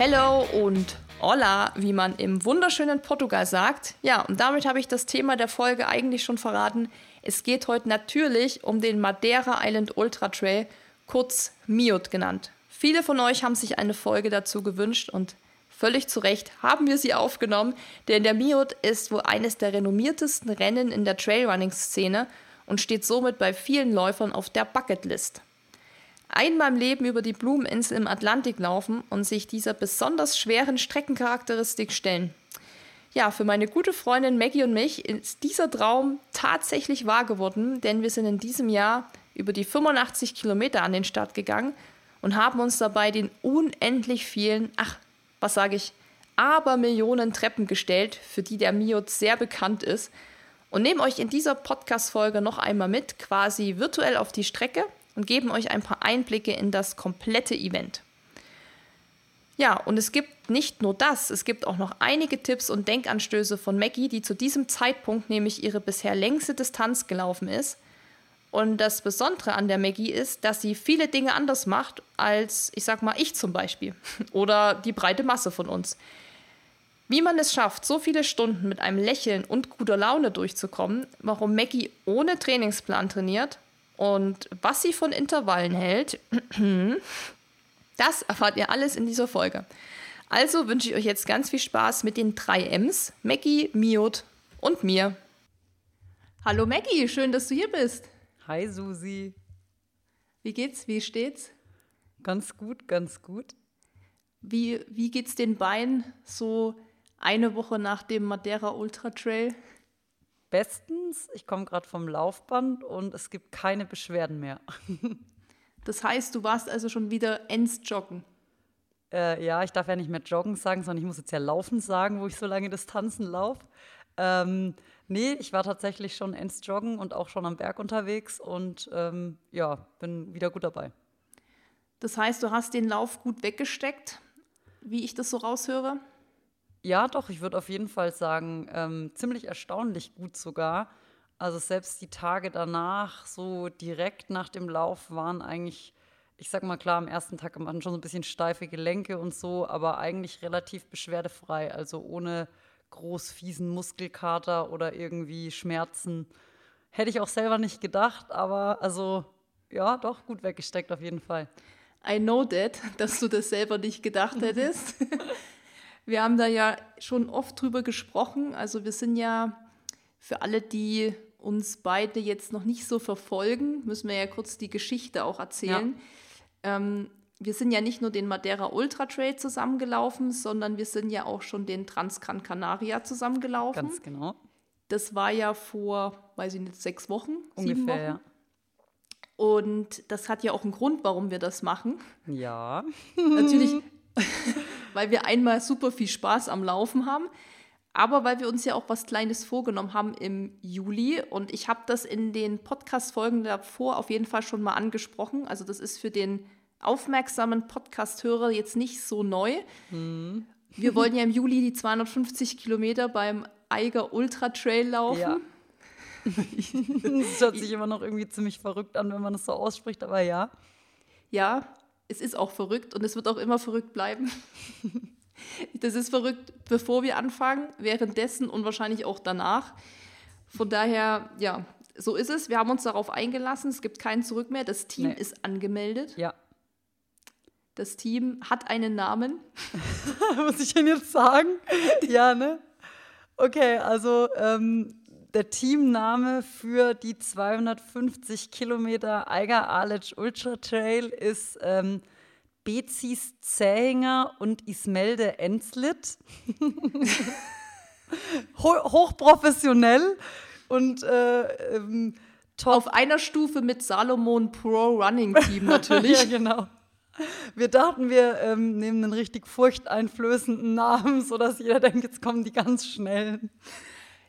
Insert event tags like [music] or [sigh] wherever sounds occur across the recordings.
Hello und Hola, wie man im wunderschönen Portugal sagt. Ja, und damit habe ich das Thema der Folge eigentlich schon verraten. Es geht heute natürlich um den Madeira Island Ultra Trail, kurz MIOT genannt. Viele von euch haben sich eine Folge dazu gewünscht und völlig zu Recht haben wir sie aufgenommen, denn der MIOT ist wohl eines der renommiertesten Rennen in der Trailrunning-Szene und steht somit bei vielen Läufern auf der Bucketlist einmal im Leben über die Blumeninsel im Atlantik laufen und sich dieser besonders schweren Streckencharakteristik stellen. Ja, für meine gute Freundin Maggie und mich ist dieser Traum tatsächlich wahr geworden, denn wir sind in diesem Jahr über die 85 Kilometer an den Start gegangen und haben uns dabei den unendlich vielen, ach, was sage ich, aber Millionen Treppen gestellt, für die der Miot sehr bekannt ist. Und nehmen euch in dieser Podcast-Folge noch einmal mit, quasi virtuell auf die Strecke und geben euch ein paar Einblicke in das komplette Event. Ja, und es gibt nicht nur das, es gibt auch noch einige Tipps und Denkanstöße von Maggie, die zu diesem Zeitpunkt nämlich ihre bisher längste Distanz gelaufen ist. Und das Besondere an der Maggie ist, dass sie viele Dinge anders macht als, ich sag mal, ich zum Beispiel [laughs] oder die breite Masse von uns. Wie man es schafft, so viele Stunden mit einem Lächeln und guter Laune durchzukommen, warum Maggie ohne Trainingsplan trainiert und was sie von Intervallen hält, [clears throat] das erfahrt ihr alles in dieser Folge. Also wünsche ich euch jetzt ganz viel Spaß mit den drei M's, Maggie, Miot und mir. Hallo Maggie, schön, dass du hier bist. Hi Susi. Wie geht's? Wie steht's? Ganz gut, ganz gut. Wie, wie geht's den Beinen so eine Woche nach dem Madeira Ultra Trail? Bestens. Ich komme gerade vom Laufband und es gibt keine Beschwerden mehr. [laughs] das heißt, du warst also schon wieder ends joggen. Äh, ja, ich darf ja nicht mehr joggen sagen, sondern ich muss jetzt ja laufen sagen, wo ich so lange Distanzen laufe. Ähm, nee, ich war tatsächlich schon ends joggen und auch schon am Berg unterwegs und ähm, ja, bin wieder gut dabei. Das heißt, du hast den Lauf gut weggesteckt, wie ich das so raushöre? Ja, doch, ich würde auf jeden Fall sagen, ähm, ziemlich erstaunlich gut sogar. Also selbst die Tage danach, so direkt nach dem Lauf, waren eigentlich, ich sag mal klar, am ersten Tag hatten schon so ein bisschen steife Gelenke und so, aber eigentlich relativ beschwerdefrei, also ohne groß fiesen Muskelkater oder irgendwie Schmerzen. Hätte ich auch selber nicht gedacht, aber also ja, doch gut weggesteckt auf jeden Fall. I know that, dass du das selber nicht gedacht hättest. [laughs] [laughs] Wir haben da ja schon oft drüber gesprochen. Also wir sind ja für alle, die uns beide jetzt noch nicht so verfolgen, müssen wir ja kurz die Geschichte auch erzählen. Ja. Ähm, wir sind ja nicht nur den Madeira Ultra Trail zusammengelaufen, sondern wir sind ja auch schon den Transgran Canaria zusammengelaufen. Ganz genau. Das war ja vor, weiß ich nicht, sechs Wochen, Ungefähr, sieben Wochen. Ja. Und das hat ja auch einen Grund, warum wir das machen. Ja. Natürlich [laughs] weil wir einmal super viel Spaß am Laufen haben, aber weil wir uns ja auch was Kleines vorgenommen haben im Juli. Und ich habe das in den Podcast-Folgen davor auf jeden Fall schon mal angesprochen. Also das ist für den aufmerksamen Podcast-Hörer jetzt nicht so neu. Mhm. Wir wollen ja im Juli die 250 Kilometer beim Eiger Ultra Trail laufen. Ja. [laughs] das hört sich immer noch irgendwie ziemlich verrückt an, wenn man es so ausspricht, aber ja. Ja, es ist auch verrückt und es wird auch immer verrückt bleiben. [laughs] das ist verrückt, bevor wir anfangen, währenddessen und wahrscheinlich auch danach. Von daher, ja, so ist es. Wir haben uns darauf eingelassen. Es gibt keinen Zurück mehr. Das Team nee. ist angemeldet. Ja. Das Team hat einen Namen. [laughs] Muss ich denn jetzt sagen? [laughs] ja, ne? Okay, also ähm, der Teamname für die 250 Kilometer Eiger Aletsch Ultra Trail ist ähm, Bezis Zähinger und Ismelde Enslit. [laughs] Ho hochprofessionell und äh, ähm, top. Auf einer Stufe mit Salomon Pro Running Team natürlich. [laughs] ja, genau. Wir dachten, wir ähm, nehmen einen richtig furchteinflößenden Namen, sodass jeder denkt, jetzt kommen die ganz schnell.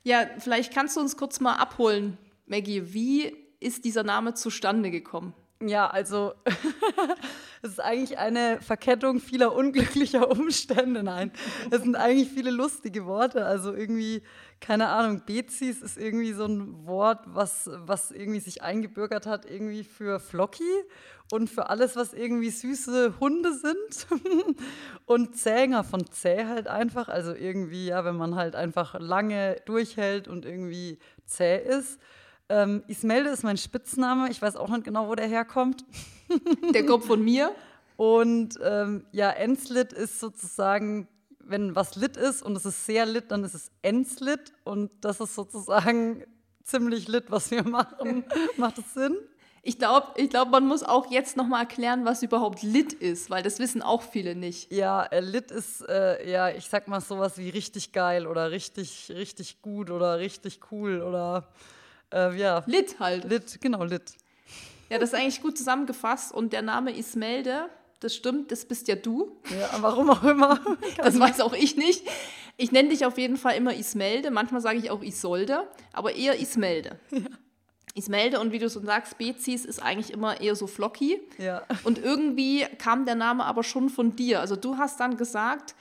Ja, vielleicht kannst du uns kurz mal abholen, Maggie. Wie ist dieser Name zustande gekommen? Ja, also [laughs] es ist eigentlich eine Verkettung vieler unglücklicher Umstände. Nein, es sind eigentlich viele lustige Worte. Also irgendwie, keine Ahnung, Bezis ist irgendwie so ein Wort, was, was irgendwie sich eingebürgert hat, irgendwie für Flocky und für alles, was irgendwie süße Hunde sind. [laughs] und Zänger von zäh halt einfach. Also irgendwie, ja, wenn man halt einfach lange durchhält und irgendwie zäh ist. Ähm, Ismelde ist mein Spitzname. Ich weiß auch nicht genau, wo der herkommt. [laughs] Der kommt von mir. Und ähm, ja, Enslit ist sozusagen, wenn was lit ist und es ist sehr lit, dann ist es Enslit. Und das ist sozusagen [laughs] ziemlich lit, was wir machen. [laughs] Macht das Sinn? Ich glaube, ich glaub, man muss auch jetzt noch mal erklären, was überhaupt Lit ist, weil das wissen auch viele nicht. Ja, äh, Lit ist, äh, ja, ich sag mal sowas wie richtig geil oder richtig, richtig gut oder richtig cool oder äh, ja. Lit halt. Lit, genau, Lit. Ja, das ist eigentlich gut zusammengefasst. Und der Name Ismelde, das stimmt, das bist ja du. Ja, warum auch immer. [laughs] das weiß auch ich nicht. Ich nenne dich auf jeden Fall immer Ismelde. Manchmal sage ich auch Isolde, aber eher Ismelde. Ja. Ismelde und wie du so sagst, Bezis ist eigentlich immer eher so flocky. Ja. Und irgendwie kam der Name aber schon von dir. Also du hast dann gesagt,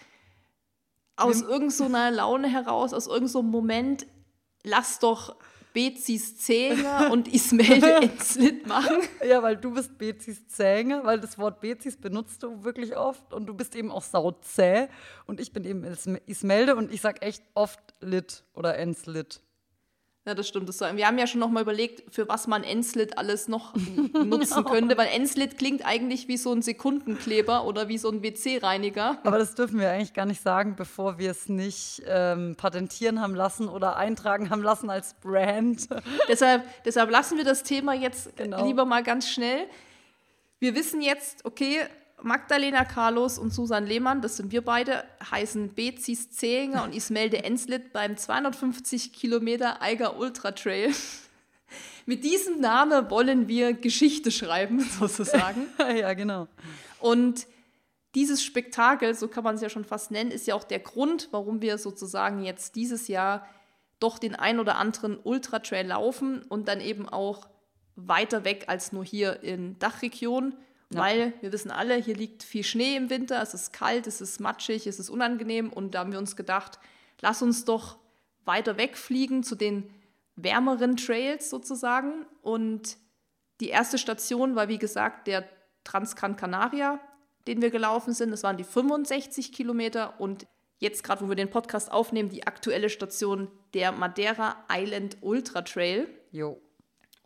aus irgendeiner so Laune heraus, aus irgendeinem so Moment, lass doch Bezis Zähne und Ismelde [laughs] Enslit machen. Ja, weil du bist Bezis Zähne, weil das Wort Bezis benutzt du wirklich oft und du bist eben auch sauzäh und ich bin eben Ismelde und ich sag echt oft Lit oder Enslit. Ja, das stimmt. Das wir haben ja schon noch mal überlegt, für was man Enslit alles noch [laughs] nutzen könnte, weil Enslit klingt eigentlich wie so ein Sekundenkleber oder wie so ein WC-Reiniger. Aber das dürfen wir eigentlich gar nicht sagen, bevor wir es nicht ähm, patentieren haben lassen oder eintragen haben lassen als Brand. [laughs] deshalb, deshalb lassen wir das Thema jetzt genau. lieber mal ganz schnell. Wir wissen jetzt, okay, Magdalena Carlos und Susan Lehmann, das sind wir beide, heißen Bezis Zehinger und Ismelde Enslit beim 250 Kilometer Eiger Ultra Trail. [laughs] Mit diesem Namen wollen wir Geschichte schreiben, [laughs] sozusagen. [laughs] ja, genau. Und dieses Spektakel, so kann man es ja schon fast nennen, ist ja auch der Grund, warum wir sozusagen jetzt dieses Jahr doch den ein oder anderen Ultra Trail laufen und dann eben auch weiter weg als nur hier in Dachregion ja. Weil wir wissen alle, hier liegt viel Schnee im Winter, es ist kalt, es ist matschig, es ist unangenehm und da haben wir uns gedacht, lass uns doch weiter wegfliegen zu den wärmeren Trails sozusagen. Und die erste Station war, wie gesagt, der Transgran Canaria, den wir gelaufen sind. Das waren die 65 Kilometer und jetzt gerade, wo wir den Podcast aufnehmen, die aktuelle Station der Madeira Island Ultra Trail. Jo.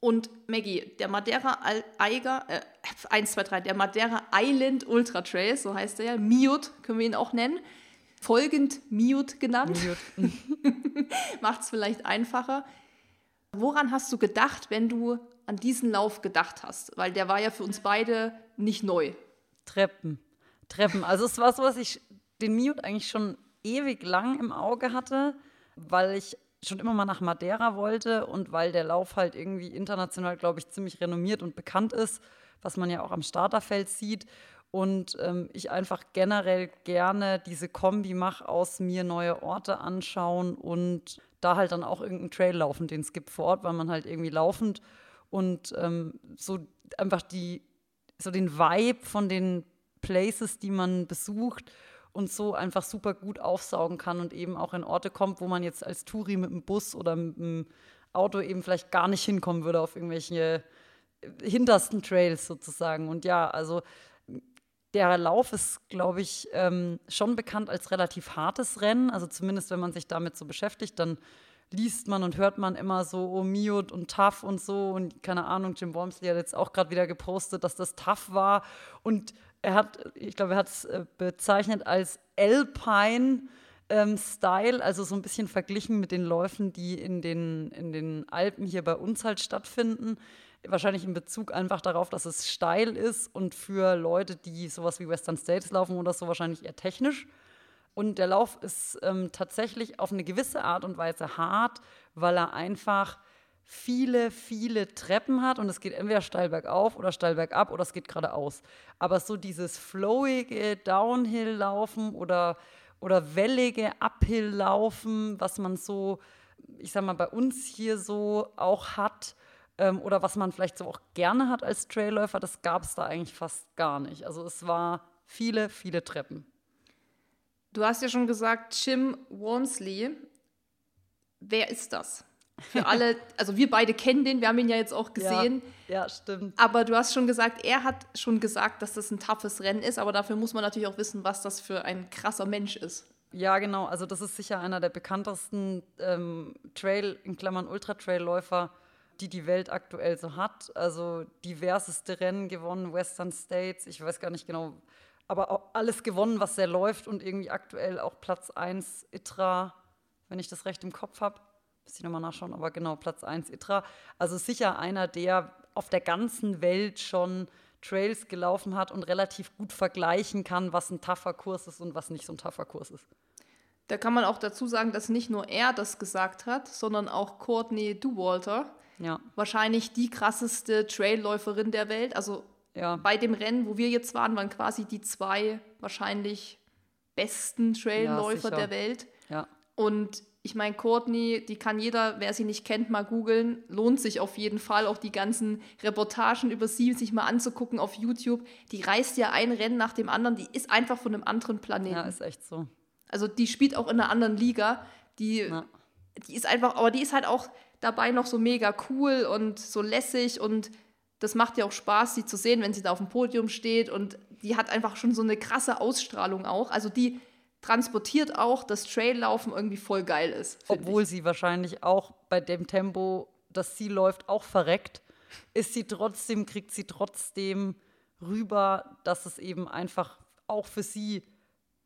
Und Maggie, der Madeira Eiger, äh, 1, 2, 3, der Madeira Island Ultra Trail, so heißt er ja, Miut können wir ihn auch nennen, folgend Miut genannt. [laughs] Macht es vielleicht einfacher. Woran hast du gedacht, wenn du an diesen Lauf gedacht hast? Weil der war ja für uns beide nicht neu. Treppen. Treppen. Also es war so, dass ich den Miut eigentlich schon ewig lang im Auge hatte, weil ich schon immer mal nach Madeira wollte und weil der Lauf halt irgendwie international, glaube ich, ziemlich renommiert und bekannt ist, was man ja auch am Starterfeld sieht. Und ähm, ich einfach generell gerne diese Kombi mache aus mir neue Orte anschauen und da halt dann auch irgendeinen Trail laufen, den es gibt vor Ort, weil man halt irgendwie laufend und ähm, so einfach die, so den Vibe von den Places, die man besucht, und so einfach super gut aufsaugen kann und eben auch in Orte kommt, wo man jetzt als Touri mit dem Bus oder mit dem Auto eben vielleicht gar nicht hinkommen würde auf irgendwelche hintersten Trails sozusagen. Und ja, also der Lauf ist, glaube ich, ähm, schon bekannt als relativ hartes Rennen. Also zumindest, wenn man sich damit so beschäftigt, dann liest man und hört man immer so, oh, Miot und tough und so. Und keine Ahnung, Jim Wormsley hat jetzt auch gerade wieder gepostet, dass das tough war. Und er hat, ich glaube, er hat es äh, bezeichnet als Alpine ähm, Style, also so ein bisschen verglichen mit den Läufen, die in den, in den Alpen hier bei uns halt stattfinden. Wahrscheinlich in Bezug einfach darauf, dass es steil ist und für Leute, die sowas wie Western States laufen oder so, wahrscheinlich eher technisch. Und der Lauf ist ähm, tatsächlich auf eine gewisse Art und Weise hart, weil er einfach viele, viele Treppen hat und es geht entweder steil bergauf oder steil bergab oder es geht geradeaus. Aber so dieses flowige Downhill-Laufen oder, oder wellige Uphill-Laufen, was man so, ich sag mal, bei uns hier so auch hat, ähm, oder was man vielleicht so auch gerne hat als Trailläufer, das gab es da eigentlich fast gar nicht. Also es war viele, viele Treppen. Du hast ja schon gesagt, Jim Wormsley. Wer ist das? Für alle, also wir beide kennen den, wir haben ihn ja jetzt auch gesehen. Ja, ja, stimmt. Aber du hast schon gesagt, er hat schon gesagt, dass das ein toughes Rennen ist, aber dafür muss man natürlich auch wissen, was das für ein krasser Mensch ist. Ja, genau. Also das ist sicher einer der bekanntesten ähm, Trail, in Klammern Ultra-Trail-Läufer, die die Welt aktuell so hat. Also diverseste Rennen gewonnen, Western States, ich weiß gar nicht genau, aber auch alles gewonnen, was er läuft und irgendwie aktuell auch Platz 1 ITRA, wenn ich das recht im Kopf habe. Muss ich nochmal nachschauen, aber genau, Platz 1 ITRA. Also sicher einer, der auf der ganzen Welt schon Trails gelaufen hat und relativ gut vergleichen kann, was ein tougher Kurs ist und was nicht so ein tougher Kurs ist. Da kann man auch dazu sagen, dass nicht nur er das gesagt hat, sondern auch Courtney Duwalter. Ja. Wahrscheinlich die krasseste Trailläuferin der Welt. Also Ja. bei dem Rennen, wo wir jetzt waren, waren quasi die zwei wahrscheinlich besten Trailläufer sicher. der Welt. Ja. Und ich meine, Courtney, die kann jeder, wer sie nicht kennt, mal googeln. Lohnt sich auf jeden Fall, auch die ganzen Reportagen über sie sich mal anzugucken auf YouTube. Die reist ja ein Rennen nach dem anderen. Die ist einfach von einem anderen Planeten. Ja, ist echt so. Also die spielt auch in einer anderen Liga. Die, Ja. die ist einfach, aber die ist halt auch dabei noch so mega cool und so lässig und das macht ja auch Spaß, sie zu sehen, wenn sie da auf dem Podium steht und die hat einfach schon so eine krasse Ausstrahlung auch. Also die transportiert auch, dass Traillaufen irgendwie voll geil ist. Obwohl sie wahrscheinlich auch bei dem Tempo, das sie läuft, auch verreckt, ist sie trotzdem, kriegt sie trotzdem rüber, dass es eben einfach auch für sie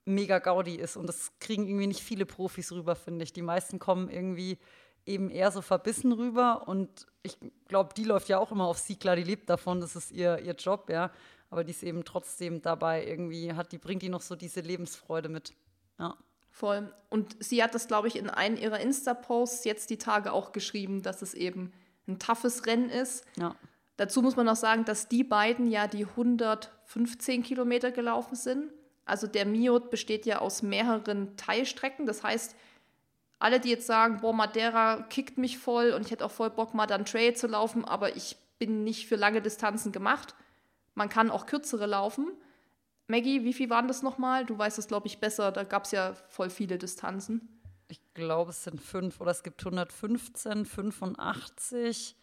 mega Gaudi ist. Und das kriegen irgendwie nicht viele Profis rüber, finde ich. Die meisten kommen irgendwie eben eher so verbissen rüber. Und ich glaube, die läuft ja auch immer auf sie, klar, die lebt davon, das ist ihr, ihr Job, ja. Aber die ist eben trotzdem dabei irgendwie, hat, die bringt die noch so diese Lebensfreude mit. Ja. Voll. Und sie hat das, glaube ich, in einem ihrer Insta-Posts jetzt die Tage auch geschrieben, dass es eben ein toughes Rennen ist. Ja. Dazu muss man noch sagen, dass die beiden ja die 115 Kilometer gelaufen sind. Also der Miot besteht ja aus mehreren Teilstrecken. Das heißt, alle, die jetzt sagen, boah, Madeira kickt mich voll und ich hätte auch voll Bock, mal dann Trail zu laufen, aber ich bin nicht für lange Distanzen gemacht. Man kann auch kürzere laufen. Maggie, wie viel waren das nochmal? Du weißt es, glaube ich, besser. Da gab es ja voll viele Distanzen. Ich glaube, es sind fünf oder es gibt 115, 85,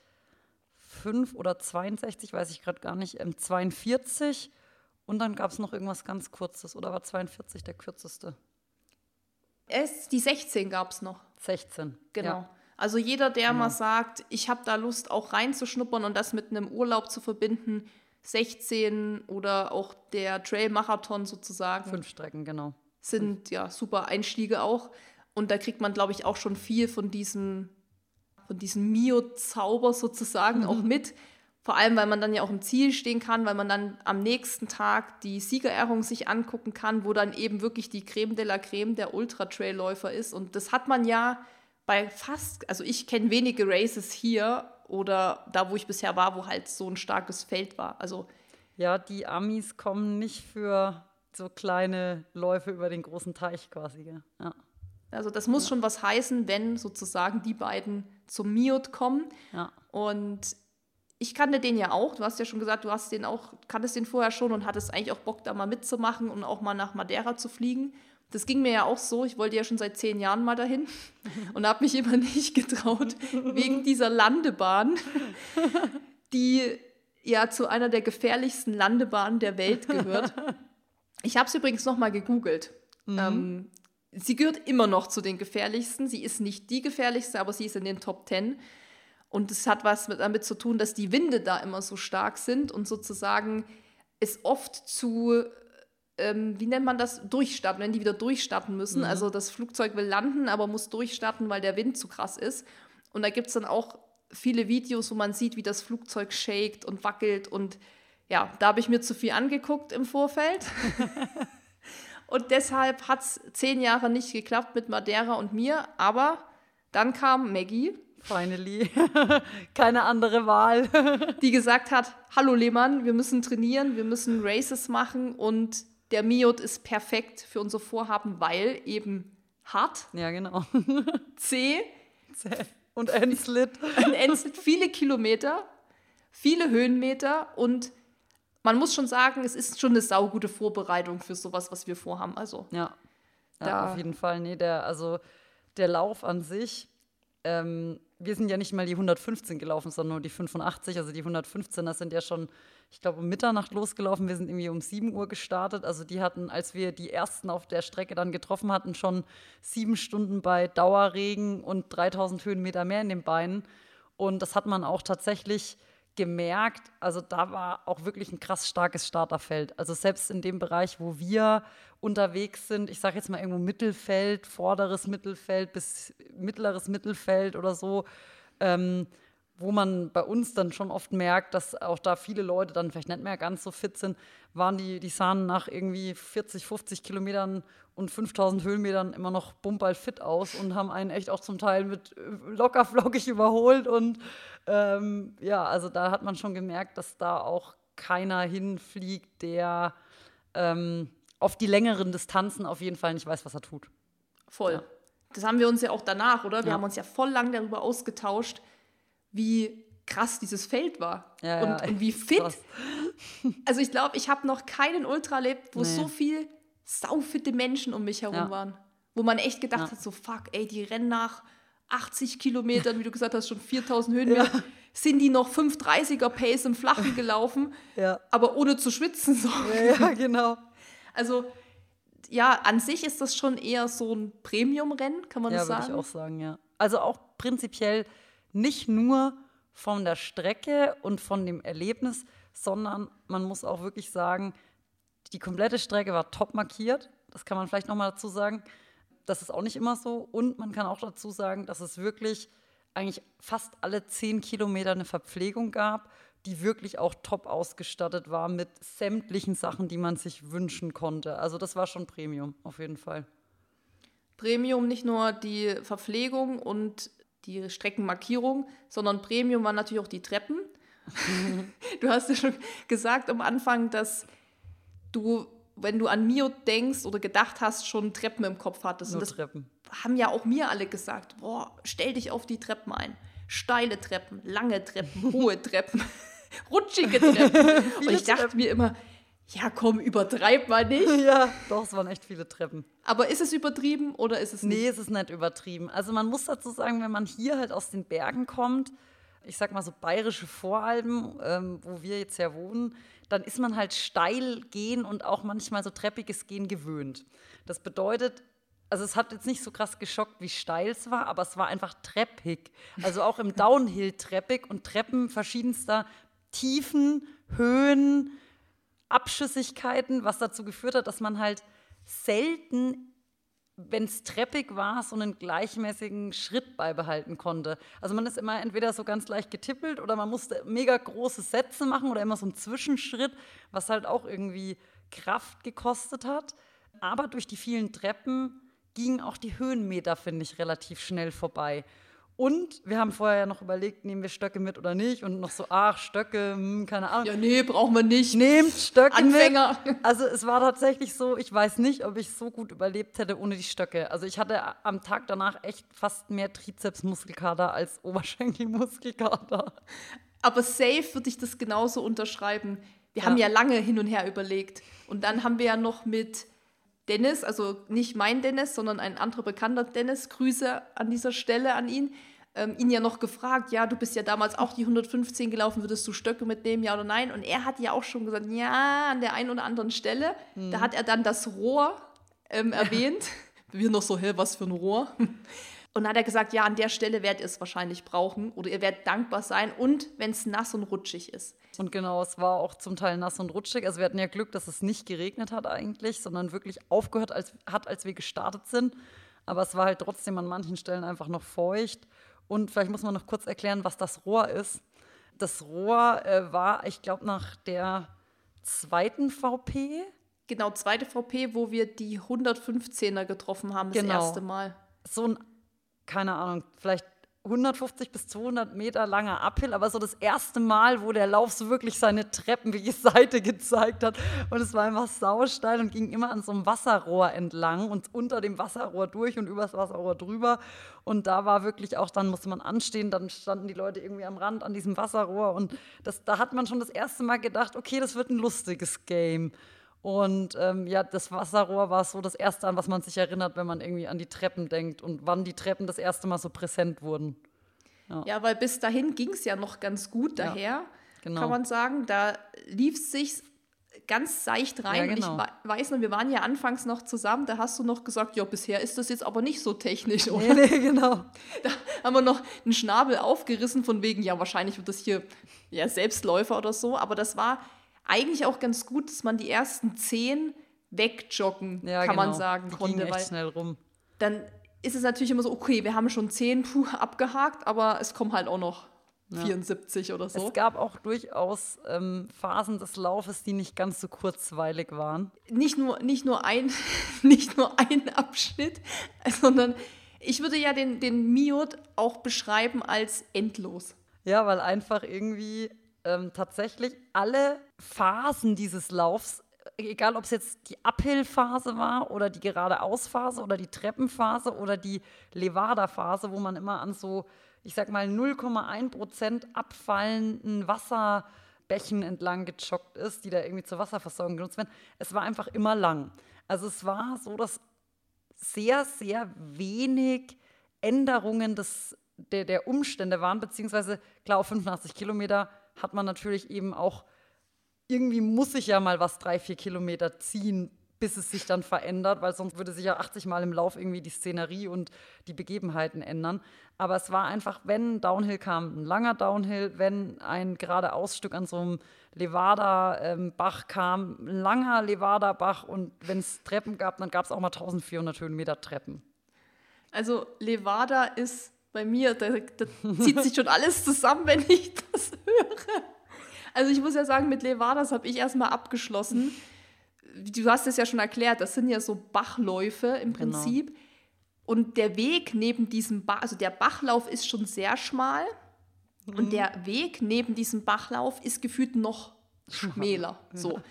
5 oder 62, weiß ich gerade gar nicht, ähm, 42 und dann gab es noch irgendwas ganz Kurzes oder war 42 der kürzeste? Es, die 16 gab es noch. 16. Genau. Ja. Also jeder, der mal sagt, ich habe da Lust auch reinzuschnuppern und das mit einem Urlaub zu verbinden, 16 oder auch der Trail-Marathon sozusagen, Fünf Strecken, genau. sind ja super Einstiege auch. Und da kriegt man, glaube ich, auch schon viel von diesem, von diesem Mio-Zauber sozusagen auch mit. Vor allem, weil man dann ja auch im Ziel stehen kann, weil man dann am nächsten Tag die Siegerehrung sich angucken kann, wo dann eben wirklich die Creme de la Creme der Ultra-Trail-Läufer ist. Und das hat man ja bei fast, also ich kenne wenige Races hier oder da, wo ich bisher war, wo halt so ein starkes Feld war. Also Ja, die Amis kommen nicht für so kleine Läufe über den großen Teich quasi. Ja. Also das muss schon was heißen, wenn sozusagen die beiden zum Miot kommen. Ja. Und ich kannte den ja auch. Du hast ja schon gesagt, du hast den auch, kanntest den vorher schon und hattest eigentlich auch Bock, da mal mitzumachen und auch mal nach Madeira zu fliegen. Das ging mir ja auch so. Ich wollte ja schon seit zehn Jahren mal dahin [laughs] und habe mich immer nicht getraut, wegen dieser Landebahn, die ja zu einer der gefährlichsten Landebahnen der Welt gehört. Ich habe es übrigens noch mal gegoogelt. Ähm, sie gehört immer noch zu den gefährlichsten. Sie ist nicht die gefährlichste, aber sie ist in den Top Ten. Und es hat was mit, damit zu tun, dass die Winde da immer so stark sind und sozusagen es oft zu, ähm, wie nennt man das, durchstarten, wenn die wieder durchstarten müssen. Also das Flugzeug will landen, aber muss durchstarten, weil der Wind zu krass ist. Und da gibt es dann auch viele Videos, wo man sieht, wie das Flugzeug shakt und wackelt. Und ja, da habe ich mir zu viel angeguckt im Vorfeld. [laughs] Und deshalb hat es zehn Jahre nicht geklappt mit Madeira und mir. Aber dann kam Maggie, Finally. [laughs] Keine andere Wahl. die gesagt hat, hallo Lehmann, wir müssen trainieren, wir müssen Races machen und der Miot ist perfekt für unser Vorhaben, weil eben hart, ja, genau. [laughs] C, Und Endslit. Ein Endslit, viele Kilometer, viele Höhenmeter und man muss schon sagen, es ist schon eine saugute Vorbereitung für sowas, was wir vorhaben. Also Ja. Da- ja auf jeden Fall. Nee, der, also der Lauf an sich, ähm, wir sind ja nicht mal die 115 gelaufen, sondern nur die 85. Also die 115, das sind ja schon, ich glaube, um Mitternacht losgelaufen. Wir sind irgendwie um 7 Uhr gestartet. Also die hatten, als wir die ersten auf der Strecke dann getroffen hatten, schon sieben Stunden bei Dauerregen und 3000 Höhenmeter mehr in den Beinen. Und das hat man auch tatsächlich gemerkt, also da war auch wirklich ein krass starkes Starterfeld. Also selbst in dem Bereich, wo wir unterwegs sind, ich sage jetzt mal irgendwo Mittelfeld, vorderes Mittelfeld bis mittleres Mittelfeld oder so, ähm, wo man bei uns dann schon oft merkt, dass auch da viele Leute dann vielleicht nicht mehr ganz so fit sind, waren die, die sahen nach irgendwie 40, 50 Kilometern und 5000 Höhenmetern immer noch bumball fit aus und haben einen echt auch zum Teil mit äh, locker flockig [laughs] überholt. Und ähm, ja, also da hat man schon gemerkt, dass da auch keiner hinfliegt, der ähm, auf die längeren Distanzen auf jeden Fall nicht weiß, was er tut. voll. Das haben wir uns ja auch danach, oder? Wir Ja. haben uns ja voll lang darüber ausgetauscht, wie krass dieses Feld war Ja, und, ja, und wie [laughs] fit. krass. Also ich glaube, ich habe noch keinen Ultra erlebt, wo Nee. so viel saufitte Menschen um mich herum Ja. waren. Wo man echt gedacht Ja. hat, so fuck, ey, die rennen nach 80 Kilometern, wie du gesagt hast, schon 4000 Höhenmeter. Sind die noch 530er Pace im Flachen [laughs] gelaufen, Ja, aber ohne zu schwitzen. So. ja, ja genau. Also ja, an sich ist das schon eher so ein Premium-Rennen, kann man Ja, das würde ich sagen? auch sagen, ja. Also auch prinzipiell nicht nur von der Strecke und von dem Erlebnis, sondern man muss auch wirklich sagen, die komplette Strecke war top markiert. Das kann man vielleicht noch mal dazu sagen. Das ist auch nicht immer so. Und man kann auch dazu sagen, dass es wirklich eigentlich fast alle zehn Kilometer eine Verpflegung gab, die wirklich auch top ausgestattet war mit sämtlichen Sachen, die man sich wünschen konnte. Also das war schon Premium, auf jeden Fall. Premium nicht nur die Verpflegung und die Streckenmarkierung, sondern Premium waren natürlich auch die Treppen. [laughs] du hast ja schon gesagt am Anfang, dass du, wenn du an Mio denkst oder gedacht hast, schon Treppen im Kopf hattest. Nur und das Treppen. haben ja auch mir alle gesagt, boah, stell dich auf die Treppen ein. Steile Treppen, lange Treppen, hohe Treppen, [laughs] rutschige Treppen. [laughs] und ich dachte mir immer, ja komm, übertreib mal nicht. [laughs] Ja, doch, es waren echt viele Treppen. Aber ist es übertrieben oder ist es nicht? Nee, es ist nicht übertrieben. Also man muss dazu sagen, wenn man hier halt aus den Bergen kommt, ich sag mal so bayerische Voralpen, ähm, wo wir jetzt ja wohnen, dann ist man halt steil gehen und auch manchmal so treppiges Gehen gewöhnt. Das bedeutet, also es hat jetzt nicht so krass geschockt, wie steil es war, aber es war einfach treppig. Also auch im [laughs] Downhill treppig und Treppen verschiedenster Tiefen, Höhen, Abschüssigkeiten, was dazu geführt hat, dass man halt selten wenn es treppig war, so einen gleichmäßigen Schritt beibehalten konnte. Also man ist immer entweder so ganz leicht getippelt oder man musste mega große Sätze machen oder immer so einen Zwischenschritt, was halt auch irgendwie Kraft gekostet hat. Aber durch die vielen Treppen gingen auch die Höhenmeter, finde ich, relativ schnell vorbei. Und wir haben vorher ja noch überlegt, nehmen wir Stöcke mit oder nicht und noch so, ach, Stöcke, hm, keine Ahnung. Ja, nee, brauchen wir nicht. Nehmt Stöcke Anfänger. mit. Also es war tatsächlich so, ich weiß nicht, ob ich so gut überlebt hätte ohne die Stöcke. Also ich hatte am Tag danach echt fast mehr Trizepsmuskelkater als Oberschenkelmuskelkater. Aber safe würde ich das genauso unterschreiben. Wir haben ja lange hin und her überlegt. Und dann haben wir ja noch mit Dennis, also nicht mein Dennis, sondern ein anderer bekannter Dennis, Grüße an dieser Stelle an ihn, ähm, ihn ja noch gefragt, ja, du bist ja damals auch die 115 gelaufen, würdest du Stöcke mitnehmen, ja oder nein? Und er hat ja auch schon gesagt, ja, an der einen oder anderen Stelle. Da hat er dann das Rohr ähm, erwähnt. [laughs] Wir noch so, hä, was für ein Rohr? Und dann hat er gesagt, ja, an der Stelle werdet ihr es wahrscheinlich brauchen oder ihr werdet dankbar sein und wenn es nass und rutschig ist. Und genau, es war auch zum Teil nass und rutschig. Also wir hatten ja Glück, dass es nicht geregnet hat eigentlich, sondern wirklich aufgehört als, hat, als wir gestartet sind. Aber es war halt trotzdem an manchen Stellen einfach noch feucht. Und vielleicht muss man noch kurz erklären, was das Rohr ist. Das Rohr äh, war, ich glaube, nach der zweiten VP. Genau, zweite VP, wo wir die 115er getroffen haben, das Genau. erste Mal. so ein, keine Ahnung, vielleicht 150 bis 200 Meter langer Uphill, aber so das erste Mal, wo der Lauf so wirklich seine treppenwege [laughs] Seite gezeigt hat. Und es war einfach sausteil und ging immer an so einem Wasserrohr entlang und unter dem Wasserrohr durch und übers Wasserrohr drüber. Und da war wirklich auch, dann musste man anstehen, dann standen die Leute irgendwie am Rand an diesem Wasserrohr. Und das, da hat man schon das erste Mal gedacht, okay, das wird ein lustiges Game. Und ähm, ja, das Wasserrohr war so das Erste, an was man sich erinnert, wenn man irgendwie an die Treppen denkt und wann die Treppen das erste Mal so präsent wurden. Ja, ja weil bis dahin ging es ja noch ganz gut daher, ja, genau. kann man sagen. Da lief es sich ganz seicht rein. Ja, genau. Und ich weiß noch, wir waren ja anfangs noch zusammen, da hast du noch gesagt, ja, bisher ist das jetzt aber nicht so technisch, oder? Nee, [laughs] nee, genau. Da haben wir noch einen Schnabel aufgerissen von wegen, ja, wahrscheinlich wird das hier ja Selbstläufer oder so, aber das war eigentlich auch ganz gut, dass man die ersten zehn wegjoggen, ja, kann genau. man sagen, die konnte. Echt schnell rum. Dann ist es natürlich immer so, okay, wir haben schon zehn puh, abgehakt, aber es kommen halt auch noch ja. 74 oder so. Es gab auch durchaus ähm, Phasen des Laufes, die nicht ganz so kurzweilig waren. Nicht nur, nicht nur, ein, [laughs] nicht nur ein Abschnitt, [laughs] sondern ich würde ja den, den Miot auch beschreiben als endlos. Ja, weil einfach irgendwie ähm, tatsächlich alle Phasen dieses Laufs, egal ob es jetzt die Uphill-Phase war oder die geradeaus-Phase oder die Treppenphase oder die Levada-Phase, wo man immer an so, ich sag mal, 0,1 Prozent abfallenden Wasserbächen entlang gejoggt ist, die da irgendwie zur Wasserversorgung genutzt werden. Es war einfach immer lang. Also es war so, dass sehr, sehr wenig Änderungen des, der, der Umstände waren, beziehungsweise klar, auf 85 Kilometer hat man natürlich eben auch, irgendwie muss ich ja mal was drei, vier Kilometer ziehen, bis es sich dann verändert, weil sonst würde sich ja 80 Mal im Lauf irgendwie die Szenerie und die Begebenheiten ändern. Aber es war einfach, wenn ein Downhill kam, ein langer Downhill, wenn ein geradeausstück an so einem Levada-Bach ähm, kam, ein langer Levada-Bach und wenn es Treppen gab, dann gab es auch mal 1400 Höhenmeter Treppen. Also Levada ist bei mir, da, da zieht sich schon alles zusammen, [laughs] wenn ich das höre. Also ich muss ja sagen, mit Levadas habe ich erstmal abgeschlossen. Du hast es ja schon erklärt, das sind ja so Bachläufe im genau. Prinzip. Genau. Und der Weg neben diesem Bach, also der Bachlauf ist schon sehr schmal. Mhm. Und der Weg neben diesem Bachlauf ist gefühlt noch schmäler. So.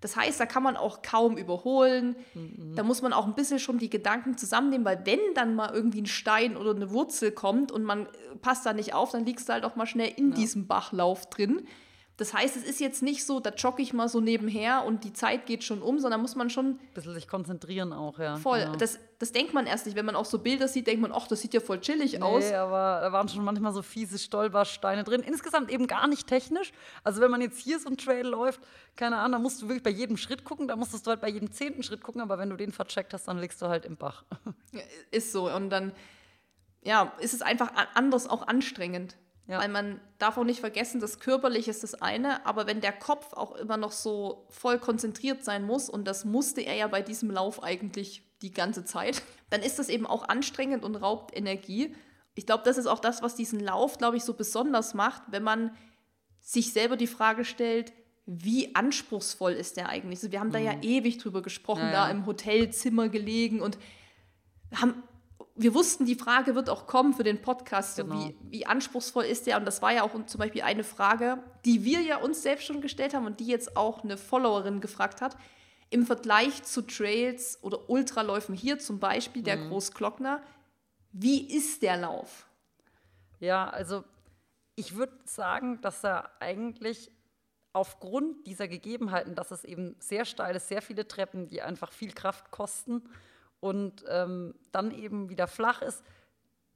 Das heißt, da kann man auch kaum überholen. Mhm. Da muss man auch ein bisschen schon die Gedanken zusammennehmen, weil wenn dann mal irgendwie ein Stein oder eine Wurzel kommt und man passt da nicht auf, dann liegst du halt auch mal schnell in ja. diesem Bachlauf drin. Das heißt, es ist jetzt nicht so, da jogge ich mal so nebenher und die Zeit geht schon um, sondern muss man schon. Ein bisschen sich konzentrieren auch, ja. Voll. Genau. Das, das denkt man erst nicht. Wenn man auch so Bilder sieht, denkt man, ach, das sieht ja voll chillig nee, aus. aber da waren schon manchmal so fiese Stolpersteine drin. Insgesamt eben gar nicht technisch. Also, wenn man jetzt hier so ein Trail läuft, keine Ahnung, da musst du wirklich bei jedem Schritt gucken, da musstest du halt bei jedem zehnten Schritt gucken, aber wenn du den vercheckt hast, dann legst du halt im Bach. Ist so. Und dann, ja, ist es einfach anders auch anstrengend. Ja. Weil man darf auch nicht vergessen, das Körperliche ist das eine, aber wenn der Kopf auch immer noch so voll konzentriert sein muss, und das musste er ja bei diesem Lauf eigentlich die ganze Zeit, [laughs] dann ist das eben auch anstrengend und raubt Energie. Ich glaube, das ist auch das, was diesen Lauf, glaube ich, so besonders macht, wenn man sich selber die Frage stellt, wie anspruchsvoll ist der eigentlich? Also wir haben mhm. da ja mhm. ewig drüber gesprochen, ja, da im Hotelzimmer gelegen und haben wir wussten, die Frage wird auch kommen für den Podcast, genau. so wie, wie anspruchsvoll ist der? Und das war ja auch zum Beispiel eine Frage, die wir ja uns selbst schon gestellt haben und die jetzt auch eine Followerin gefragt hat. Im Vergleich zu Trails oder Ultraläufen hier zum Beispiel, der mhm. Großglockner, wie ist der Lauf? Ja, also ich würde sagen, dass er eigentlich aufgrund dieser Gegebenheiten, dass es eben sehr steil ist, sehr viele Treppen, die einfach viel Kraft kosten, und ähm, dann eben wieder flach ist,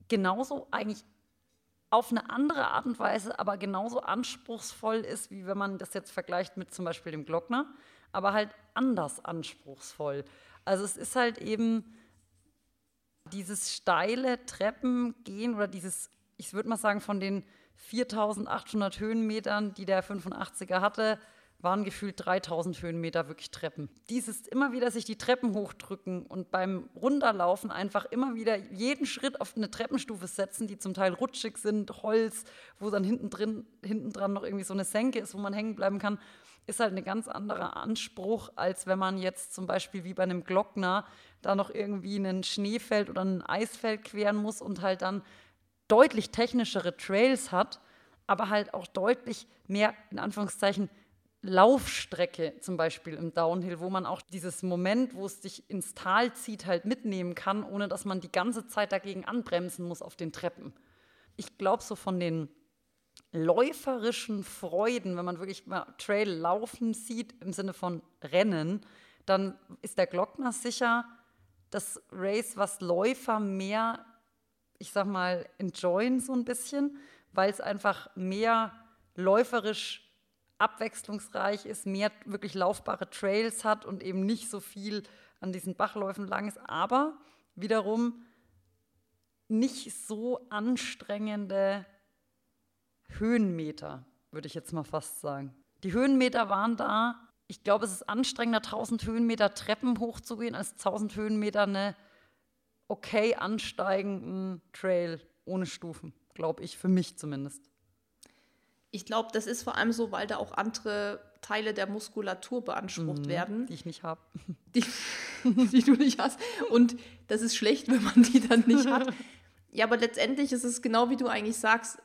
genauso eigentlich auf eine andere Art und Weise, aber genauso anspruchsvoll ist, wie wenn man das jetzt vergleicht mit zum Beispiel dem Glockner, aber halt anders anspruchsvoll. Also es ist halt eben dieses steile Treppengehen oder dieses, ich würde mal sagen, von den 4800 Höhenmetern, die der 85er hatte, waren gefühlt 3000 Höhenmeter wirklich Treppen. Dieses immer wieder sich die Treppen hochdrücken und beim Runterlaufen einfach immer wieder jeden Schritt auf eine Treppenstufe setzen, die zum Teil rutschig sind, Holz, wo dann hinten drin, hinten dran noch irgendwie so eine Senke ist, wo man hängen bleiben kann, ist halt ein ganz anderer Anspruch, als wenn man jetzt zum Beispiel wie bei einem Glockner da noch irgendwie einen Schneefeld oder ein Eisfeld queren muss und halt dann deutlich technischere Trails hat, aber halt auch deutlich mehr, in Anführungszeichen, Laufstrecke zum Beispiel im Downhill, wo man auch dieses Moment, wo es dich ins Tal zieht, halt mitnehmen kann, ohne dass man die ganze Zeit dagegen anbremsen muss auf den Treppen. Ich glaube, so von den läuferischen Freuden, wenn man wirklich mal Trail laufen sieht im Sinne von Rennen, dann ist der Glockner sicher das Race, was Läufer mehr, ich sag mal, enjoyen so ein bisschen, weil es einfach mehr läuferisch abwechslungsreich ist, mehr wirklich laufbare Trails hat und eben nicht so viel an diesen Bachläufen lang ist, aber wiederum nicht so anstrengende Höhenmeter, würde ich jetzt mal fast sagen. Die Höhenmeter waren da. Ich glaube, es ist anstrengender, 1000 Höhenmeter Treppen hochzugehen, als 1000 Höhenmeter eine okay ansteigenden Trail ohne Stufen, glaube ich, für mich zumindest. Ich glaube, das ist vor allem so, weil da auch andere Teile der Muskulatur beansprucht Mhm, werden, Die ich nicht habe. die, [laughs] die du nicht hast. Und das ist schlecht, wenn man die dann nicht hat. [laughs] Ja, aber letztendlich ist es genau wie du eigentlich sagst.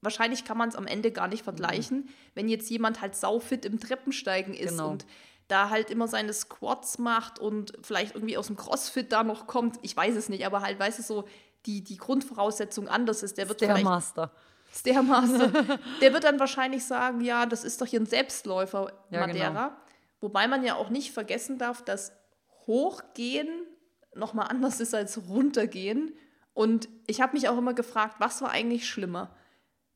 Wahrscheinlich kann man es am Ende gar nicht vergleichen, wenn jetzt jemand halt saufit im Treppensteigen ist Genau. und da halt immer seine Squats macht und vielleicht irgendwie aus dem Crossfit da noch kommt. Ich weiß es nicht, aber halt, weißt du, so die, die Grundvoraussetzung anders ist. Der wird Der vielleicht Master. Der Master. [laughs] der wird dann wahrscheinlich sagen, ja, das ist doch hier ein Selbstläufer, Ja, Madeira. genau. Wobei man ja auch nicht vergessen darf, dass Hochgehen nochmal anders ist als Runtergehen. Und ich habe mich auch immer gefragt, was war eigentlich schlimmer?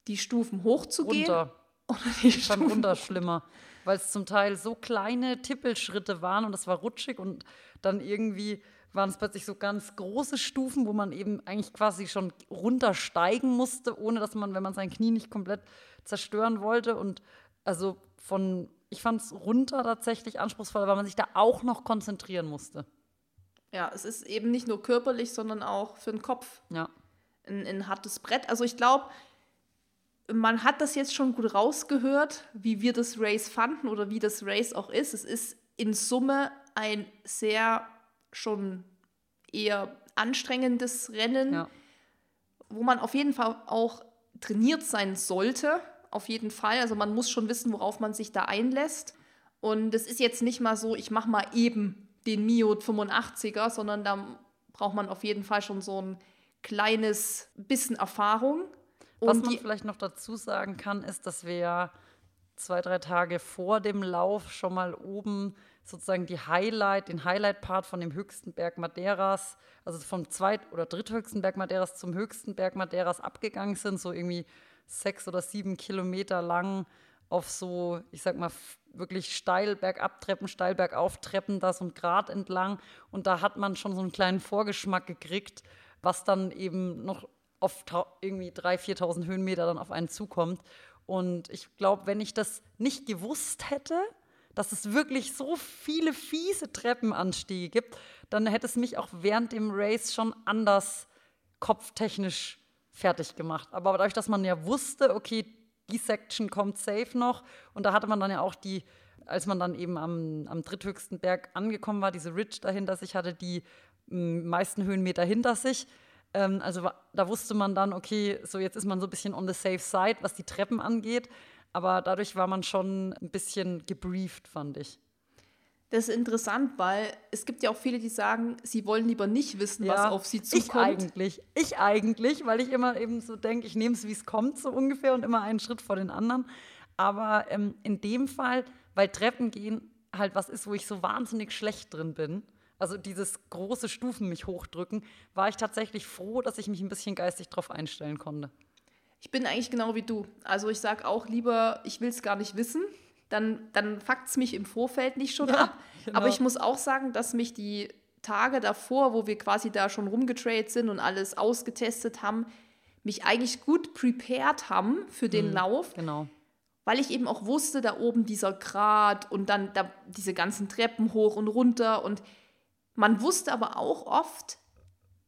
Die Stufen hochzugehen Runter. oder die Ich fand Stufen runter schlimmer, weil es zum Teil so kleine Tippelschritte waren und das war rutschig und dann irgendwie waren es plötzlich so ganz große Stufen, wo man eben eigentlich quasi schon runtersteigen musste, ohne dass man, wenn man sein Knie nicht komplett zerstören wollte und also von, ich fand es runter tatsächlich anspruchsvoll, weil man sich da auch noch konzentrieren musste. Ja, es ist eben nicht nur körperlich, sondern auch für den Kopf Ja, ein, ein hartes Brett. Also ich glaube, man hat das jetzt schon gut rausgehört, wie wir das Race fanden oder wie das Race auch ist. Es ist in Summe ein sehr schon eher anstrengendes Rennen, ja. wo man auf jeden Fall auch trainiert sein sollte. Auf jeden Fall. Also man muss schon wissen, worauf man sich da einlässt. Und es ist jetzt nicht mal so, ich mache mal eben den Mio 85er, sondern da braucht man auf jeden Fall schon so ein kleines bisschen Erfahrung. Was Und man die, vielleicht noch dazu sagen kann, ist, dass wir ja zwei, drei Tage vor dem Lauf schon mal oben sozusagen die Highlight, den Highlight-Part von dem höchsten Berg Madeiras, also vom zweit- oder dritthöchsten Berg Madeiras zum höchsten Berg Madeiras abgegangen sind, so irgendwie sechs oder sieben Kilometer lang auf so, ich sag mal, wirklich steil bergab Treppen, steil bergauf Treppen, da so ein Grat entlang. Und da hat man schon so einen kleinen Vorgeschmack gekriegt, was dann eben noch auf irgendwie 3.000, 4.000 Höhenmeter dann auf einen zukommt. Und ich glaube, wenn ich das nicht gewusst hätte, dass es wirklich so viele fiese Treppenanstiege gibt, dann hätte es mich auch während dem Race schon anders kopftechnisch fertig gemacht. Aber dadurch, dass man ja wusste, okay, die Section kommt safe noch und da hatte man dann ja auch die, als man dann eben am, am dritthöchsten Berg angekommen war, diese Ridge dahinter sich hatte, die m, meisten Höhenmeter hinter sich. Ähm, also da wusste man dann, okay, so jetzt ist man so ein bisschen on the safe side, was die Treppen angeht. Aber dadurch war man schon ein bisschen gebrieft, fand ich. das ist interessant, weil es gibt ja auch viele, die sagen, sie wollen lieber nicht wissen, was auf sie Ich zukommt. eigentlich. Ich eigentlich, weil ich immer eben so denke, ich nehme es, wie es kommt, so ungefähr und immer einen Schritt vor den anderen. Aber ähm, in dem Fall, weil Treppen gehen halt was ist, wo ich so wahnsinnig schlecht drin bin, also dieses große Stufen mich hochdrücken, war ich tatsächlich froh, dass ich mich ein bisschen geistig drauf einstellen konnte. Ich bin eigentlich genau wie du. Also ich sage auch lieber, ich will es gar nicht wissen. Dann, dann fuckt es mich im Vorfeld nicht schon Ja, ab. genau. Aber ich muss auch sagen, dass mich die Tage davor, wo wir quasi da schon rumgetradet sind und alles ausgetestet haben, mich eigentlich gut prepared haben für den Lauf, Genau. weil ich eben auch wusste, da oben dieser Grat und dann da diese ganzen Treppen hoch und runter. Und man wusste aber auch oft,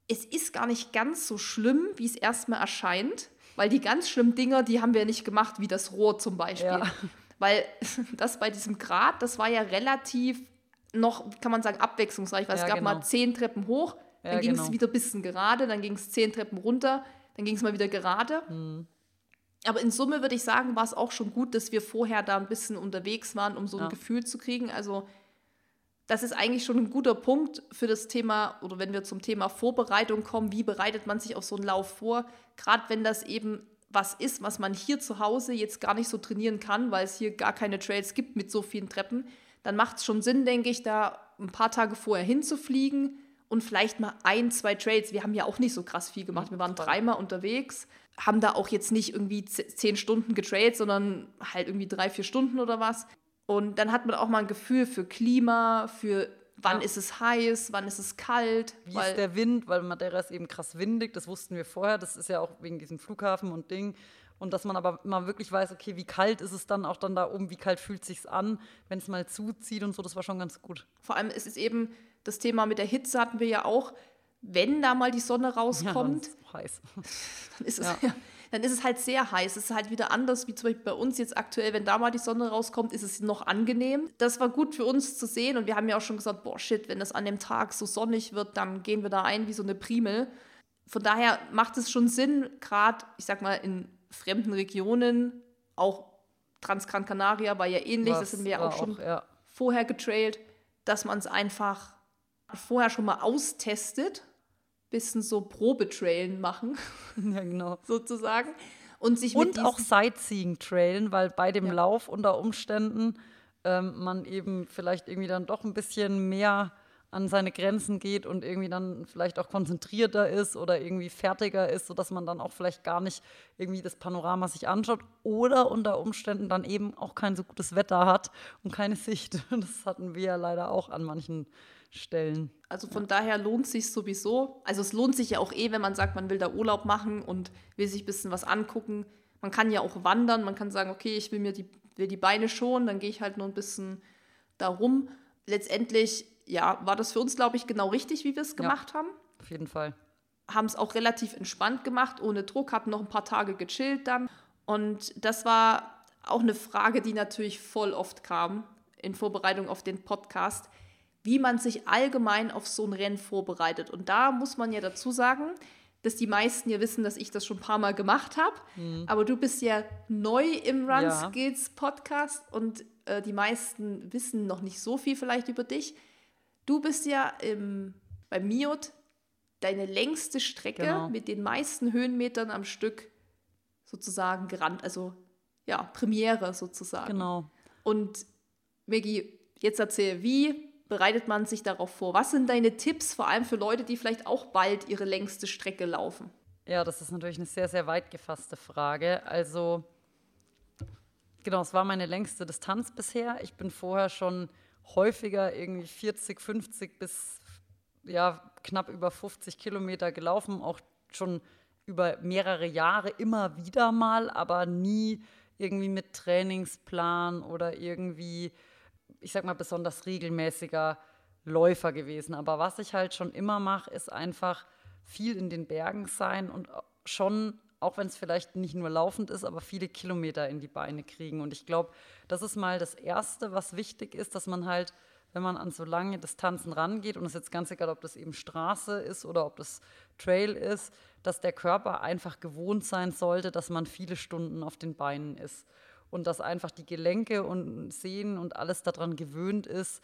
es ist gar nicht ganz so schlimm, wie es erstmal erscheint, weil die ganz schlimmen Dinger, die haben wir nicht gemacht, wie das Rohr zum Beispiel. Ja. Weil [laughs] das bei diesem Grat, das war ja relativ noch, kann man sagen, abwechslungsreich, weil Ja, es gab genau. mal zehn Treppen hoch, Ja, dann ging es genau. wieder ein bisschen gerade, dann ging es zehn Treppen runter, dann ging es mal wieder gerade. Mhm. Aber in Summe würde ich sagen, war es auch schon gut, dass wir vorher da ein bisschen unterwegs waren, um so ein Ja. Gefühl zu kriegen. Also das ist eigentlich schon ein guter Punkt für das Thema, oder wenn wir zum Thema Vorbereitung kommen, wie bereitet man sich auf so einen Lauf vor? Gerade wenn das eben was ist, was man hier zu Hause jetzt gar nicht so trainieren kann, weil es hier gar keine Trails gibt mit so vielen Treppen, dann macht es schon Sinn, denke ich, da ein paar Tage vorher hinzufliegen und vielleicht mal ein, zwei Trails. Wir haben ja auch nicht so krass viel gemacht. Wir waren dreimal unterwegs, haben da auch jetzt nicht irgendwie zehn Stunden getrailt, sondern halt irgendwie drei, vier Stunden oder was. Und dann hat man auch mal ein Gefühl für Klima, für wann Ja. ist es heiß, wann ist es kalt. Wie ist der Wind? Weil Madeira ist eben krass windig, das wussten wir vorher. Das ist ja auch wegen diesem Flughafen und Ding. Und dass man aber mal wirklich weiß, okay, wie kalt ist es dann auch dann da oben, wie kalt fühlt sich's an, wenn es mal zuzieht und so, das war schon ganz gut. Vor allem ist es eben das Thema mit der Hitze hatten wir ja auch. Wenn da mal die Sonne Ja, rauskommt, das ist heiß. [laughs] dann ist, es, Ja. [laughs] ja. Dann ist es halt sehr heiß. Es ist halt wieder anders, wie zum Beispiel bei uns jetzt aktuell, wenn da mal die Sonne rauskommt, ist es noch angenehm. Das war gut für uns zu sehen und wir haben ja auch schon gesagt, boah, shit, wenn das an dem Tag so sonnig wird, dann gehen wir da ein wie so eine Primel. Von daher macht es schon Sinn, gerade, ich sag mal, in fremden Regionen, auch Transgran Canaria war ja ähnlich, das Was sind wir ja auch schon ja. vorher getrailt, dass man es einfach vorher schon mal austestet, bisschen so Probetrailen machen, [laughs] ja, genau. sozusagen. Und sich Und auch Sightseeing-Trailen, weil bei dem Ja. Lauf unter Umständen ähm, man eben vielleicht irgendwie dann doch ein bisschen mehr an seine Grenzen geht und irgendwie dann vielleicht auch konzentrierter ist oder irgendwie fertiger ist, sodass man dann auch vielleicht gar nicht irgendwie das Panorama sich anschaut oder unter Umständen dann eben auch kein so gutes Wetter hat und keine Sicht. [laughs] Das hatten wir ja leider auch an manchen Stellen. Also von daher lohnt sich sowieso. Also es lohnt sich ja auch eh, wenn man sagt, man will da Urlaub machen und will sich ein bisschen was angucken. Man kann ja auch wandern, man kann sagen, okay, ich will mir die, will die Beine schonen, dann gehe ich halt nur ein bisschen da rum. Letztendlich, ja, war das für uns, glaube ich, genau richtig, wie wir es gemacht haben. Auf jeden Fall. Haben es auch relativ entspannt gemacht, ohne Druck, hatten noch ein paar Tage gechillt dann. Und das war auch eine Frage, die natürlich voll oft kam in Vorbereitung auf den Podcast, wie man sich allgemein auf so ein Rennen vorbereitet. Und da muss man ja dazu sagen, dass die meisten ja wissen, dass ich das schon ein paar Mal gemacht habe. Aber du bist ja neu im Run Ja. Skills Podcast und äh, die meisten wissen noch nicht so viel vielleicht über dich. Du bist ja im, bei Miot deine längste Strecke Genau. mit den meisten Höhenmetern am Stück sozusagen gerannt. Also ja, Premiere sozusagen. Genau. Und Maggie, jetzt erzähl, wie bereitet man sich darauf vor? Was sind deine Tipps, vor allem für Leute, die vielleicht auch bald ihre längste Strecke laufen? Ja, das ist natürlich eine sehr, sehr weit gefasste Frage. Also, genau, es war meine längste Distanz bisher. Ich bin vorher schon häufiger irgendwie 40, 50 bis ja, knapp über 50 Kilometer gelaufen, auch schon über mehrere Jahre immer wieder mal, aber nie irgendwie mit Trainingsplan oder irgendwie, ich sag mal, besonders regelmäßiger Läufer gewesen. Aber was ich halt schon immer mache, ist einfach viel in den Bergen sein und schon, auch wenn es vielleicht nicht nur laufend ist, aber viele Kilometer in die Beine kriegen. Und ich glaube, das ist mal das Erste, was wichtig ist, dass man halt, wenn man an so lange Distanzen rangeht, und es ist jetzt ganz egal, ob das eben Straße ist oder ob das Trail ist, dass der Körper einfach gewohnt sein sollte, dass man viele Stunden auf den Beinen ist. Und dass einfach die Gelenke und Sehnen und alles daran gewöhnt ist,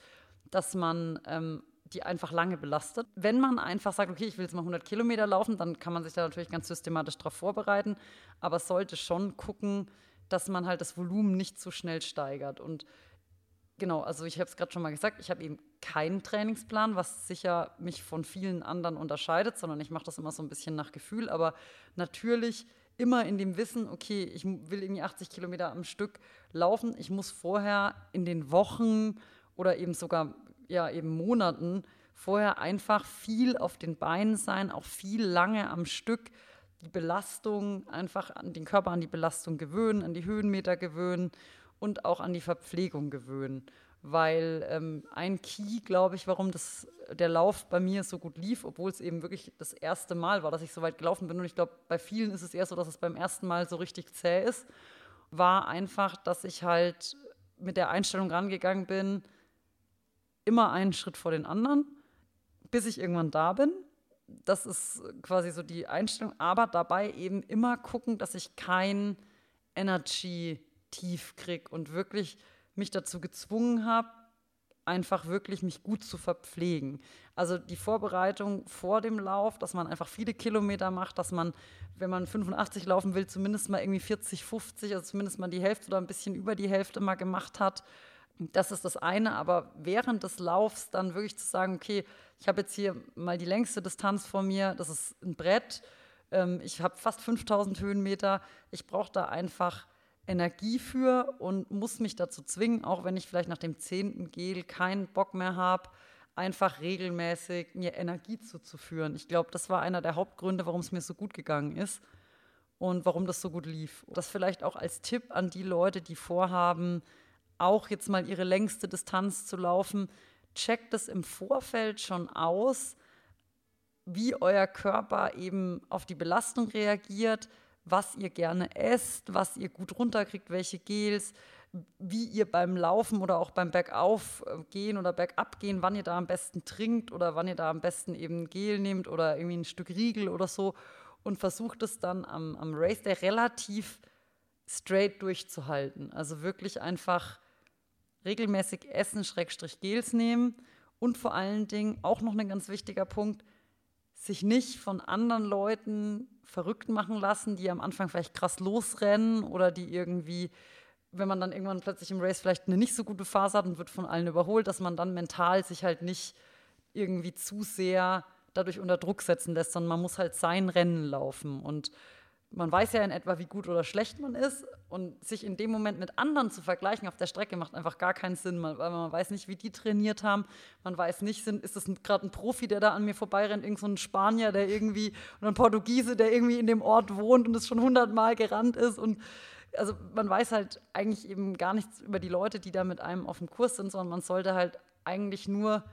dass man ähm, die einfach lange belastet. Wenn man einfach sagt, okay, ich will jetzt mal 100 Kilometer laufen, dann kann man sich da natürlich ganz systematisch darauf vorbereiten, aber sollte schon gucken, dass man halt das Volumen nicht zu schnell steigert. Und genau, also ich habe es gerade schon mal gesagt, ich habe eben keinen Trainingsplan, was sicher mich von vielen anderen unterscheidet, sondern ich mache das immer so ein bisschen nach Gefühl, aber natürlich immer in dem Wissen, okay, ich will irgendwie 80 Kilometer am Stück laufen, ich muss vorher in den Wochen oder eben sogar ja eben Monaten vorher einfach viel auf den Beinen sein, auch viel lange am Stück die Belastung einfach an den Körper an die Belastung gewöhnen, an die Höhenmeter gewöhnen und auch an die Verpflegung gewöhnen. Weil ähm, ein Key, glaube ich, warum das, der Lauf bei mir so gut lief, obwohl es eben wirklich das erste Mal war, dass ich so weit gelaufen bin. Und ich glaube, bei vielen ist es eher so, dass es beim ersten Mal so richtig zäh ist, war einfach, dass ich halt mit der Einstellung rangegangen bin, immer einen Schritt vor den anderen, bis ich irgendwann da bin. das ist quasi so die Einstellung, aber dabei eben immer gucken, dass ich kein Energy-Tief kriege und wirklich mich dazu gezwungen habe, einfach wirklich mich gut zu verpflegen. Also die Vorbereitung vor dem Lauf, dass man einfach viele Kilometer macht, dass man, wenn man 85 laufen will, zumindest mal irgendwie 40, 50, also zumindest mal die Hälfte oder ein bisschen über die Hälfte mal gemacht hat. Das ist das eine, aber während des Laufs dann wirklich zu sagen, okay, ich habe jetzt hier mal die längste Distanz vor mir, das ist ein Brett, ähm, ich habe fast 5000 Höhenmeter, ich brauche da einfach Energie für und muss mich dazu zwingen, auch wenn ich vielleicht nach dem zehnten Gel keinen Bock mehr habe, einfach regelmäßig mir Energie zuzuführen. Ich glaube, das war einer der Hauptgründe, warum es mir so gut gegangen ist und warum das so gut lief. Das vielleicht auch als Tipp an die Leute, die vorhaben, auch jetzt mal ihre längste Distanz zu laufen. Checkt es im Vorfeld schon aus, wie euer Körper eben auf die Belastung reagiert was ihr gerne esst, was ihr gut runterkriegt, welche Gels, wie ihr beim Laufen oder auch beim Bergauf äh, oder Bergab gehen, wann ihr da am besten trinkt oder wann ihr da am besten eben Gel nehmt oder irgendwie ein Stück Riegel oder so und versucht es dann am, am Race Day relativ straight durchzuhalten. Also wirklich einfach regelmäßig Essen, Schrägstrich Gels nehmen und vor allen Dingen auch noch ein ganz wichtiger Punkt, sich nicht von anderen Leuten verrückt machen lassen, die am Anfang vielleicht krass losrennen oder die irgendwie, wenn man dann irgendwann plötzlich im Race vielleicht eine nicht so gute Phase hat und wird von allen überholt, dass man dann mental sich halt nicht irgendwie zu sehr dadurch unter Druck setzen lässt, sondern man muss halt sein Rennen laufen. Und man weiß ja in etwa, wie gut oder schlecht man ist. Und sich in dem Moment mit anderen zu vergleichen auf der Strecke macht einfach gar keinen Sinn, weil man weiß nicht, wie die trainiert haben. Man weiß nicht, sind, ist das gerade ein Profi, der da an mir vorbeirennt, irgend so Spanier, der irgendwie, oder ein Portugiese, der irgendwie in dem Ort wohnt und es schon hundertmal gerannt ist. Und also man weiß halt eigentlich eben gar nichts über die Leute, die da mit einem auf dem Kurs sind, sondern man sollte halt eigentlich nur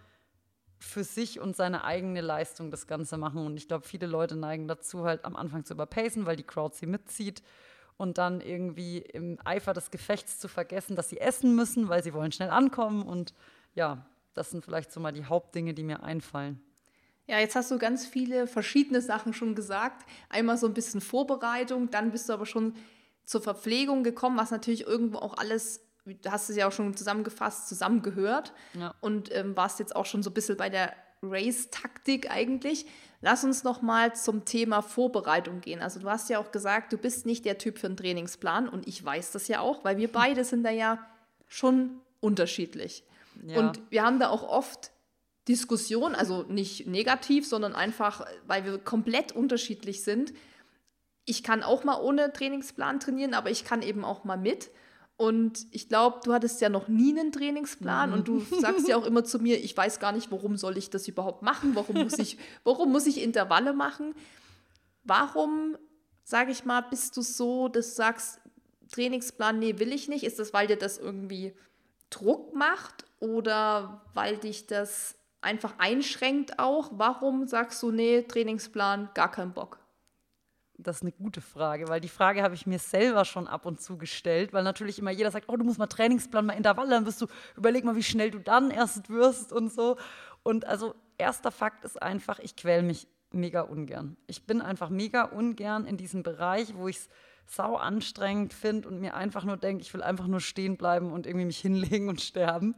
für sich und seine eigene Leistung das Ganze machen. Und ich glaube, viele Leute neigen dazu, halt am Anfang zu überpacen, weil die Crowd sie mitzieht. Und dann irgendwie im Eifer des Gefechts zu vergessen, dass sie essen müssen, weil sie wollen schnell ankommen. Und ja, das sind vielleicht so mal die Hauptdinge, die mir einfallen. Ja, jetzt hast du ganz viele verschiedene Sachen schon gesagt. Einmal so ein bisschen Vorbereitung, dann bist du aber schon zur Verpflegung gekommen, was natürlich irgendwo auch alles du hast es ja auch schon zusammengefasst, zusammengehört ja. und ähm, warst jetzt auch schon so ein bisschen bei der Race-Taktik eigentlich. Lass uns noch mal zum Thema Vorbereitung gehen. Also du hast ja auch gesagt, du bist nicht der Typ für einen Trainingsplan und ich weiß das ja auch, weil wir beide sind da ja schon unterschiedlich. Ja. Und wir haben da auch oft Diskussionen, also nicht negativ, sondern einfach, weil wir komplett unterschiedlich sind. Ich kann auch mal ohne Trainingsplan trainieren, aber ich kann eben auch mal mit. Und ich glaube, du hattest ja noch nie einen Trainingsplan mhm. und du sagst ja auch immer [laughs] zu mir, ich weiß gar nicht, warum soll ich das überhaupt machen? Warum muss ich, warum muss ich Intervalle machen? Warum, sage ich mal, bist du so, dass du sagst, Trainingsplan, nee, will ich nicht? Ist das, weil dir das irgendwie Druck macht oder weil dich das einfach einschränkt auch? Warum sagst du, nee, Trainingsplan, gar keinen Bock? Das ist eine gute Frage, weil die Frage habe ich mir selber schon ab und zu gestellt, weil natürlich immer jeder sagt, oh, du musst mal Trainingsplan, mal Intervalle, dann wirst du, überleg mal, wie schnell du dann erst wirst und so. Und also erster Fakt ist einfach, ich quäle mich mega ungern. Ich bin einfach mega ungern in diesem Bereich, wo ich es sau anstrengend finde und mir einfach nur denke, ich will einfach nur stehen bleiben und irgendwie mich [laughs] hinlegen und sterben.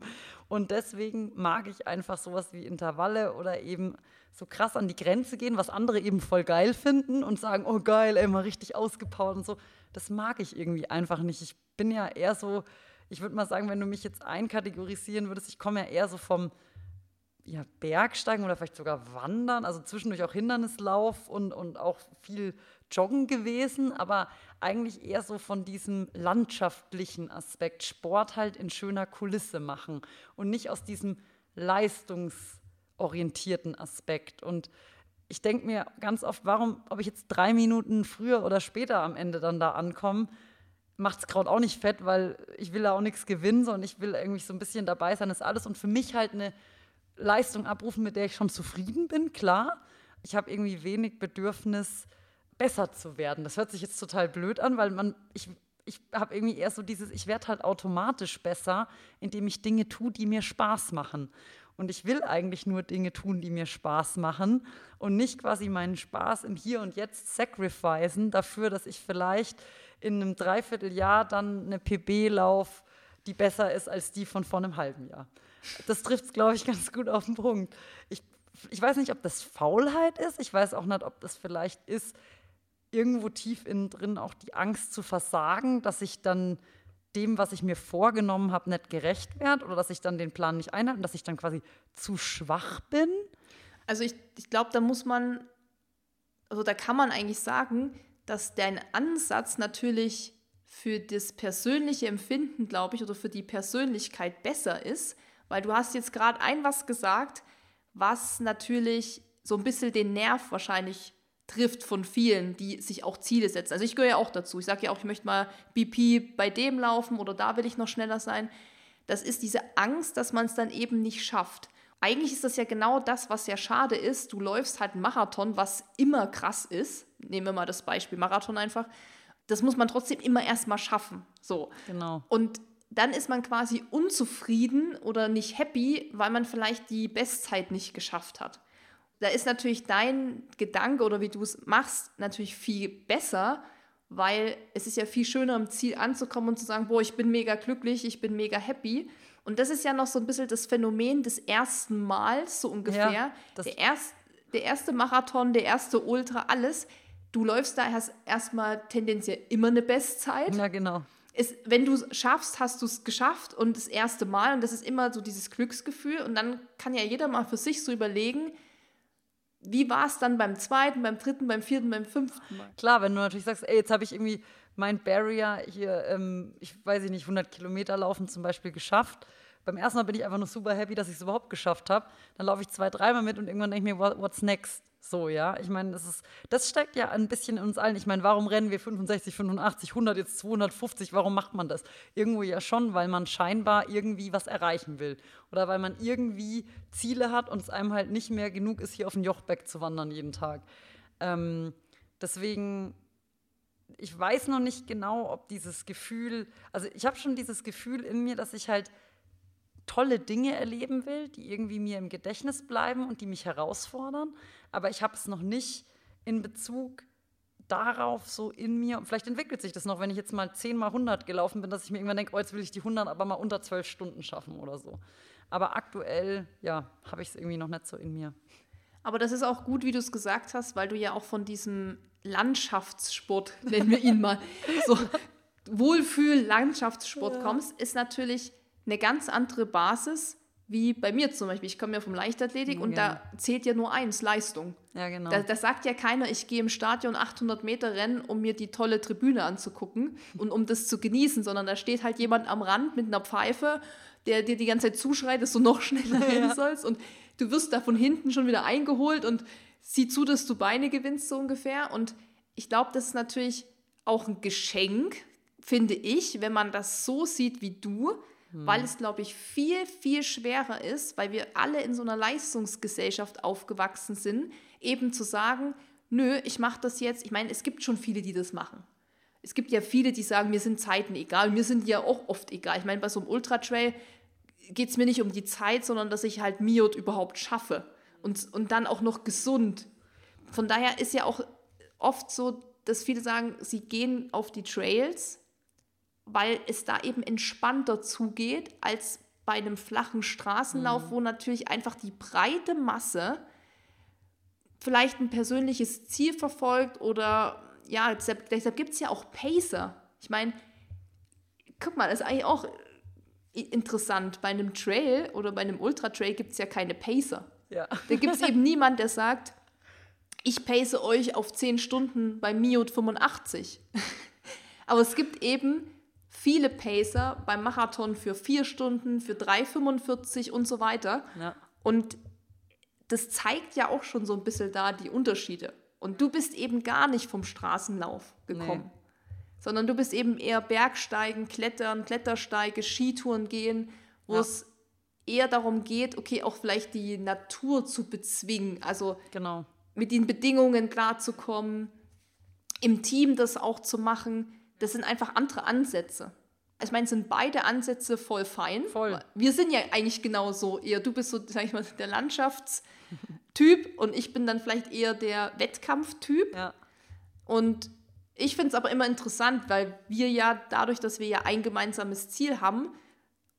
Und deswegen mag ich einfach sowas wie Intervalle oder eben so krass an die Grenze gehen, was andere eben voll geil finden und sagen, oh geil, mal richtig ausgepowert und so. Das mag ich irgendwie einfach nicht. Ich bin ja eher so, ich würde mal sagen, wenn du mich jetzt einkategorisieren würdest, ich komme ja eher so vom ja, Bergsteigen oder vielleicht sogar Wandern, also zwischendurch auch Hindernislauf und, und auch viel Joggen gewesen, aber eigentlich eher so von diesem landschaftlichen Aspekt, Sport halt in schöner Kulisse machen und nicht aus diesem Leistungs- orientierten Aspekt. Und ich denke mir ganz oft, warum, ob ich jetzt drei Minuten früher oder später am Ende dann da ankomme, macht es gerade auch nicht fett, weil ich will da auch nichts gewinnen, sondern ich will irgendwie so ein bisschen dabei sein, ist alles. Und für mich halt eine Leistung abrufen, mit der ich schon zufrieden bin, klar. Ich habe irgendwie wenig Bedürfnis, besser zu werden. Das hört sich jetzt total blöd an, weil man, ich, ich habe irgendwie eher so dieses, ich werde halt automatisch besser, indem ich Dinge tue, die mir Spaß machen. Und ich will eigentlich nur Dinge tun, die mir Spaß machen und nicht quasi meinen Spaß im Hier und Jetzt sacrificen dafür, dass ich vielleicht in einem Dreivierteljahr dann eine PB laufe, die besser ist als die von vor einem halben Jahr. Das trifft es, glaube ich, ganz gut auf den Punkt. Ich, ich weiß nicht, ob das Faulheit ist. Ich weiß auch nicht, ob das vielleicht ist, irgendwo tief innen drin auch die Angst zu versagen, dass ich dann dem, was ich mir vorgenommen habe, nicht gerecht werde oder dass ich dann den Plan nicht einhalte und dass ich dann quasi zu schwach bin? Also ich, ich glaube, da muss man, also da kann man eigentlich sagen, dass dein Ansatz natürlich für das persönliche Empfinden, glaube ich, oder für die Persönlichkeit besser ist, weil du hast jetzt gerade ein was gesagt, was natürlich so ein bisschen den Nerv wahrscheinlich trifft von vielen, die sich auch Ziele setzen. Also ich gehöre ja auch dazu. Ich sage ja auch, ich möchte mal BP bei dem laufen oder da will ich noch schneller sein. Das ist diese Angst, dass man es dann eben nicht schafft. Eigentlich ist das ja genau das, was ja schade ist. Du läufst halt einen Marathon, was immer krass ist. Nehmen wir mal das Beispiel Marathon einfach. Das muss man trotzdem immer erstmal schaffen. So. Genau. Und dann ist man quasi unzufrieden oder nicht happy, weil man vielleicht die Bestzeit nicht geschafft hat da ist natürlich dein Gedanke oder wie du es machst natürlich viel besser, weil es ist ja viel schöner, am Ziel anzukommen und zu sagen, boah, ich bin mega glücklich, ich bin mega happy. Und das ist ja noch so ein bisschen das Phänomen des ersten Mals, so ungefähr. Ja, der, erst, der erste Marathon, der erste Ultra, alles. Du läufst da erst erstmal tendenziell immer eine Bestzeit. Ja, genau. Ist, wenn du es schaffst, hast du es geschafft und das erste Mal. Und das ist immer so dieses Glücksgefühl. Und dann kann ja jeder mal für sich so überlegen, wie war es dann beim zweiten, beim dritten, beim vierten, beim fünften Mal? Klar, wenn du natürlich sagst, ey, jetzt habe ich irgendwie mein Barrier hier, ähm, ich weiß nicht, 100 Kilometer laufen zum Beispiel geschafft. Beim ersten Mal bin ich einfach nur super happy, dass ich es überhaupt geschafft habe. Dann laufe ich zwei, dreimal mit und irgendwann denke ich mir, what's next? So, ja. Ich meine, das, ist, das steckt ja ein bisschen in uns allen. Ich meine, warum rennen wir 65, 85, 100, jetzt 250? Warum macht man das? Irgendwo ja schon, weil man scheinbar irgendwie was erreichen will. Oder weil man irgendwie Ziele hat und es einem halt nicht mehr genug ist, hier auf den Jochbeck zu wandern jeden Tag. Ähm, deswegen, ich weiß noch nicht genau, ob dieses Gefühl, also ich habe schon dieses Gefühl in mir, dass ich halt tolle Dinge erleben will, die irgendwie mir im Gedächtnis bleiben und die mich herausfordern. Aber ich habe es noch nicht in Bezug darauf so in mir. Und vielleicht entwickelt sich das noch, wenn ich jetzt mal 10 mal 100 gelaufen bin, dass ich mir irgendwann denke, oh, jetzt will ich die 100 aber mal unter 12 Stunden schaffen oder so. Aber aktuell, ja, habe ich es irgendwie noch nicht so in mir. Aber das ist auch gut, wie du es gesagt hast, weil du ja auch von diesem Landschaftssport, [laughs] nennen wir ihn mal, so [laughs] Wohlfühl-Landschaftssport ja. kommst, ist natürlich eine ganz andere Basis wie bei mir zum Beispiel. Ich komme ja vom Leichtathletik ja, und da zählt ja nur eins, Leistung. Ja, genau. Da, da sagt ja keiner, ich gehe im Stadion 800 Meter rennen, um mir die tolle Tribüne anzugucken und um das zu genießen, sondern da steht halt jemand am Rand mit einer Pfeife, der dir die ganze Zeit zuschreit, dass du noch [laughs] schneller rennen ja. sollst und du wirst da von hinten schon wieder eingeholt und sieh zu, dass du Beine gewinnst so ungefähr und ich glaube, das ist natürlich auch ein Geschenk, finde ich, wenn man das so sieht wie du, hm. weil es, glaube ich, viel, viel schwerer ist, weil wir alle in so einer Leistungsgesellschaft aufgewachsen sind, eben zu sagen, nö, ich mache das jetzt. Ich meine, es gibt schon viele, die das machen. Es gibt ja viele, die sagen, mir sind Zeiten egal. Mir sind ja auch oft egal. Ich meine, bei so einem Ultra-Trail geht es mir nicht um die Zeit, sondern dass ich halt Miot überhaupt schaffe. Und, und dann auch noch gesund. Von daher ist ja auch oft so, dass viele sagen, sie gehen auf die Trails, weil es da eben entspannter zugeht als bei einem flachen Straßenlauf, mhm. wo natürlich einfach die breite Masse vielleicht ein persönliches Ziel verfolgt oder ja, deshalb, deshalb gibt es ja auch Pacer. Ich meine, guck mal, das ist eigentlich auch interessant. Bei einem Trail oder bei einem Ultra-Trail gibt es ja keine Pacer. Ja. Da gibt es [laughs] eben niemand, der sagt, ich pace euch auf 10 Stunden bei Miot 85. [laughs] Aber es gibt eben viele Pacer beim Marathon für vier Stunden, für 3,45 und so weiter. Ja. Und das zeigt ja auch schon so ein bisschen da die Unterschiede. Und du bist eben gar nicht vom Straßenlauf gekommen, nee. sondern du bist eben eher Bergsteigen, Klettern, Klettersteige, Skitouren gehen, wo ja. es eher darum geht, okay, auch vielleicht die Natur zu bezwingen, also genau. mit den Bedingungen klarzukommen, im Team das auch zu machen das sind einfach andere Ansätze. also ich meine, sind beide Ansätze voll fein. Voll. Wir sind ja eigentlich genauso eher, du bist so, sag ich mal, der Landschaftstyp [laughs] und ich bin dann vielleicht eher der Wettkampftyp. Ja. Und ich finde es aber immer interessant, weil wir ja dadurch, dass wir ja ein gemeinsames Ziel haben,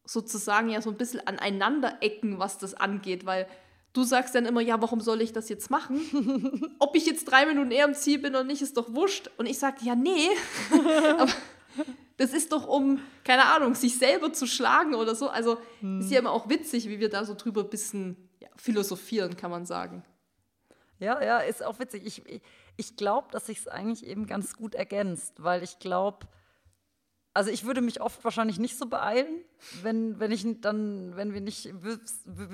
sozusagen ja so ein bisschen aneinander ecken, was das angeht, weil du sagst dann immer, ja, warum soll ich das jetzt machen? [laughs] Ob ich jetzt drei Minuten eher am Ziel bin oder nicht, ist doch wurscht. Und ich sage, ja, nee. [laughs] aber das ist doch um, keine Ahnung, sich selber zu schlagen oder so. Also hm. ist ja immer auch witzig, wie wir da so drüber ein bisschen ja, philosophieren, kann man sagen. Ja, ja, ist auch witzig. Ich, ich, ich glaube, dass sich es eigentlich eben ganz gut ergänzt, weil ich glaube, also ich würde mich oft wahrscheinlich nicht so beeilen, wenn, wenn ich dann, wenn wir nicht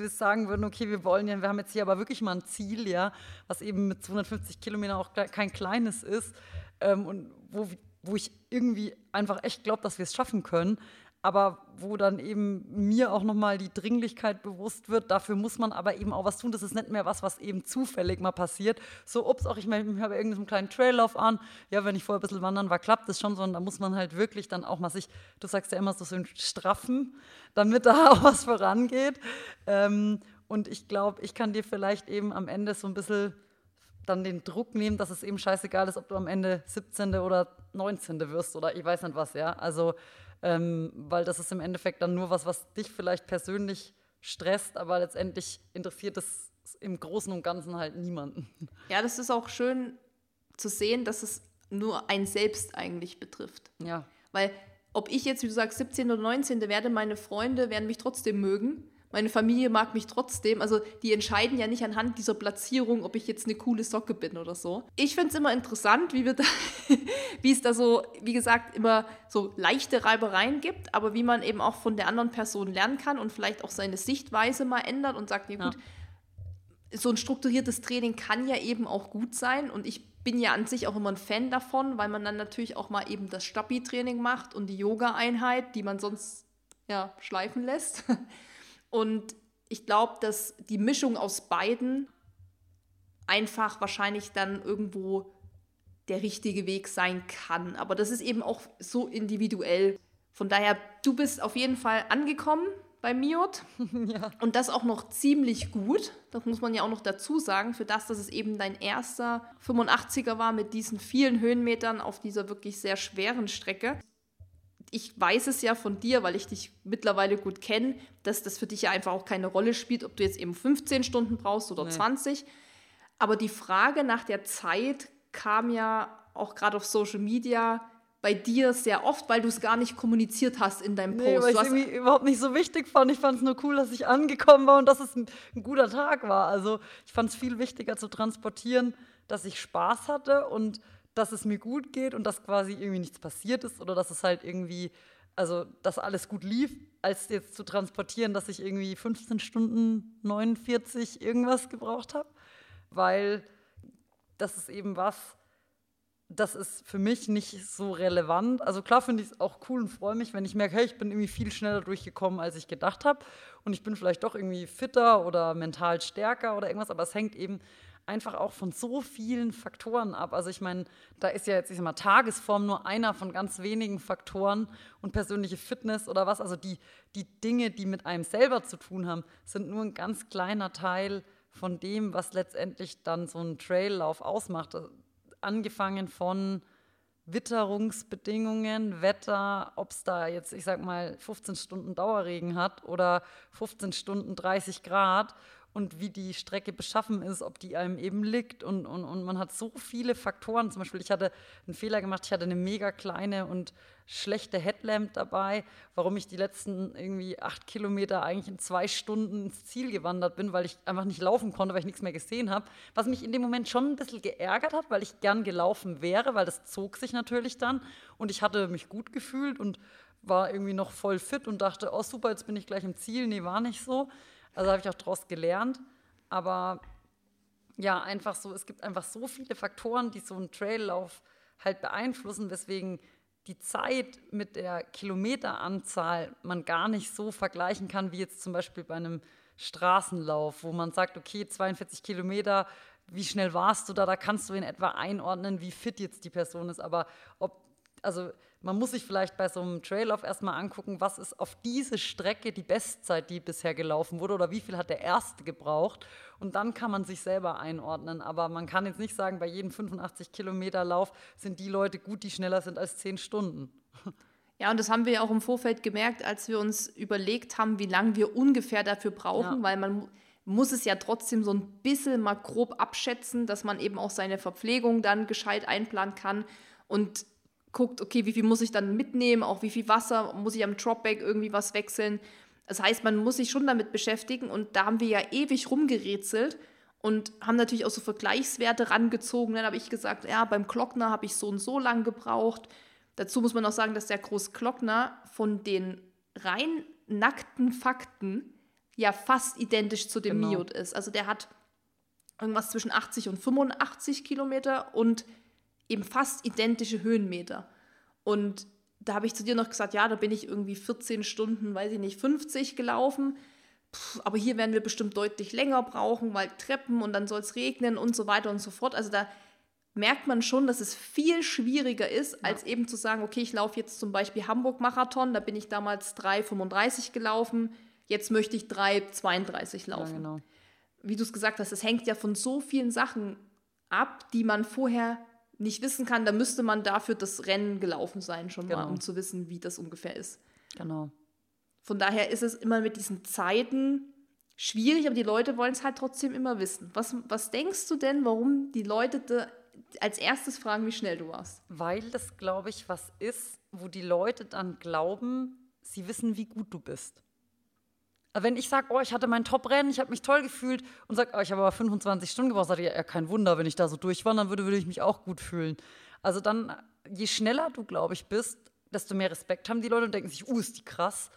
sagen würden, okay, wir wollen ja, wir haben jetzt hier aber wirklich mal ein Ziel, ja, was eben mit 250 Kilometern auch kein kleines ist ähm, und wo, wo ich irgendwie einfach echt glaube, dass wir es schaffen können aber wo dann eben mir auch nochmal die Dringlichkeit bewusst wird, dafür muss man aber eben auch was tun. Das ist nicht mehr was, was eben zufällig mal passiert. So, ups, auch ich, ich habe irgendeinen kleinen Traillauf an. Ja, wenn ich vorher ein bisschen wandern war, klappt das schon, sondern da muss man halt wirklich dann auch mal sich, du sagst ja immer so, so straffen, damit da [laughs] auch was vorangeht. Ähm, und ich glaube, ich kann dir vielleicht eben am Ende so ein bisschen dann den Druck nehmen, dass es eben scheißegal ist, ob du am Ende 17. oder 19. wirst oder ich weiß nicht was, ja. Also ähm, weil das ist im Endeffekt dann nur was, was dich vielleicht persönlich stresst, aber letztendlich interessiert es im Großen und Ganzen halt niemanden. Ja, das ist auch schön zu sehen, dass es nur ein selbst eigentlich betrifft. Ja. Weil ob ich jetzt, wie du sagst, 17 oder 19. werde, meine Freunde werden mich trotzdem mögen meine Familie mag mich trotzdem. Also die entscheiden ja nicht anhand dieser Platzierung, ob ich jetzt eine coole Socke bin oder so. Ich finde es immer interessant, wie, wir da, [laughs] wie es da so, wie gesagt, immer so leichte Reibereien gibt, aber wie man eben auch von der anderen Person lernen kann und vielleicht auch seine Sichtweise mal ändert und sagt, ja gut, ja. so ein strukturiertes Training kann ja eben auch gut sein und ich bin ja an sich auch immer ein Fan davon, weil man dann natürlich auch mal eben das Stabi-Training macht und die Yoga-Einheit, die man sonst ja schleifen lässt. [laughs] Und ich glaube, dass die Mischung aus beiden einfach wahrscheinlich dann irgendwo der richtige Weg sein kann. Aber das ist eben auch so individuell. Von daher, du bist auf jeden Fall angekommen bei Miot. [laughs] Ja. Und das auch noch ziemlich gut. Das muss man ja auch noch dazu sagen, für das, dass es eben dein erster 85er war mit diesen vielen Höhenmetern auf dieser wirklich sehr schweren Strecke ich weiß es ja von dir, weil ich dich mittlerweile gut kenne, dass das für dich ja einfach auch keine Rolle spielt, ob du jetzt eben 15 Stunden brauchst oder nee. 20. Aber die Frage nach der Zeit kam ja auch gerade auf Social Media bei dir sehr oft, weil du es gar nicht kommuniziert hast in deinem Post. Nee, weil ich es irgendwie überhaupt nicht so wichtig fand. Ich fand es nur cool, dass ich angekommen war und dass es ein, ein guter Tag war. Also ich fand es viel wichtiger zu transportieren, dass ich Spaß hatte und dass es mir gut geht und dass quasi irgendwie nichts passiert ist oder dass es halt irgendwie, also dass alles gut lief, als jetzt zu transportieren, dass ich irgendwie 15 Stunden 49 irgendwas gebraucht habe, weil das ist eben was, das ist für mich nicht so relevant. Also klar finde ich es auch cool und freue mich, wenn ich merke, hey, ich bin irgendwie viel schneller durchgekommen, als ich gedacht habe. Und ich bin vielleicht doch irgendwie fitter oder mental stärker oder irgendwas, aber es hängt eben einfach auch von so vielen Faktoren ab. Also ich meine, da ist ja jetzt, ich sag mal, Tagesform nur einer von ganz wenigen Faktoren und persönliche Fitness oder was. Also die, die Dinge, die mit einem selber zu tun haben, sind nur ein ganz kleiner Teil von dem, was letztendlich dann so ein Traillauf ausmacht. Angefangen von Witterungsbedingungen, Wetter, ob es da jetzt, ich sag mal, 15 Stunden Dauerregen hat oder 15 Stunden 30 Grad und wie die Strecke beschaffen ist, ob die einem eben liegt. Und, und, und man hat so viele Faktoren. Zum Beispiel, ich hatte einen Fehler gemacht, ich hatte eine mega kleine und schlechte Headlamp dabei, warum ich die letzten irgendwie acht Kilometer eigentlich in zwei Stunden ins Ziel gewandert bin, weil ich einfach nicht laufen konnte, weil ich nichts mehr gesehen habe. Was mich in dem Moment schon ein bisschen geärgert hat, weil ich gern gelaufen wäre, weil das zog sich natürlich dann. Und ich hatte mich gut gefühlt und war irgendwie noch voll fit und dachte, oh super, jetzt bin ich gleich im Ziel. Nee, war nicht so. Also habe ich auch daraus gelernt. Aber ja, einfach so, es gibt einfach so viele Faktoren, die so einen Traillauf halt beeinflussen, weswegen die Zeit mit der Kilometeranzahl man gar nicht so vergleichen kann wie jetzt zum Beispiel bei einem Straßenlauf, wo man sagt, okay, 42 Kilometer, wie schnell warst du da? Da kannst du in etwa einordnen, wie fit jetzt die Person ist. Aber ob also man muss sich vielleicht bei so einem Trailauf erstmal angucken, was ist auf diese Strecke die Bestzeit, die bisher gelaufen wurde oder wie viel hat der erste gebraucht. Und dann kann man sich selber einordnen. Aber man kann jetzt nicht sagen, bei jedem 85 Kilometer Lauf sind die Leute gut, die schneller sind als 10 Stunden. Ja, und das haben wir ja auch im Vorfeld gemerkt, als wir uns überlegt haben, wie lange wir ungefähr dafür brauchen, ja. weil man muss es ja trotzdem so ein bisschen mal grob abschätzen, dass man eben auch seine Verpflegung dann gescheit einplanen kann. Und guckt, okay, wie viel muss ich dann mitnehmen, auch wie viel Wasser, muss ich am Dropback irgendwie was wechseln. Das heißt, man muss sich schon damit beschäftigen und da haben wir ja ewig rumgerätselt und haben natürlich auch so Vergleichswerte rangezogen. Dann habe ich gesagt, ja, beim Glockner habe ich so und so lang gebraucht. Dazu muss man auch sagen, dass der Großglockner von den rein nackten Fakten ja fast identisch zu dem genau. Miot ist. Also der hat irgendwas zwischen 80 und 85 Kilometer und eben fast identische Höhenmeter. Und da habe ich zu dir noch gesagt, ja, da bin ich irgendwie 14 Stunden, weiß ich nicht, 50 gelaufen. Puh, aber hier werden wir bestimmt deutlich länger brauchen, weil Treppen und dann soll es regnen und so weiter und so fort. Also da merkt man schon, dass es viel schwieriger ist, ja. als eben zu sagen, okay, ich laufe jetzt zum Beispiel Hamburg-Marathon, da bin ich damals 3,35 gelaufen, jetzt möchte ich 3,32 laufen. Ja, genau. Wie du es gesagt hast, es hängt ja von so vielen Sachen ab, die man vorher nicht wissen kann, da müsste man dafür das Rennen gelaufen sein, schon genau. mal, um zu wissen, wie das ungefähr ist. Genau. Von daher ist es immer mit diesen Zeiten schwierig, aber die Leute wollen es halt trotzdem immer wissen. Was, was denkst du denn, warum die Leute als erstes fragen, wie schnell du warst? Weil das, glaube ich, was ist, wo die Leute dann glauben, sie wissen, wie gut du bist. Wenn ich sage, oh, ich hatte mein Top-Rennen, ich habe mich toll gefühlt und sage, oh, ich habe aber 25 Stunden gebraucht, sage ich, ja, kein Wunder, wenn ich da so durchwandern würde, würde ich mich auch gut fühlen. Also dann, je schneller du, glaube ich, bist, desto mehr Respekt haben die Leute und denken sich, uh, ist die krass.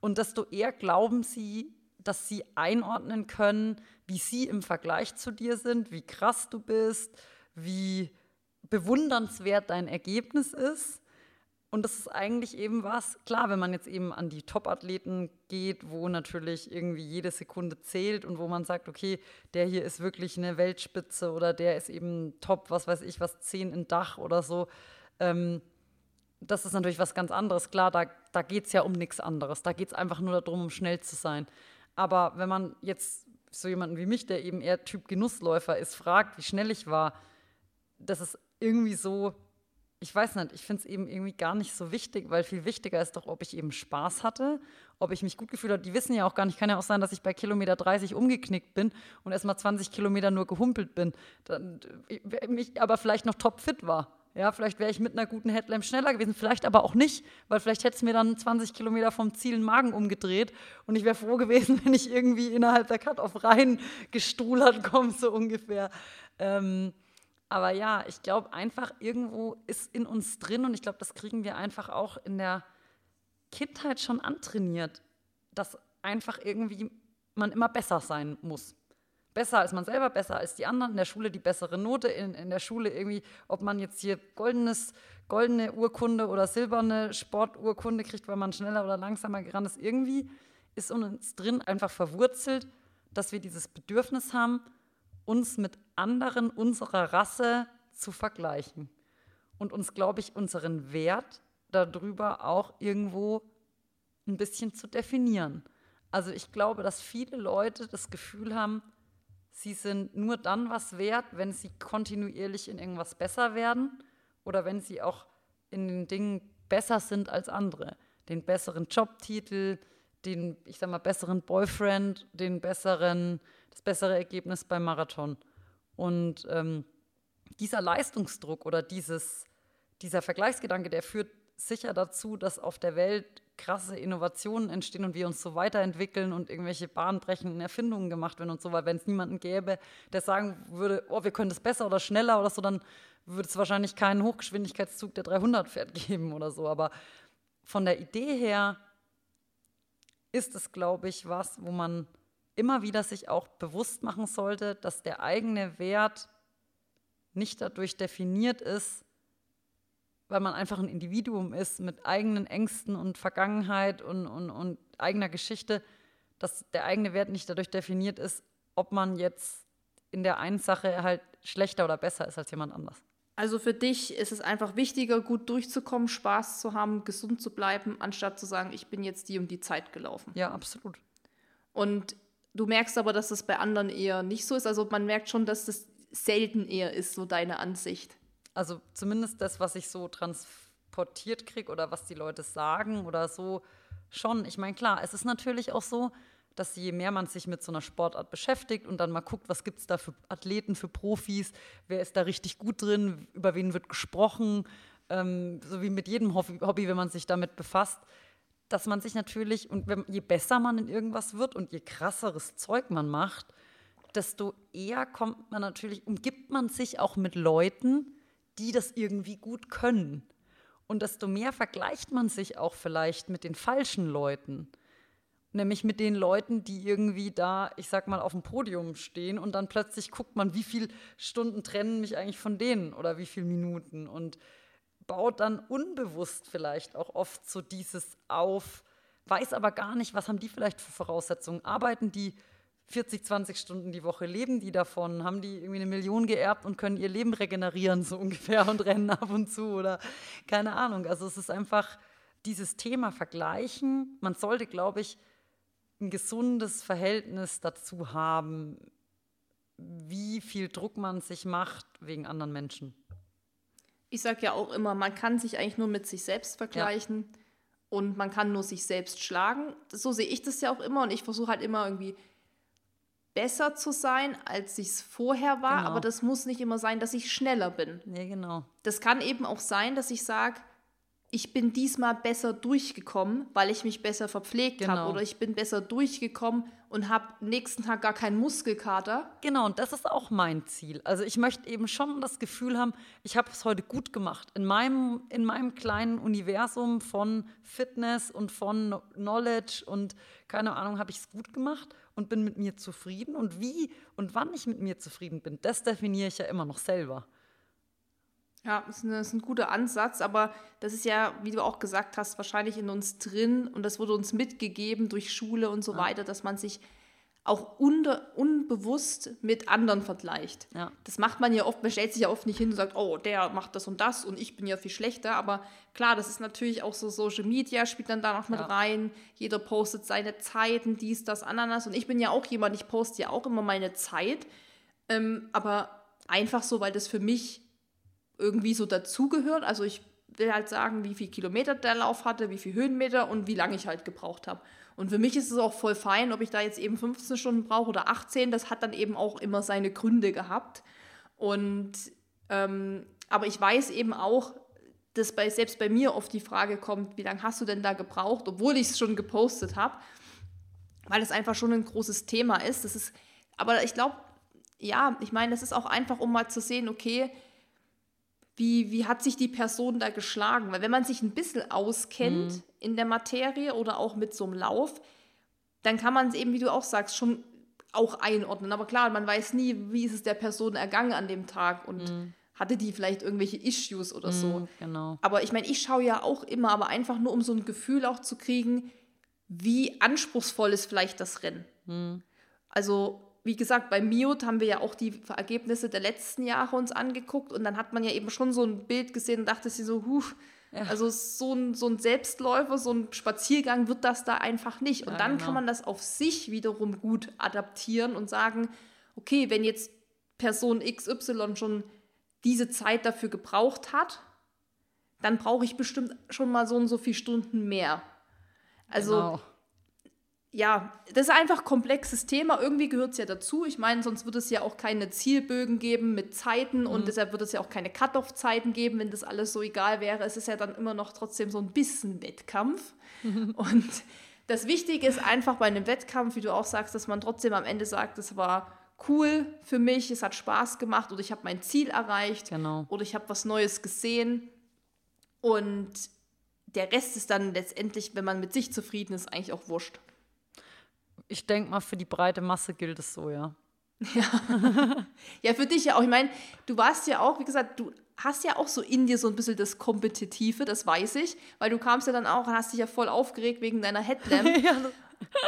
Und desto eher glauben sie, dass sie einordnen können, wie sie im Vergleich zu dir sind, wie krass du bist, wie bewundernswert dein Ergebnis ist. Und das ist eigentlich eben was, klar, wenn man jetzt eben an die Top-Athleten geht, wo natürlich irgendwie jede Sekunde zählt und wo man sagt, okay, der hier ist wirklich eine Weltspitze oder der ist eben top, was weiß ich, was 10 in Dach oder so. Ähm, das ist natürlich was ganz anderes. Klar, da, da geht es ja um nichts anderes. Da geht es einfach nur darum, um schnell zu sein. Aber wenn man jetzt so jemanden wie mich, der eben eher Typ Genussläufer ist, fragt, wie schnell ich war, das ist irgendwie so, ich weiß nicht, ich finde es eben irgendwie gar nicht so wichtig, weil viel wichtiger ist doch, ob ich eben Spaß hatte, ob ich mich gut gefühlt habe. Die wissen ja auch gar nicht, kann ja auch sein, dass ich bei Kilometer 30 umgeknickt bin und erst mal 20 Kilometer nur gehumpelt bin, dann, mich aber vielleicht noch topfit war. Ja, vielleicht wäre ich mit einer guten Headlamp schneller gewesen, vielleicht aber auch nicht, weil vielleicht hätte es mir dann 20 Kilometer vom Ziel den Magen umgedreht und ich wäre froh gewesen, [laughs] wenn ich irgendwie innerhalb der Cut-Off rein gestrulert komme, so ungefähr. Ähm, aber ja, ich glaube einfach, irgendwo ist in uns drin und ich glaube, das kriegen wir einfach auch in der Kindheit schon antrainiert, dass einfach irgendwie man immer besser sein muss. Besser als man selber, besser als die anderen, in der Schule die bessere Note, in, in der Schule irgendwie, ob man jetzt hier goldenes, goldene Urkunde oder silberne Sporturkunde kriegt, weil man schneller oder langsamer gerannt ist. Irgendwie ist uns drin einfach verwurzelt, dass wir dieses Bedürfnis haben, uns mit anderen unserer Rasse zu vergleichen und uns, glaube ich, unseren Wert darüber auch irgendwo ein bisschen zu definieren. Also ich glaube, dass viele Leute das Gefühl haben, sie sind nur dann was wert, wenn sie kontinuierlich in irgendwas besser werden oder wenn sie auch in den Dingen besser sind als andere. Den besseren Jobtitel, den, ich sag mal, besseren Boyfriend, den besseren, das bessere Ergebnis beim Marathon. Und ähm, dieser Leistungsdruck oder dieses, dieser Vergleichsgedanke, der führt sicher dazu, dass auf der Welt krasse Innovationen entstehen und wir uns so weiterentwickeln und irgendwelche bahnbrechenden Erfindungen gemacht werden und so, weil wenn es niemanden gäbe, der sagen würde, oh, wir können das besser oder schneller oder so, dann würde es wahrscheinlich keinen Hochgeschwindigkeitszug, der 300 fährt, [laughs] geben oder so. Aber von der Idee her ist es, glaube ich, was, wo man immer wieder sich auch bewusst machen sollte, dass der eigene Wert nicht dadurch definiert ist, weil man einfach ein Individuum ist mit eigenen Ängsten und Vergangenheit und, und, und eigener Geschichte, dass der eigene Wert nicht dadurch definiert ist, ob man jetzt in der einen Sache halt schlechter oder besser ist als jemand anders. Also für dich ist es einfach wichtiger, gut durchzukommen, Spaß zu haben, gesund zu bleiben, anstatt zu sagen, ich bin jetzt die um die Zeit gelaufen. Ja, absolut. Und du merkst aber, dass das bei anderen eher nicht so ist. Also man merkt schon, dass das selten eher ist, so deine Ansicht. Also zumindest das, was ich so transportiert kriege oder was die Leute sagen oder so, schon. Ich meine, klar, es ist natürlich auch so, dass je mehr man sich mit so einer Sportart beschäftigt und dann mal guckt, was gibt es da für Athleten, für Profis, wer ist da richtig gut drin, über wen wird gesprochen, ähm, so wie mit jedem Hobby, wenn man sich damit befasst, dass man sich natürlich, und je besser man in irgendwas wird und je krasseres Zeug man macht, desto eher kommt man natürlich, umgibt man sich auch mit Leuten, die das irgendwie gut können. Und desto mehr vergleicht man sich auch vielleicht mit den falschen Leuten. Nämlich mit den Leuten, die irgendwie da, ich sag mal, auf dem Podium stehen und dann plötzlich guckt man, wie viele Stunden trennen mich eigentlich von denen oder wie viele Minuten und baut dann unbewusst vielleicht auch oft so dieses auf, weiß aber gar nicht, was haben die vielleicht für Voraussetzungen. Arbeiten die 40, 20 Stunden die Woche, leben die davon, haben die irgendwie eine Million geerbt und können ihr Leben regenerieren, so [laughs] ungefähr, und rennen ab und zu oder keine Ahnung. Also es ist einfach dieses Thema Vergleichen. Man sollte, glaube ich, ein gesundes Verhältnis dazu haben, wie viel Druck man sich macht wegen anderen Menschen. Ich sage ja auch immer, man kann sich eigentlich nur mit sich selbst vergleichen ja. und man kann nur sich selbst schlagen. So sehe ich das ja auch immer und ich versuche halt immer irgendwie besser zu sein, als ich es vorher war, genau. aber das muss nicht immer sein, dass ich schneller bin. Nee, genau. Das kann eben auch sein, dass ich sage, ich bin diesmal besser durchgekommen, weil ich mich besser verpflegt genau. habe oder ich bin besser durchgekommen und habe nächsten Tag gar keinen Muskelkater. Genau, und das ist auch mein Ziel. Also ich möchte eben schon das Gefühl haben, ich habe es heute gut gemacht. In meinem, in meinem kleinen Universum von Fitness und von Knowledge und keine Ahnung, habe ich es gut gemacht und bin mit mir zufrieden. Und wie und wann ich mit mir zufrieden bin, das definiere ich ja immer noch selber. Ja, das ist, eine, das ist, ein guter Ansatz, aber das ist ja, wie du auch gesagt hast, wahrscheinlich in uns drin und das wurde uns mitgegeben durch Schule und so ja. weiter, dass man sich auch unter, unbewusst mit anderen vergleicht. Ja. Das macht man ja oft, man stellt sich ja oft nicht hin und sagt, oh, der macht das und das und ich bin ja viel schlechter. Aber klar, das ist natürlich auch so Social Media, spielt dann da noch mit ja. rein. Jeder postet seine Zeiten, dies, das, Ananas. Und ich bin ja auch jemand, ich poste ja auch immer meine Zeit. Ähm, aber einfach so, weil das für mich irgendwie so dazugehört. Also ich will halt sagen, wie viel Kilometer der Lauf hatte, wie viel Höhenmeter und wie lange ich halt gebraucht habe. Und für mich ist es auch voll fein, ob ich da jetzt eben 15 Stunden brauche oder 18. Das hat dann eben auch immer seine Gründe gehabt. Und ähm, aber ich weiß eben auch, dass bei, selbst bei mir oft die Frage kommt, wie lange hast du denn da gebraucht, obwohl ich es schon gepostet habe, weil es einfach schon ein großes Thema ist. Das ist aber ich glaube, ja, ich meine, das ist auch einfach, um mal zu sehen, okay, wie, wie hat sich die Person da geschlagen? Weil wenn man sich ein bisschen auskennt mhm. in der Materie oder auch mit so einem Lauf, dann kann man es eben, wie du auch sagst, schon auch einordnen. Aber klar, man weiß nie, wie ist es der Person ergangen an dem Tag und mhm. hatte die vielleicht irgendwelche Issues oder so. Mhm, genau. Aber ich meine, ich schaue ja auch immer, aber einfach nur, um so ein Gefühl auch zu kriegen, wie anspruchsvoll ist vielleicht das Rennen. Mhm. Also wie gesagt, bei Miot haben wir ja auch die Ergebnisse der letzten Jahre uns angeguckt und dann hat man ja eben schon so ein Bild gesehen und dachte sich so, huh, ja. also so ein, so ein Selbstläufer, so ein Spaziergang wird das da einfach nicht. Und ja, dann genau. kann man das auf sich wiederum gut adaptieren und sagen, okay, wenn jetzt Person XY schon diese Zeit dafür gebraucht hat, dann brauche ich bestimmt schon mal so und so viele Stunden mehr. Also genau ja, das ist einfach ein komplexes Thema. Irgendwie gehört es ja dazu. Ich meine, sonst würde es ja auch keine Zielbögen geben mit Zeiten mhm. und deshalb würde es ja auch keine Cut-off-Zeiten geben, wenn das alles so egal wäre. Es ist ja dann immer noch trotzdem so ein bisschen Wettkampf. Mhm. [laughs] Und das Wichtige ist einfach bei einem Wettkampf, wie du auch sagst, dass man trotzdem am Ende sagt, es war cool für mich, es hat Spaß gemacht oder ich habe mein Ziel erreicht genau. oder ich habe was Neues gesehen. Und der Rest ist dann letztendlich, wenn man mit sich zufrieden ist, eigentlich auch wurscht. Ich denke mal, für die breite Masse gilt es so, ja. [laughs] Ja. ja, für dich ja auch. Ich meine, du warst ja auch, wie gesagt, du hast ja auch so in dir so ein bisschen das Kompetitive, das weiß ich, weil du kamst ja dann auch und hast dich ja voll aufgeregt wegen deiner Headlamp. [laughs] ja.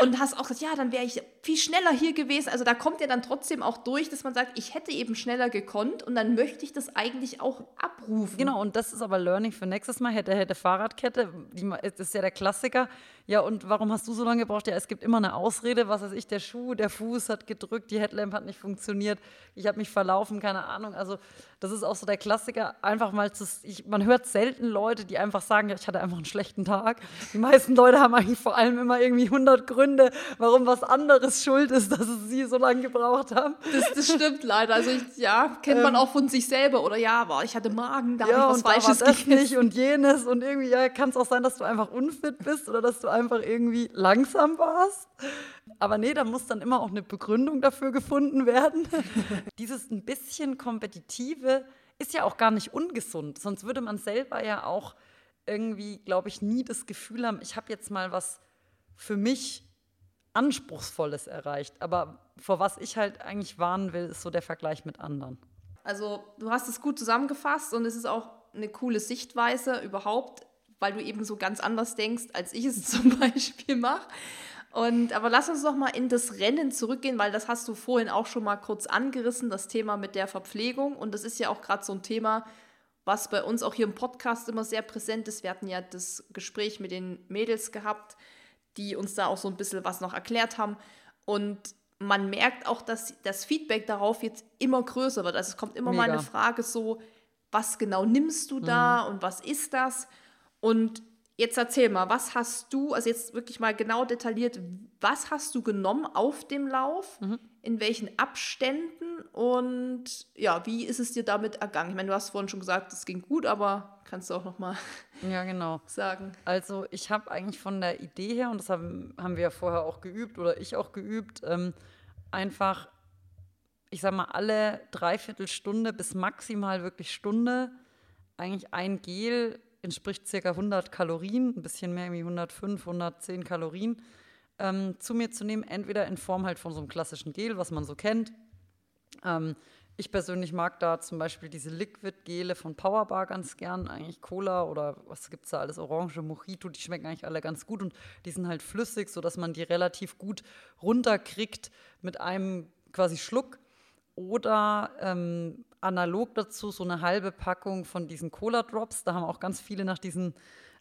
Und hast auch gesagt, ja, dann wäre ich viel schneller hier gewesen. Also da kommt ja dann trotzdem auch durch, dass man sagt, ich hätte eben schneller gekonnt und dann möchte ich das eigentlich auch abrufen. Genau, und das ist aber Learning für nächstes Mal. Hätte, hätte Fahrradkette, die, das ist ja der Klassiker. Ja, und warum hast du so lange gebraucht? Ja, es gibt immer eine Ausrede, was weiß ich, der Schuh, der Fuß hat gedrückt, die Headlamp hat nicht funktioniert, ich habe mich verlaufen, keine Ahnung. Also das ist auch so der Klassiker, einfach mal zu, ich, man hört selten Leute, die einfach sagen, ja, ich hatte einfach einen schlechten Tag. Die meisten Leute haben eigentlich vor allem immer irgendwie 100 Gründe, warum was anderes schuld ist, dass es sie so lange gebraucht haben. Das, das stimmt leider. Also ich, ja, kennt man ähm, auch von sich selber. Oder ja, aber ich hatte Magen, da ja, habe ich was Falsches da war das nicht und jenes und irgendwie ja, kann es auch sein, dass du einfach unfit bist oder dass du einfach irgendwie langsam warst. Aber nee, da muss dann immer auch eine Begründung dafür gefunden werden. [laughs] Dieses ein bisschen kompetitive ist ja auch gar nicht ungesund. Sonst würde man selber ja auch irgendwie, glaube ich, nie das Gefühl haben, ich habe jetzt mal was für mich Anspruchsvolles erreicht. Aber vor was ich halt eigentlich warnen will, ist so der Vergleich mit anderen. Also du hast es gut zusammengefasst und es ist auch eine coole Sichtweise überhaupt, weil du eben so ganz anders denkst, als ich es [laughs] zum Beispiel mache. Und aber lass uns noch mal in das Rennen zurückgehen, weil das hast du vorhin auch schon mal kurz angerissen, das Thema mit der Verpflegung. Und das ist ja auch gerade so ein Thema, was bei uns auch hier im Podcast immer sehr präsent ist. Wir hatten ja das Gespräch mit den Mädels gehabt, die uns da auch so ein bisschen was noch erklärt haben. Und man merkt auch, dass das Feedback darauf jetzt immer größer wird. Also es kommt immer Mega. mal eine Frage so, was genau nimmst du da mhm. und was ist das? Und Jetzt erzähl mal, was hast du, also jetzt wirklich mal genau detailliert, was hast du genommen auf dem Lauf, mhm. In welchen Abständen und ja, wie ist es dir damit ergangen? Ich meine, du hast vorhin schon gesagt, es ging gut, aber kannst du auch noch mal [laughs] ja, genau. [laughs] sagen. Also ich habe eigentlich von der Idee her, und das haben, haben wir ja vorher auch geübt oder ich auch geübt, ähm, einfach, ich sag mal, alle Dreiviertelstunde bis maximal wirklich Stunde eigentlich ein Gel entspricht circa 100 Kalorien, ein bisschen mehr, irgendwie 105, 110 Kalorien, ähm, zu mir zu nehmen. Entweder in Form halt von so einem klassischen Gel, was man so kennt. Ähm, ich persönlich mag da zum Beispiel diese Liquid-Gele von Powerbar ganz gern, eigentlich Cola oder was gibt es da alles, Orange, Mojito, die schmecken eigentlich alle ganz gut und die sind halt flüssig, sodass man die relativ gut runterkriegt mit einem quasi Schluck. Oder ähm, analog dazu so eine halbe Packung von diesen Cola-Drops. Da haben auch ganz viele nach diesen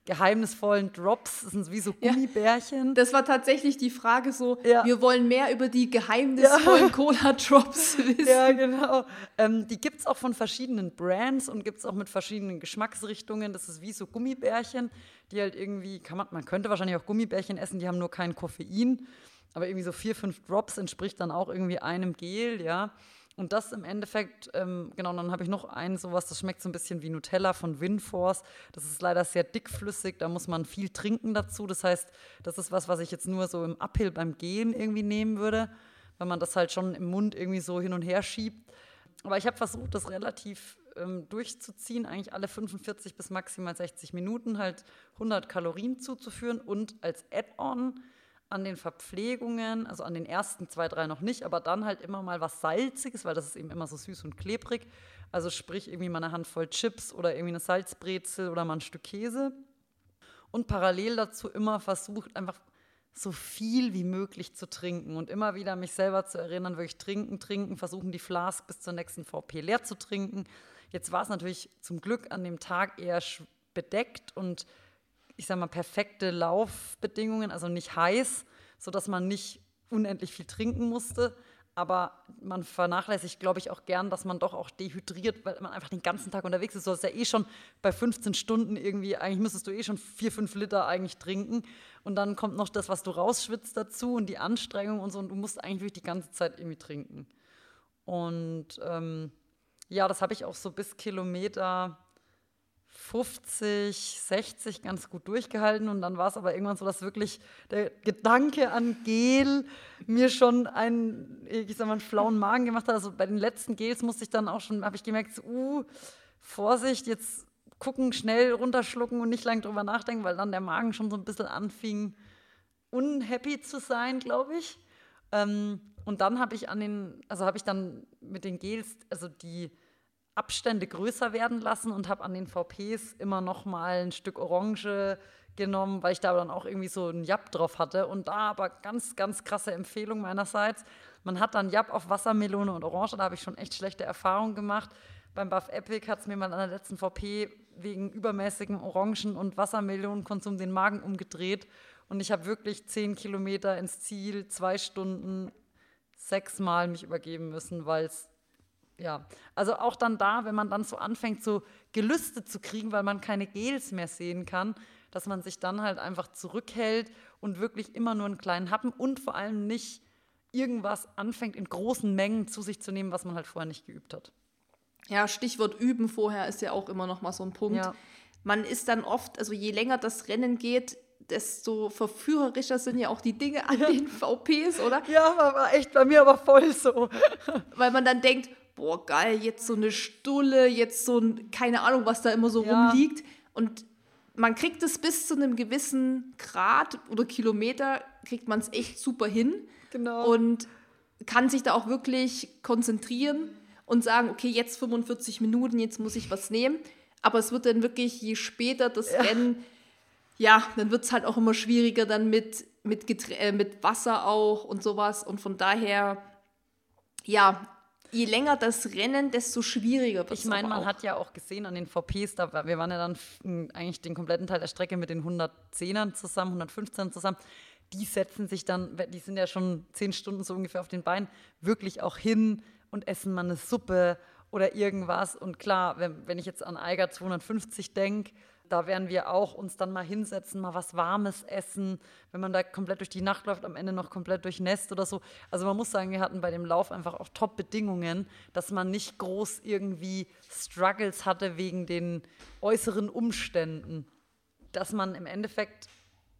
geheimnisvollen Drops, das sind wie so Gummibärchen. Ja, das war tatsächlich die Frage so, ja. wir wollen mehr über die geheimnisvollen ja. [laughs] Cola-Drops wissen. Ja, genau. Ähm, die gibt es auch von verschiedenen Brands und gibt es auch mit verschiedenen Geschmacksrichtungen. Das ist wie so Gummibärchen, die halt irgendwie, kann man, man könnte wahrscheinlich auch Gummibärchen essen, die haben nur kein Koffein, aber irgendwie so vier, fünf Drops entspricht dann auch irgendwie einem Gel, ja. Und das im Endeffekt, ähm, genau, dann habe ich noch ein sowas, das schmeckt so ein bisschen wie Nutella von Winforce. Das ist leider sehr dickflüssig, da muss man viel trinken dazu. Das heißt, das ist was, was ich jetzt nur so im Uphill beim Gehen irgendwie nehmen würde, weil man das halt schon im Mund irgendwie so hin und her schiebt. Aber ich habe versucht, das relativ ähm, durchzuziehen, eigentlich alle 45 bis maximal 60 Minuten halt 100 Kalorien zuzuführen und als Add-on an den Verpflegungen, also an den ersten zwei, drei noch nicht, aber dann halt immer mal was Salziges, weil das ist eben immer so süß und klebrig. Also sprich irgendwie mal eine Handvoll Chips oder irgendwie eine Salzbrezel oder mal ein Stück Käse. Und parallel dazu immer versucht, einfach so viel wie möglich zu trinken und immer wieder mich selber zu erinnern, wirklich trinken, trinken, versuchen die Flask bis zur nächsten VP leer zu trinken. Jetzt war es natürlich zum Glück an dem Tag eher bedeckt und ich sag mal, perfekte Laufbedingungen, also nicht heiß, sodass man nicht unendlich viel trinken musste. Aber man vernachlässigt, glaube ich, auch gern, dass man doch auch dehydriert, weil man einfach den ganzen Tag unterwegs ist. Du hast ja eh schon bei 15 Stunden irgendwie, eigentlich müsstest du eh schon vier, fünf Liter eigentlich trinken. Und dann kommt noch das, was du rausschwitzt dazu und die Anstrengung und so. Und du musst eigentlich wirklich die ganze Zeit irgendwie trinken. Und ähm, ja, das habe ich auch so bis Kilometer 50, 60 ganz gut durchgehalten und dann war es aber irgendwann so, dass wirklich der Gedanke an Gel mir schon einen, ich sag mal, einen flauen Magen gemacht hat. Also bei den letzten Gels musste ich dann auch schon, habe ich gemerkt, so, uh, Vorsicht, jetzt gucken, schnell runterschlucken und nicht lang drüber nachdenken, weil dann der Magen schon so ein bisschen anfing, unhappy zu sein, glaube ich. Ähm, und dann habe ich an den, also habe ich dann mit den Gels, also die Abstände größer werden lassen und habe an den VPs immer noch mal ein Stück Orange genommen, weil ich da dann auch irgendwie so ein Jab drauf hatte. Und da aber ganz, ganz krasse Empfehlung meinerseits. Man hat dann Jab auf Wassermelone und Orange, da habe ich schon echt schlechte Erfahrungen gemacht. Beim Buff Epic hat es mir mal an der letzten VP wegen übermäßigem Orangen- und Wassermelonenkonsum den Magen umgedreht. Und ich habe wirklich zehn Kilometer ins Ziel, zwei Stunden, sechsmal mich übergeben müssen, weil es ja, also auch dann da, wenn man dann so anfängt, so Gelüste zu kriegen, weil man keine Gels mehr sehen kann, dass man sich dann halt einfach zurückhält und wirklich immer nur einen kleinen Happen und vor allem nicht irgendwas anfängt in großen Mengen zu sich zu nehmen, was man halt vorher nicht geübt hat. Ja, Stichwort üben vorher ist ja auch immer noch mal so ein Punkt. Ja. Man ist dann oft, also je länger das Rennen geht, desto verführerischer sind ja auch die Dinge an den VPs, oder? Ja, war echt bei mir aber voll so. Weil man dann denkt, boah, geil, jetzt so eine Stulle, jetzt so ein, keine Ahnung, was da immer so ja. rumliegt. Und man kriegt es bis zu einem gewissen Grad oder Kilometer, kriegt man es echt super hin. Genau. Und kann sich da auch wirklich konzentrieren und sagen, okay, jetzt 45 Minuten, jetzt muss ich was nehmen. Aber es wird dann wirklich, je später das ja. Rennen, ja, dann wird es halt auch immer schwieriger dann mit, mit, äh, mit Wasser auch und sowas. Und von daher, ja, je länger das Rennen, desto schwieriger wird es. Ich meine, man auch. hat ja auch gesehen an den VPs, da, wir waren ja dann eigentlich den kompletten Teil der Strecke mit den 110ern zusammen, 115ern zusammen. Die setzen sich dann, die sind ja schon zehn Stunden so ungefähr auf den Beinen, wirklich auch hin und essen mal eine Suppe oder irgendwas. Und klar, wenn, wenn ich jetzt an Eiger 250 denke, da werden wir auch uns dann mal hinsetzen, mal was Warmes essen, wenn man da komplett durch die Nacht läuft, am Ende noch komplett durchnässt oder so. Also man muss sagen, wir hatten bei dem Lauf einfach auch Top-Bedingungen, dass man nicht groß irgendwie Struggles hatte wegen den äußeren Umständen. Dass man im Endeffekt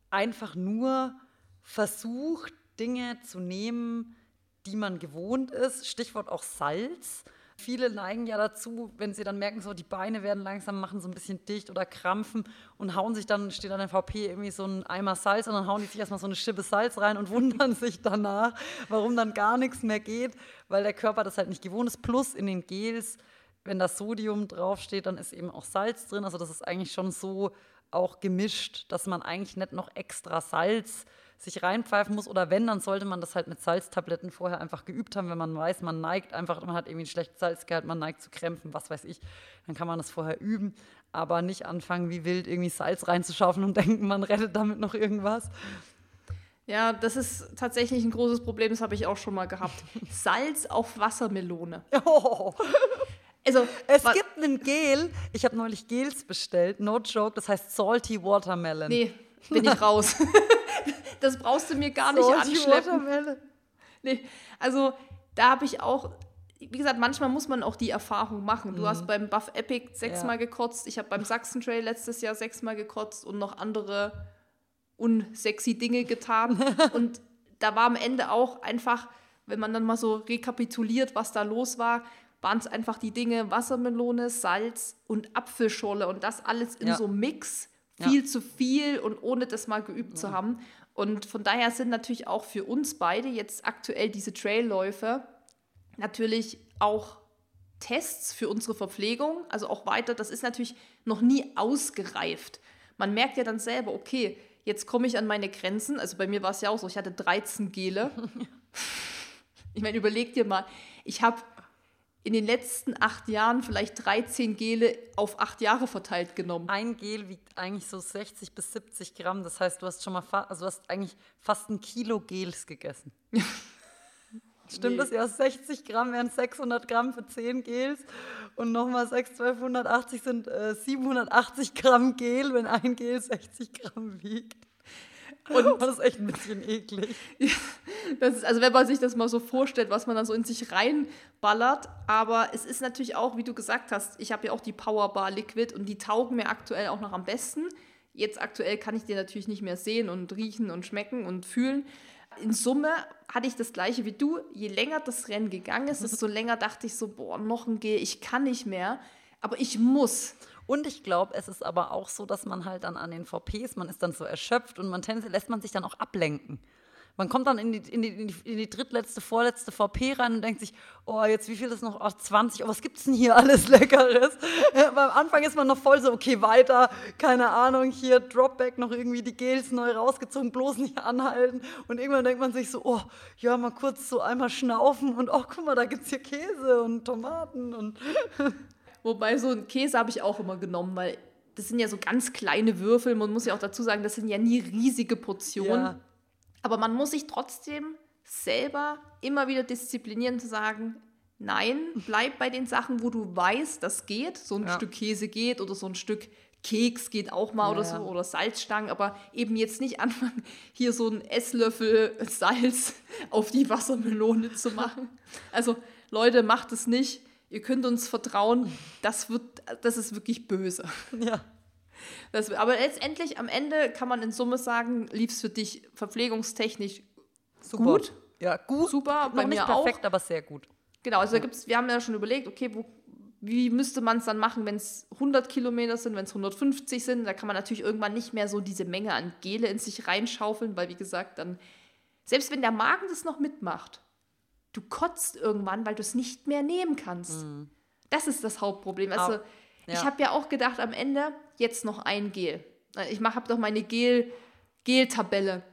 einfach nur versucht, Dinge zu nehmen, die man gewohnt ist. Stichwort auch Salz. Viele neigen ja dazu, wenn sie dann merken, so die Beine werden langsam, machen so ein bisschen dicht oder krampfen und hauen sich dann, steht an der VP irgendwie so ein Eimer Salz und dann hauen die sich erstmal so eine Schippe Salz rein und [laughs] wundern sich danach, warum dann gar nichts mehr geht, weil der Körper das halt nicht gewohnt ist. Plus in den Gels, wenn das Sodium draufsteht, dann ist eben auch Salz drin. Also das ist eigentlich schon so auch gemischt, dass man eigentlich nicht noch extra Salz sich reinpfeifen muss. Oder wenn, dann sollte man das halt mit Salztabletten vorher einfach geübt haben, wenn man weiß, man neigt einfach, man hat irgendwie ein schlechtes Salzgehalt, man neigt zu Krämpfen, was weiß ich. Dann kann man das vorher üben, aber nicht anfangen, wie wild irgendwie Salz reinzuschaufeln und [laughs] denken, man rettet damit noch irgendwas. Ja, das ist tatsächlich ein großes Problem, das habe ich auch schon mal gehabt. [laughs] Salz auf Wassermelone. [laughs] Oh. Also, es gibt ein Gel, ich habe neulich Gels bestellt, no joke, das heißt Salty Watermelon. Nee, bin ich raus. [laughs] das brauchst du mir gar nicht Salty anschleppen. Nee, also da habe ich auch, wie gesagt, manchmal muss man auch die Erfahrung machen. Du mhm. hast beim Buff Epic sechsmal ja. gekotzt, ich habe beim Sachsen Trail letztes Jahr sechsmal gekotzt und noch andere unsexy Dinge getan. [laughs] und da war am Ende auch einfach, wenn man dann mal so rekapituliert, was da los war, waren es einfach die Dinge Wassermelone, Salz und Apfelschorle und das alles in ja. so Mix. Viel ja. zu viel und ohne das mal geübt ja. zu haben. Und von daher sind natürlich auch für uns beide jetzt aktuell diese Trailläufe natürlich auch Tests für unsere Verpflegung, also auch weiter, das ist natürlich noch nie ausgereift. Man merkt ja dann selber, okay, jetzt komme ich an meine Grenzen. Also bei mir war es ja auch so, ich hatte 13 Gele. [laughs] ich meine, überleg dir mal, ich habe in den letzten acht Jahren vielleicht 13 Gele auf acht Jahre verteilt genommen. Ein Gel wiegt eigentlich so 60 bis 70 Gramm. Das heißt, du hast schon mal also hast eigentlich fast ein Kilo Gels gegessen. [laughs] Stimmt nee. das? Ja, 60 Gramm wären 600 Gramm für 10 Gels und nochmal 6, 1280 sind äh, 780 Gramm Gel, wenn ein Gel 60 Gramm wiegt. Und das ist echt ein bisschen eklig. [laughs] das ist, also wenn man sich das mal so vorstellt, was man dann so in sich reinballert. Aber es ist natürlich auch, wie du gesagt hast, ich habe ja auch die Powerbar Liquid und die taugen mir aktuell auch noch am besten. Jetzt aktuell kann ich die natürlich nicht mehr sehen und riechen und schmecken und fühlen. In Summe hatte ich das gleiche wie du. Je länger das Rennen gegangen ist, desto länger dachte ich so, boah, noch ein G, ich kann nicht mehr. Aber ich muss. Und ich glaube, es ist aber auch so, dass man halt dann an den VPs, man ist dann so erschöpft und man lässt man sich dann auch ablenken. Man kommt dann in die, in die, in die, in die drittletzte, vorletzte VP rein und denkt sich, oh, jetzt wie viel ist noch? Oh, 20, oh, was gibt's denn hier alles [laughs] Leckeres? Beim Anfang ist man noch voll so, okay, weiter, keine Ahnung, hier Dropback, noch irgendwie die Gels neu rausgezogen, bloß nicht anhalten. Und irgendwann denkt man sich so, oh, ja, mal kurz so einmal schnaufen und oh, guck mal, da gibt's hier Käse und Tomaten und. [laughs] Wobei so einen Käse habe ich auch immer genommen, weil das sind ja so ganz kleine Würfel. Man muss ja auch dazu sagen, das sind ja nie riesige Portionen. Ja. Aber man muss sich trotzdem selber immer wieder disziplinieren zu sagen, nein, bleib bei den Sachen, wo du weißt, das geht. So ein ja. Stück Käse geht oder so ein Stück Keks geht auch mal ja, oder so oder Salzstangen, aber eben jetzt nicht anfangen, hier so einen Esslöffel Salz [laughs] auf die Wassermelone zu machen. Also Leute, macht es nicht. Ihr könnt uns vertrauen, das wird, das ist wirklich böse. Ja. Das, aber letztendlich am Ende kann man in Summe sagen, lief es für dich verpflegungstechnisch Super. gut. Ja, gut. Super. Bei Noch mir nicht perfekt, auch. aber sehr gut. Genau, also da gibt's, wir haben ja schon überlegt, okay, wo, wie müsste man es dann machen, wenn es 100 Kilometer sind, wenn es 150 sind. Da kann man natürlich irgendwann nicht mehr so diese Menge an Gele in sich reinschaufeln, weil wie gesagt, dann, selbst wenn der Magen das noch mitmacht, du kotzt irgendwann, weil du es nicht mehr nehmen kannst. Mhm. Das ist das Hauptproblem. Also, ja. ich habe ja auch gedacht, am Ende jetzt noch ein Gel. Ich habe doch meine Gel, Gel-Tabelle.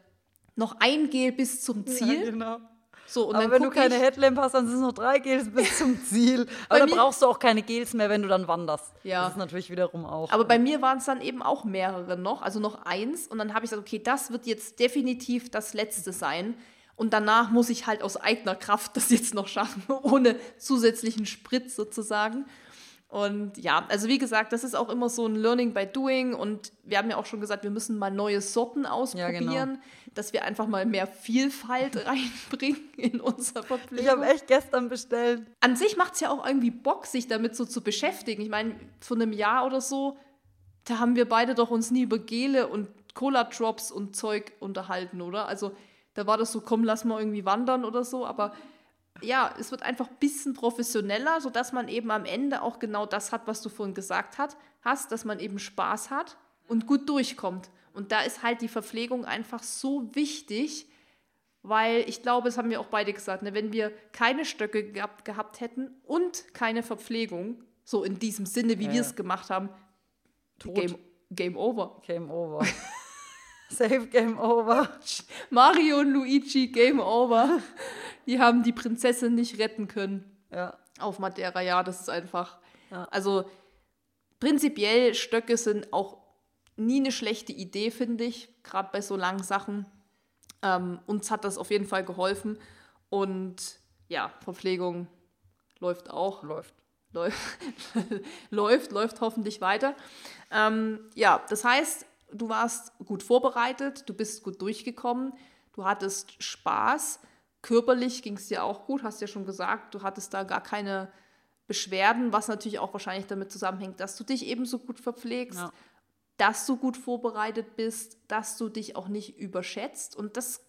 Noch ein Gel bis zum Ziel. Ja, genau. So, und Aber wenn du keine Headlamp hast, dann sind es noch drei Gels bis [laughs] zum Ziel. Aber dann brauchst du auch keine Gels mehr, wenn du dann wanderst. Ja. Das ist natürlich wiederum auch. Aber bei mir waren es dann eben auch mehrere noch, also noch eins. Und dann habe ich gesagt, okay, das wird jetzt definitiv das letzte sein. Und danach muss ich halt aus eigener Kraft das jetzt noch schaffen, [laughs] ohne zusätzlichen Sprit sozusagen. Und ja, also wie gesagt, das ist auch immer so ein Learning by Doing. Und wir haben ja auch schon gesagt, wir müssen mal neue Sorten ausprobieren, ja, genau. dass wir einfach mal mehr Vielfalt [laughs] reinbringen in unser Verpflegung. Ich habe echt gestern bestellt. An sich macht es ja auch irgendwie Bock, sich damit so zu beschäftigen. Ich meine, vor einem Jahr oder so, da haben wir beide doch uns nie über Gele und Cola-Drops und Zeug unterhalten, oder? Also da war das so, komm, lass mal irgendwie wandern oder so. Aber ja, es wird einfach ein bisschen professioneller, sodass man eben am Ende auch genau das hat, was du vorhin gesagt hat, hast, dass man eben Spaß hat und gut durchkommt. Und da ist halt die Verpflegung einfach so wichtig, weil ich glaube, das haben wir auch beide gesagt, ne, wenn wir keine Stöcke gehabt, gehabt hätten und keine Verpflegung, so in diesem Sinne, wie ja. wir es gemacht haben, Game, Game over. Game over. [laughs] Safe Game Over. Mario und Luigi Game Over. Die haben die Prinzessin nicht retten können. Ja. Auf Madeira, ja, das ist einfach. Ja. Also prinzipiell Stöcke sind auch nie eine schlechte Idee, finde ich, gerade bei so langen Sachen. Ähm, uns hat das auf jeden Fall geholfen. Und ja, Verpflegung läuft auch. Läuft. Läuft, [laughs] läuft, läuft hoffentlich weiter. Ähm, ja, das heißt, du warst gut vorbereitet, du bist gut durchgekommen, du hattest Spaß, körperlich ging es dir auch gut, hast ja schon gesagt, du hattest da gar keine Beschwerden, was natürlich auch wahrscheinlich damit zusammenhängt, dass du dich ebenso gut verpflegst, ja. dass du gut vorbereitet bist, dass du dich auch nicht überschätzt und das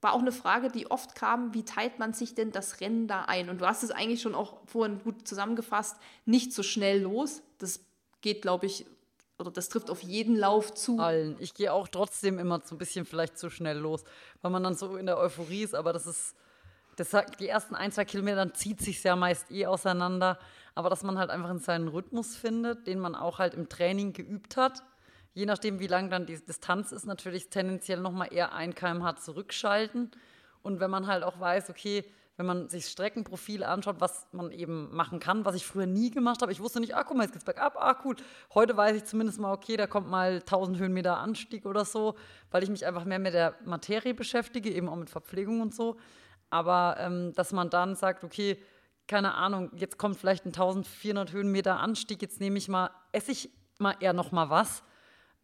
war auch eine Frage, die oft kam, wie teilt man sich denn das Rennen da ein? Und du hast es eigentlich schon auch vorhin gut zusammengefasst, nicht so schnell los. Das geht, glaube ich, oder das trifft auf jeden Lauf zu. Allen. Ich gehe auch trotzdem immer so ein bisschen vielleicht zu schnell los, weil man dann so in der Euphorie ist, aber das ist, das die ersten ein, zwei Kilometer, dann zieht sich ja meist eh auseinander, aber dass man halt einfach in seinen Rhythmus findet, den man auch halt im Training geübt hat. Je nachdem, wie lang dann die Distanz ist, natürlich tendenziell nochmal eher ein kmh zurückschalten. Und wenn man halt auch weiß, okay, wenn man sich Streckenprofile anschaut, was man eben machen kann, was ich früher nie gemacht habe. Ich wusste nicht, ah, guck mal, jetzt geht's bergab, ah, cool. Heute weiß ich zumindest mal, okay, da kommt mal 1000 Höhenmeter Anstieg oder so, weil ich mich einfach mehr mit der Materie beschäftige, eben auch mit Verpflegung und so. Aber ähm, dass man dann sagt, okay, keine Ahnung, jetzt kommt vielleicht ein 1400 Höhenmeter Anstieg, jetzt nehme ich mal, esse ich mal eher noch mal was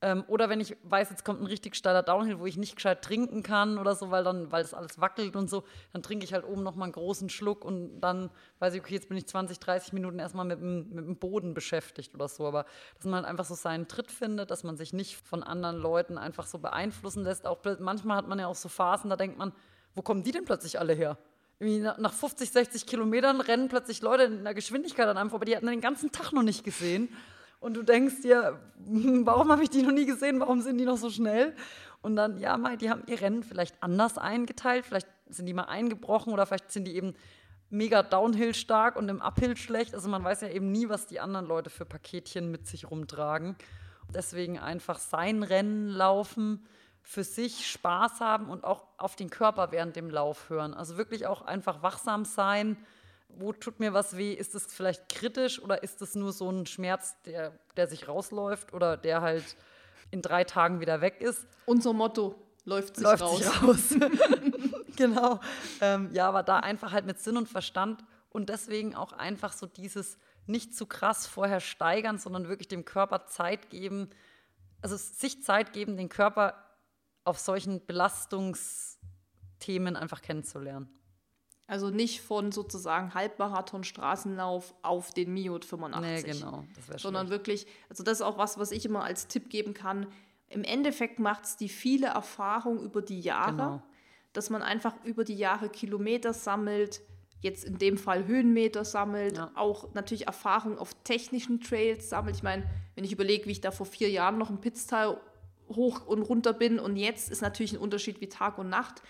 ähm, oder wenn ich weiß, jetzt kommt ein richtig steiler Downhill, wo ich nicht gescheit trinken kann oder so, weil dann, weil das alles wackelt und so, dann trinke ich halt oben noch mal einen großen Schluck und dann weiß ich, okay, jetzt bin ich 20, 30 Minuten erstmal mit dem, mit dem Boden beschäftigt oder so. Aber dass man halt einfach so seinen Tritt findet, dass man sich nicht von anderen Leuten einfach so beeinflussen lässt. Auch manchmal hat man ja auch so Phasen, da denkt man, wo kommen die denn plötzlich alle her? nach 50, 60 Kilometern rennen plötzlich Leute in einer Geschwindigkeit an einem vorbei, die hatten den ganzen Tag noch nicht gesehen und du denkst dir, [laughs] warum habe ich die noch nie gesehen, warum sind die noch so schnell? Und dann, ja, mal, die haben ihr Rennen vielleicht anders eingeteilt, vielleicht sind die mal eingebrochen oder vielleicht sind die eben mega Downhill stark und im Uphill schlecht. Also man weiß ja eben nie, was die anderen Leute für Paketchen mit sich rumtragen. Deswegen einfach sein Rennen laufen, für sich Spaß haben und auch auf den Körper während dem Lauf hören. Also wirklich auch einfach wachsam sein. Wo tut mir was weh? Ist es vielleicht kritisch oder ist es nur so ein Schmerz, der, der sich rausläuft oder der halt in drei Tagen wieder weg ist? Unser Motto läuft sich läuft raus. sich raus. [laughs] [laughs] genau. Ähm, ja, aber da einfach halt mit Sinn und Verstand und deswegen auch einfach so dieses nicht zu krass vorher steigern, sondern wirklich dem Körper Zeit geben, also sich Zeit geben, den Körper auf solchen Belastungsthemen einfach kennenzulernen. Also nicht von sozusagen Halbmarathon, Straßenlauf auf den Miot 85. Nee, genau. Sondern schlecht. wirklich, also das ist auch was, was ich immer als Tipp geben kann. Im Endeffekt macht es die viele Erfahrung über die Jahre, Genau. dass man einfach über die Jahre Kilometer sammelt, jetzt in dem Fall Höhenmeter sammelt, Ja. auch natürlich Erfahrung auf technischen Trails sammelt. Ich meine, wenn ich überlege, wie ich da vor vier Jahren noch im Pitztal hoch und runter bin und jetzt ist natürlich ein Unterschied wie Tag und Nacht.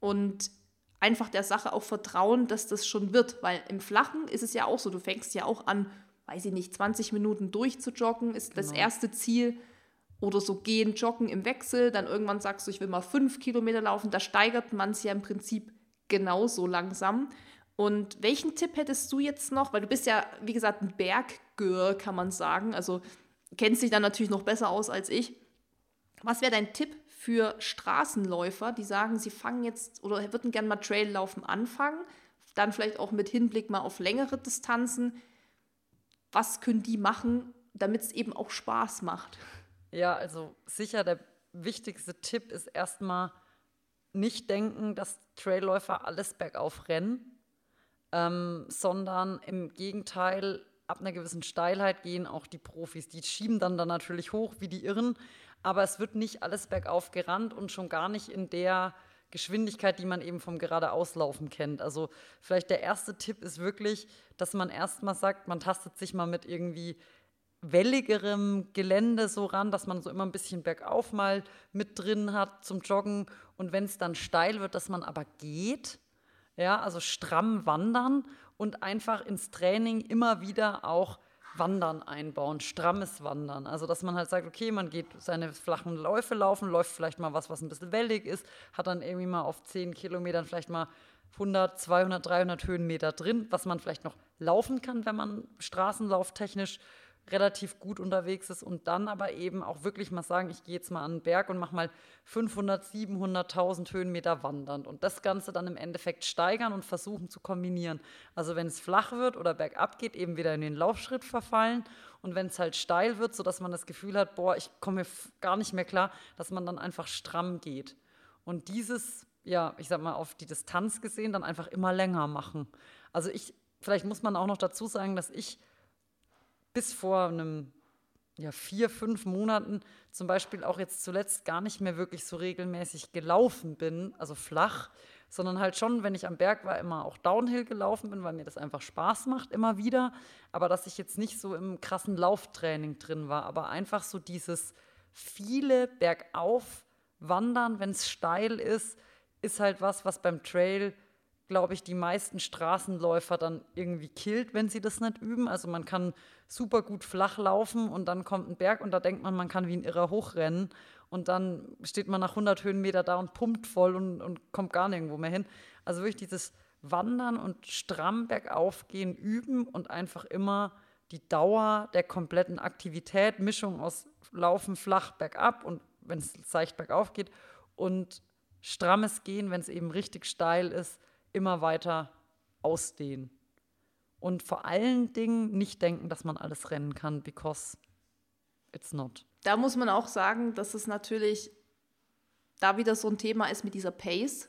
Und einfach der Sache auch vertrauen, dass das schon wird. Weil im Flachen ist es ja auch so, du fängst ja auch an, weiß ich nicht, 20 Minuten durchzujoggen, ist das Genau. erste Ziel. Oder so gehen, joggen im Wechsel. Dann irgendwann sagst du, ich will mal fünf Kilometer laufen. Da steigert man es ja im Prinzip genauso langsam. Und welchen Tipp hättest du jetzt noch? Weil du bist ja, wie gesagt, ein Berggirl, kann man sagen. Also kennst dich dann natürlich noch besser aus als ich. Was wäre dein Tipp für Straßenläufer, die sagen, sie fangen jetzt oder würden gerne mal Traillaufen anfangen, dann vielleicht auch mit Hinblick mal auf längere Distanzen? Was können die machen, damit es eben auch Spaß macht? Ja, also sicher der wichtigste Tipp ist erstmal nicht denken, dass Trailläufer alles bergauf rennen, ähm, sondern im Gegenteil ab einer gewissen Steilheit gehen auch die Profis. Die schieben dann dann natürlich hoch wie die Irren, aber es wird nicht alles bergauf gerannt und schon gar nicht in der Geschwindigkeit, die man eben vom geradeauslaufen kennt. Also vielleicht der erste Tipp ist wirklich, dass man erstmal sagt, man tastet sich mal mit irgendwie welligerem Gelände so ran, dass man so immer ein bisschen bergauf mal mit drin hat zum Joggen. Und wenn es dann steil wird, dass man aber geht, ja, also stramm wandern und einfach ins Training immer wieder auch Wandern einbauen, strammes Wandern. Also, dass man halt sagt, okay, man geht seine flachen Läufe laufen, läuft vielleicht mal was, was ein bisschen wellig ist, hat dann irgendwie mal auf 10 Kilometern vielleicht mal 100, 200, 300 Höhenmeter drin, was man vielleicht noch laufen kann, wenn man straßenlauftechnisch relativ gut unterwegs ist und dann aber eben auch wirklich mal sagen, ich gehe jetzt mal an den Berg und mache mal 500, 700.000 Höhenmeter wandernd und das Ganze dann im Endeffekt steigern und versuchen zu kombinieren. Also wenn es flach wird oder bergab geht, eben wieder in den Laufschritt verfallen und wenn es halt steil wird, sodass man das Gefühl hat, boah, ich komme gar nicht mehr klar, dass man dann einfach stramm geht. Und dieses, ja, ich sag mal, auf die Distanz gesehen, dann einfach immer länger machen. Also ich, vielleicht muss man auch noch dazu sagen, dass ich bis vor einem ja, vier, fünf Monaten zum Beispiel auch jetzt zuletzt gar nicht mehr wirklich so regelmäßig gelaufen bin, also flach, sondern halt schon, wenn ich am Berg war, immer auch Downhill gelaufen bin, weil mir das einfach Spaß macht, immer wieder. Aber dass ich jetzt nicht so im krassen Lauftraining drin war, aber einfach so dieses viele bergauf wandern, wenn es steil ist, ist halt was, was beim Trail glaube ich, die meisten Straßenläufer dann irgendwie killt, wenn sie das nicht üben. Also man kann super gut flach laufen und dann kommt ein Berg und da denkt man, man kann wie ein Irrer hochrennen und dann steht man nach 100 Höhenmeter da und pumpt voll und, und kommt gar nirgendwo mehr hin. Also wirklich dieses Wandern und stramm bergauf gehen üben und einfach immer die Dauer der kompletten Aktivität, Mischung aus Laufen flach bergab und wenn es seicht bergauf geht und strammes Gehen, wenn es eben richtig steil ist, immer weiter ausdehnen. Und vor allen Dingen nicht denken, dass man alles rennen kann, because it's not. Da muss man auch sagen, dass es natürlich da wieder so ein Thema ist mit dieser Pace,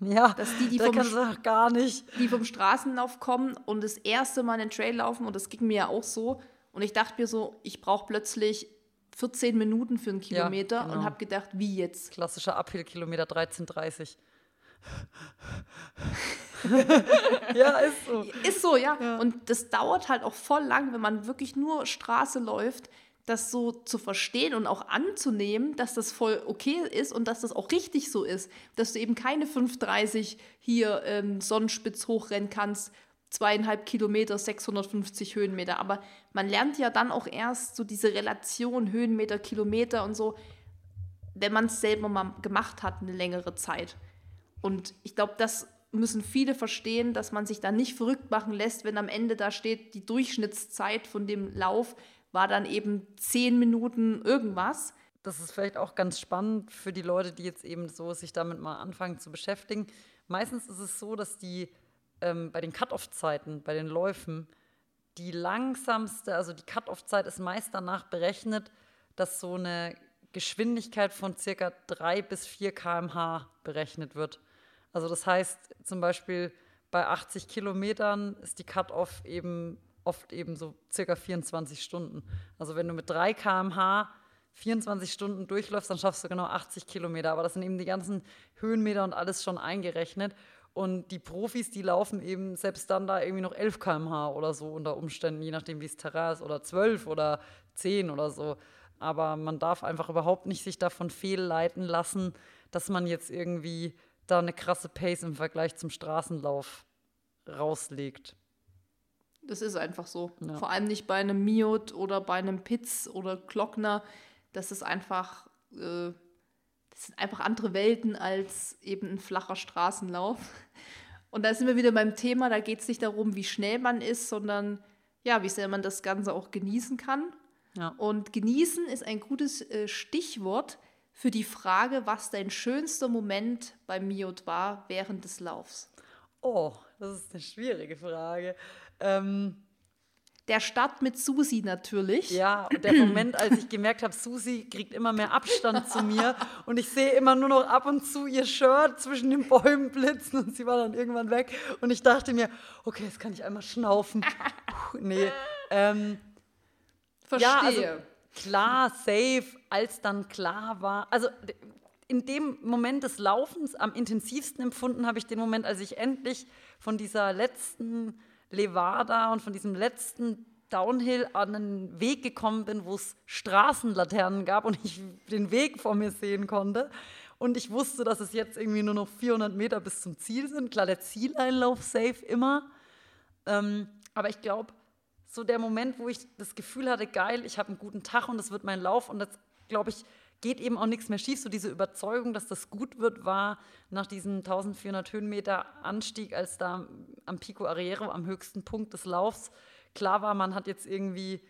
Ja, Dass die, die vom gar nicht. die vom Straßenlauf kommen und das erste Mal einen Trail laufen und das ging mir ja auch so und ich dachte mir so, ich brauche plötzlich 14 Minuten für einen Ja, Kilometer genau. und habe gedacht, wie jetzt? Klassischer Uphill-Kilometer 13,30. [laughs] ja, ist so. Ist so, ja. Und das dauert halt auch voll lang, wenn man wirklich nur Straße läuft, das so zu verstehen und auch anzunehmen, dass das voll okay ist und dass das auch richtig so ist, dass du eben keine 5,30 hier ähm, Sonnenspitz hochrennen kannst, zweieinhalb Kilometer, 650 Höhenmeter. Aber man lernt ja dann auch erst so diese Relation Höhenmeter, Kilometer und so, wenn man es selber mal gemacht hat, eine längere Zeit. Und ich glaube, das müssen viele verstehen, dass man sich da nicht verrückt machen lässt, wenn am Ende da steht, die Durchschnittszeit von dem Lauf war dann eben zehn Minuten irgendwas. Das ist vielleicht auch ganz spannend für die Leute, die jetzt eben so sich damit mal anfangen zu beschäftigen. Meistens ist es so, dass die ähm, bei den Cut-off-Zeiten, bei den Läufen, die langsamste, also die Cut-off-Zeit ist meist danach berechnet, dass so eine Geschwindigkeit von circa 3 bis 4 km/h berechnet wird. Also das heißt zum Beispiel bei 80 Kilometern ist die Cut-off eben oft eben so circa 24 Stunden. Also wenn du mit 3 km/h 24 Stunden durchläufst, dann schaffst du genau 80 Kilometer. Aber das sind eben die ganzen Höhenmeter und alles schon eingerechnet. Und die Profis, die laufen eben selbst dann da irgendwie noch 11 km/h oder so unter Umständen, je nachdem, wie es Terrain ist, oder 12 oder 10 oder so. Aber man darf einfach überhaupt nicht sich davon fehlleiten lassen, dass man jetzt irgendwie da eine krasse Pace im Vergleich zum Straßenlauf rauslegt. Das ist einfach so. Ja. Vor allem nicht bei einem Miot oder bei einem Pitz oder Glockner. Das ist einfach, äh, das sind einfach andere Welten als eben ein flacher Straßenlauf. Und da sind wir wieder beim Thema, da geht es nicht darum, wie schnell man ist, sondern ja, wie sehr man das Ganze auch genießen kann. Ja. Und genießen ist ein gutes äh, Stichwort für die Frage, was dein schönster Moment beim Miot war während des Laufs. Oh, das ist eine schwierige Frage. Ähm, der Start mit Susi natürlich. Ja, und der Moment, als ich gemerkt habe, Susi kriegt immer mehr Abstand zu mir [laughs] und ich sehe immer nur noch ab und zu ihr Shirt zwischen den Bäumen blitzen und sie war dann irgendwann weg und ich dachte mir, okay, jetzt kann ich einmal schnaufen. Puh, nee. Ähm, Verstehe. Ja, also, klar, safe, als dann klar war. Also in dem Moment des Laufens am intensivsten empfunden habe ich den Moment, als ich endlich von dieser letzten Levada und von diesem letzten Downhill an einen Weg gekommen bin, wo es Straßenlaternen gab und ich den Weg vor mir sehen konnte. Und ich wusste, dass es jetzt irgendwie nur noch 400 Meter bis zum Ziel sind. Klar, der Zieleinlauf safe immer. Ähm, aber ich glaube, so der Moment, wo ich das Gefühl hatte, geil, ich habe einen guten Tag und es wird mein Lauf und das, glaube ich, geht eben auch nichts mehr schief. So diese Überzeugung, dass das gut wird, war nach diesem 1400 Höhenmeter Anstieg, als da am Pico Arriero, am höchsten Punkt des Laufs, klar war, man hat jetzt irgendwie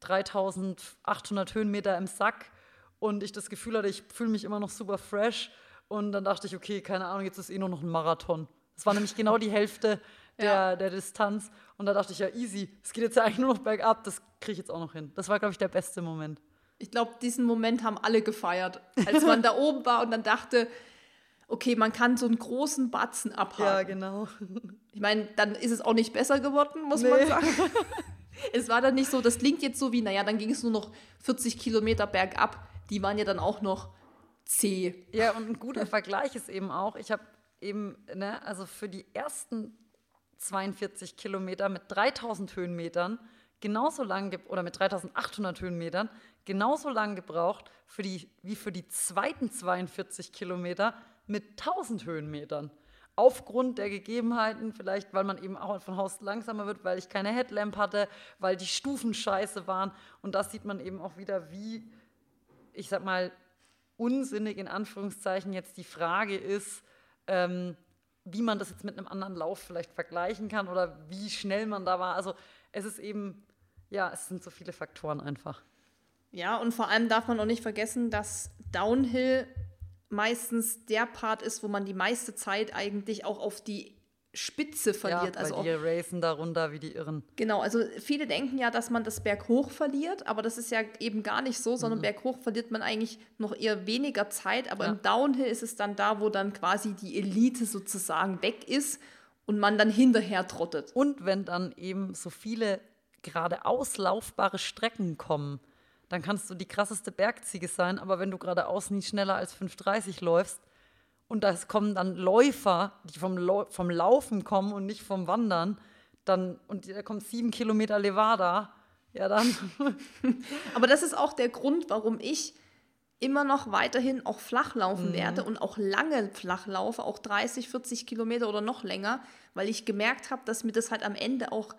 3800 Höhenmeter im Sack und ich das Gefühl hatte, ich fühle mich immer noch super fresh. Und dann dachte ich, okay, keine Ahnung, jetzt ist eh nur noch ein Marathon. Das war nämlich genau die Hälfte der, ja. der Distanz. Und da dachte ich, ja, easy, es geht jetzt ja eigentlich nur noch bergab, das kriege ich jetzt auch noch hin. Das war, glaube ich, der beste Moment ich glaube, diesen Moment haben alle gefeiert, als man [laughs] da oben war und dann dachte, okay, man kann so einen großen Batzen abhaken. Ja, genau. [laughs] Ich meine, dann ist es auch nicht besser geworden, muss nee. man sagen. [laughs] es war dann nicht so, das klingt jetzt so wie, naja, dann ging es nur noch 40 Kilometer bergab. Die waren ja dann auch noch zäh. Ja, und ein guter Vergleich ist eben auch, ich habe eben, ne, also für die ersten 42 Kilometer mit 3000 Höhenmetern genauso lang, oder mit 3800 Höhenmetern, genauso lang gebraucht für die, wie für die zweiten 42 Kilometer mit 1000 Höhenmetern. Aufgrund der Gegebenheiten, vielleicht weil man eben auch von Haus langsamer wird, weil ich keine Headlamp hatte, weil die Stufen scheiße waren. Und das sieht man eben auch wieder, wie, ich sag mal, unsinnig in Anführungszeichen jetzt die Frage ist, ähm, wie man das jetzt mit einem anderen Lauf vielleicht vergleichen kann oder wie schnell man da war. Also es ist eben, ja, es sind so viele Faktoren einfach. Ja, und vor allem darf man auch nicht vergessen, dass Downhill meistens der Part ist, wo man die meiste Zeit eigentlich auch auf die Spitze verliert. Ja, also weil die racen darunter wie die Irren. Genau, also viele denken ja, dass man das berghoch verliert, aber das ist ja eben gar nicht so, sondern mhm. berghoch verliert man eigentlich noch eher weniger Zeit, aber ja. im Downhill ist es dann da, wo dann quasi die Elite sozusagen weg ist und man dann hinterher trottet. Und wenn dann eben so viele geradeaus laufbare Strecken kommen, dann kannst du die krasseste Bergziege sein, aber wenn du geradeaus nie schneller als 5,30 läufst und da kommen dann Läufer, die vom, vom Laufen kommen und nicht vom Wandern, dann, und da kommt sieben Kilometer Levada, Ja, dann. [laughs] Aber das ist auch der Grund, warum ich immer noch weiterhin auch flach laufen mhm. werde und auch lange flach laufe, auch 30, 40 Kilometer oder noch länger, weil ich gemerkt habe, dass mir das halt am Ende auch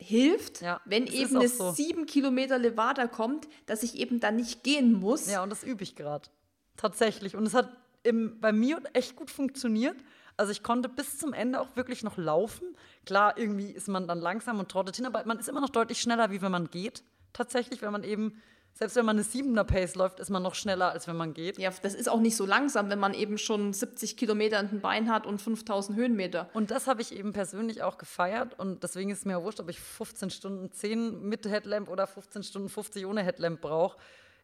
hilft, ja, wenn eben eine so. 7 Kilometer Levada kommt, dass ich eben dann nicht gehen muss. Ja, und das übe ich gerade. Tatsächlich. Und es hat im, bei mir echt gut funktioniert. Also ich konnte bis zum Ende auch wirklich noch laufen. Klar, irgendwie ist man dann langsam und trottet hin, aber man ist immer noch deutlich schneller, wie wenn man geht. Tatsächlich, wenn man eben selbst wenn man eine 7er Pace läuft, ist man noch schneller, als wenn man geht. Ja, das ist auch nicht so langsam, wenn man eben schon 70 Kilometer an den Bein hat und 5000 Höhenmeter. Und das habe ich eben persönlich auch gefeiert und deswegen ist mir wurscht, ob ich 15 Stunden 10 mit Headlamp oder 15 Stunden 50 ohne Headlamp brauche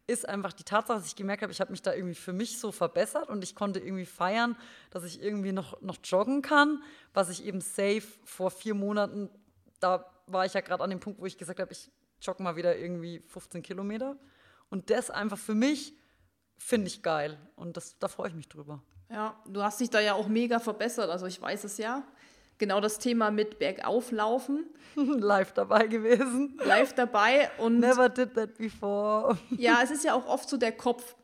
ist einfach die Tatsache, dass ich gemerkt habe, ich habe mich da irgendwie für mich so verbessert und ich konnte irgendwie feiern, dass ich irgendwie noch, noch joggen kann, was ich eben safe vor vier Monaten, da war ich ja gerade an dem Punkt, wo ich gesagt habe, ich jogge mal wieder irgendwie 15 Kilometer. Und das einfach für mich finde ich geil und das, da freue ich mich drüber. Ja, du hast dich da ja auch mega verbessert, also ich weiß es ja genau das Thema mit Bergauflaufen. [laughs] Live dabei gewesen. Live dabei und. Never did that before. ja, [laughs] es ist ja auch oft so der Kopf,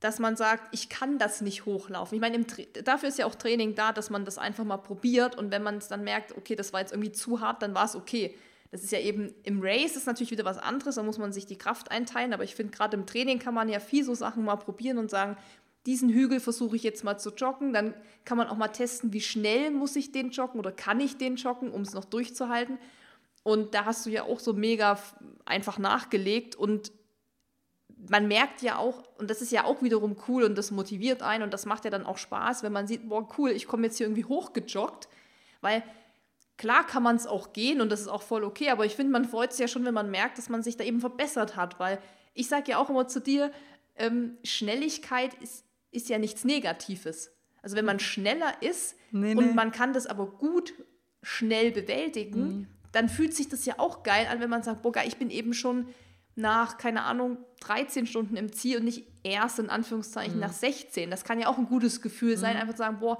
dass man sagt, ich kann das nicht hochlaufen. Ich meine, dafür ist ja auch Training da, dass man das einfach mal probiert und wenn man es dann merkt, okay, das war jetzt irgendwie zu hart, dann war es okay. Das ist ja eben im Race ist natürlich wieder was anderes, da muss man sich die Kraft einteilen, aber ich finde gerade im Training kann man ja viel so Sachen mal probieren und sagen, diesen Hügel versuche ich jetzt mal zu joggen. Dann kann man auch mal testen, wie schnell muss ich den joggen oder kann ich den joggen, um es noch durchzuhalten. Und da hast du ja auch so mega einfach nachgelegt und man merkt ja auch, und das ist ja auch wiederum cool und das motiviert einen und das macht ja dann auch Spaß, wenn man sieht, boah, cool, ich komme jetzt hier irgendwie hochgejoggt, weil klar kann man es auch gehen und das ist auch voll okay, aber ich finde, man freut sich ja schon, wenn man merkt, dass man sich da eben verbessert hat, weil ich sage ja auch immer zu dir, ähm, Schnelligkeit ist ist ja nichts Negatives. Also wenn man schneller ist nee, und nee. man kann das aber gut schnell bewältigen, mhm. dann fühlt sich das ja auch geil an, wenn man sagt, boah, ich bin eben schon nach, keine Ahnung, 13 Stunden im Ziel und nicht erst in Anführungszeichen mhm. nach 16. Das kann ja auch ein gutes Gefühl sein, mhm. einfach zu sagen, boah,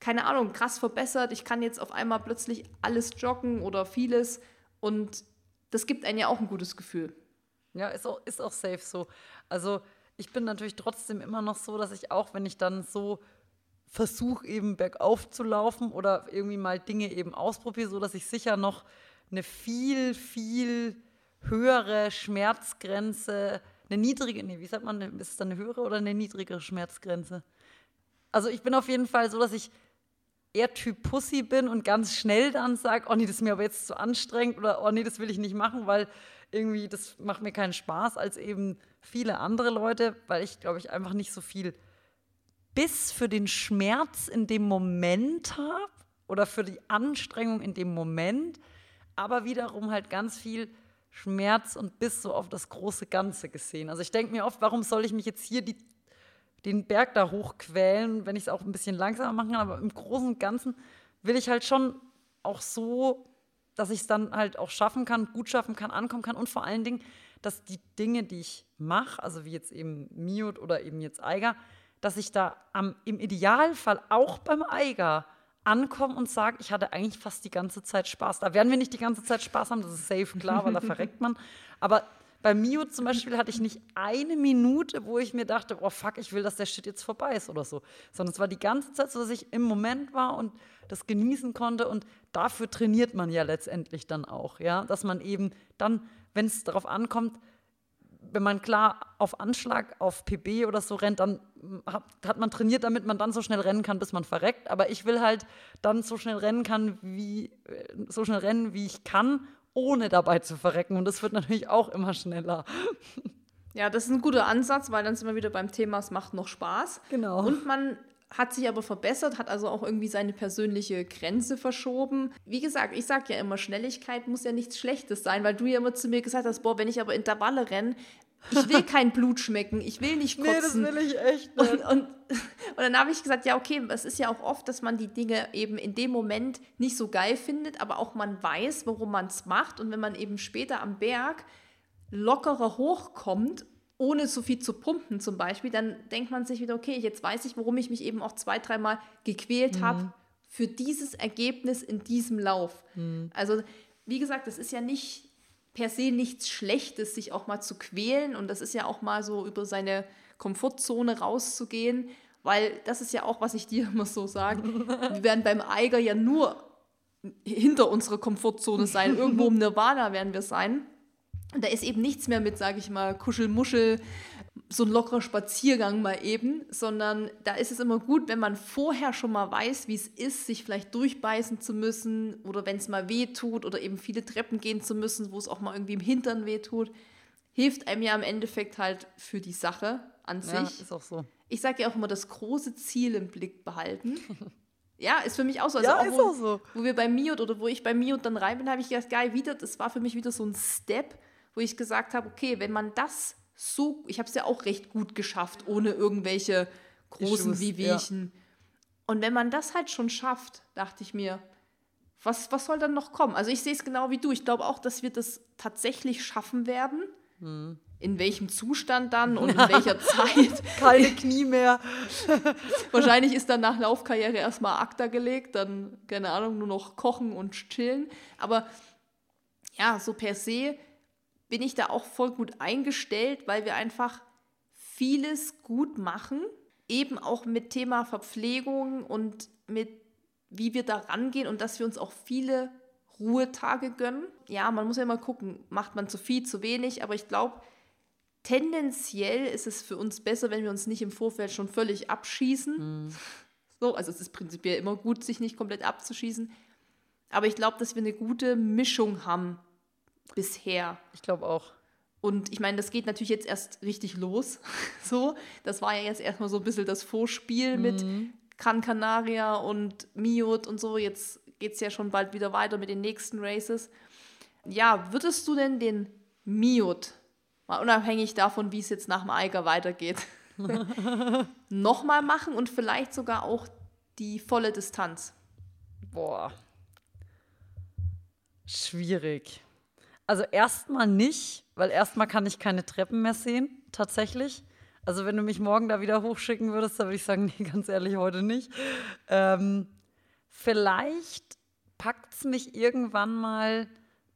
keine Ahnung, krass verbessert, ich kann jetzt auf einmal plötzlich alles joggen oder vieles und das gibt einem ja auch ein gutes Gefühl. Ja, ist auch, ist auch safe so. Also ich bin natürlich trotzdem immer noch so, dass ich auch, wenn ich dann so versuche, eben bergauf zu laufen oder irgendwie mal Dinge eben ausprobiere, so dass ich sicher noch eine viel, viel höhere Schmerzgrenze, eine niedrige, nee, wie sagt man, ist es dann eine höhere oder eine niedrigere Schmerzgrenze? Also ich bin auf jeden Fall so, dass ich eher Typ Pussy bin und ganz schnell dann sage, oh nee, das ist mir aber jetzt zu anstrengend oder oh nee, das will ich nicht machen, weil irgendwie das macht mir keinen Spaß, als eben viele andere Leute, weil ich, glaube ich, einfach nicht so viel Biss für den Schmerz in dem Moment habe oder für die Anstrengung in dem Moment, aber wiederum halt ganz viel Schmerz und Biss so auf das große Ganze gesehen. Also ich denke mir oft, warum soll ich mich jetzt hier die, den Berg da hochquälen, wenn ich es auch ein bisschen langsamer machen kann, aber im Großen und Ganzen will ich halt schon auch so, dass ich es dann halt auch schaffen kann, gut schaffen kann, ankommen kann und vor allen Dingen, dass die Dinge, die ich mache, also wie jetzt eben Miot oder eben jetzt Eiger, dass ich da am, im Idealfall auch beim Eiger ankomme und sage, ich hatte eigentlich fast die ganze Zeit Spaß. Da werden wir nicht die ganze Zeit Spaß haben, das ist safe klar, weil da [laughs] verreckt man. Aber bei Mio zum Beispiel hatte ich nicht eine Minute, wo ich mir dachte, oh fuck, ich will, dass der Shit jetzt vorbei ist oder so. Sondern es war die ganze Zeit so, dass ich im Moment war und das genießen konnte. Und dafür trainiert man ja letztendlich dann auch, ja, dass man eben dann wenn es darauf ankommt, wenn man klar auf Anschlag, auf PB oder so rennt, dann hat, man trainiert, damit man dann so schnell rennen kann, bis man verreckt. Aber ich will halt dann so schnell rennen kann, wie äh, so schnell rennen, wie ich kann, ohne dabei zu verrecken. Und das wird natürlich auch immer schneller. Ja, das ist ein guter Ansatz, weil dann sind wir wieder beim Thema, es macht noch Spaß. Genau. Und man hat sich aber verbessert, hat also auch irgendwie seine persönliche Grenze verschoben. Wie gesagt, ich sage ja immer, Schnelligkeit muss ja nichts Schlechtes sein, weil du ja immer zu mir gesagt hast, boah, wenn ich aber Intervalle renne, ich will kein Blut schmecken, ich will nicht kotzen. Nee, das will ich echt nicht. Und, und, [laughs] und dann habe ich gesagt, ja, okay, es ist ja auch oft, dass man die Dinge eben in dem Moment nicht so geil findet, aber auch man weiß, warum man es macht. Und wenn man eben später am Berg lockerer hochkommt ohne so viel zu pumpen zum Beispiel, dann denkt man sich wieder, okay, jetzt weiß ich, warum ich mich eben auch zwei, dreimal gequält mhm. habe für dieses Ergebnis in diesem Lauf. Mhm. Also wie gesagt, das ist ja nicht per se nichts Schlechtes, sich auch mal zu quälen. Und das ist ja auch mal so über seine Komfortzone rauszugehen, weil das ist ja auch, was ich dir [laughs] immer so sage. [laughs] Wir werden beim Eiger ja nur hinter unserer Komfortzone sein. [laughs] Irgendwo im Nirvana werden wir sein. Und da ist eben nichts mehr mit, sage ich mal, Kuschelmuschel, so ein lockerer Spaziergang mal eben, sondern da ist es immer gut, wenn man vorher schon mal weiß, wie es ist, sich vielleicht durchbeißen zu müssen oder wenn es mal weh tut oder eben viele Treppen gehen zu müssen, wo es auch mal irgendwie im Hintern weh tut, hilft einem ja im Endeffekt halt für die Sache an sich. Ja, ist auch so. Ich sage ja auch immer, das große Ziel im Blick behalten. [laughs] Ja, ist für mich auch so. Also ja, auch, ist wo, auch so. Wo wir bei Miot oder wo ich bei Miot dann rein bin, habe ich gedacht, geil, wieder, das war für mich wieder so ein Step, wo ich gesagt habe, okay, wenn man das so, ich habe es ja auch recht gut geschafft, ohne irgendwelche großen Wehwehchen. Ja. Und wenn man das halt schon schafft, dachte ich mir, was, was soll dann noch kommen? Also ich sehe es genau wie du. Ich glaube auch, dass wir das tatsächlich schaffen werden. Hm. In welchem Zustand dann und in [laughs] welcher Zeit. Keine Knie mehr. [laughs] Wahrscheinlich ist dann nach Laufkarriere erstmal Akta gelegt, dann, keine Ahnung, nur noch kochen und chillen. Aber ja, so per se bin ich da auch voll gut eingestellt, weil wir einfach vieles gut machen, eben auch mit Thema Verpflegung und mit wie wir da rangehen und dass wir uns auch viele Ruhetage gönnen. Ja, man muss ja immer gucken, macht man zu viel, zu wenig, aber ich glaube, tendenziell ist es für uns besser, wenn wir uns nicht im Vorfeld schon völlig abschießen. Mhm. So, also es ist prinzipiell immer gut, sich nicht komplett abzuschießen. Aber ich glaube, dass wir eine gute Mischung haben bisher. Ich glaube auch. Und ich meine, das geht natürlich jetzt erst richtig los. [laughs] so, das war ja jetzt erstmal so ein bisschen das Vorspiel mhm. mit Gran Canaria und Miot und so. Jetzt geht es ja schon bald wieder weiter mit den nächsten Races. Ja, würdest du denn den Miot, mal unabhängig davon, wie es jetzt nach dem Eiger weitergeht, [laughs] nochmal machen und vielleicht sogar auch die volle Distanz? Boah. Schwierig. Also erstmal nicht, weil erstmal kann ich keine Treppen mehr sehen, tatsächlich. Also wenn du mich morgen da wieder hochschicken würdest, dann würde ich sagen, [laughs] nee, ganz ehrlich, heute nicht. Ähm, vielleicht packt es mich irgendwann mal,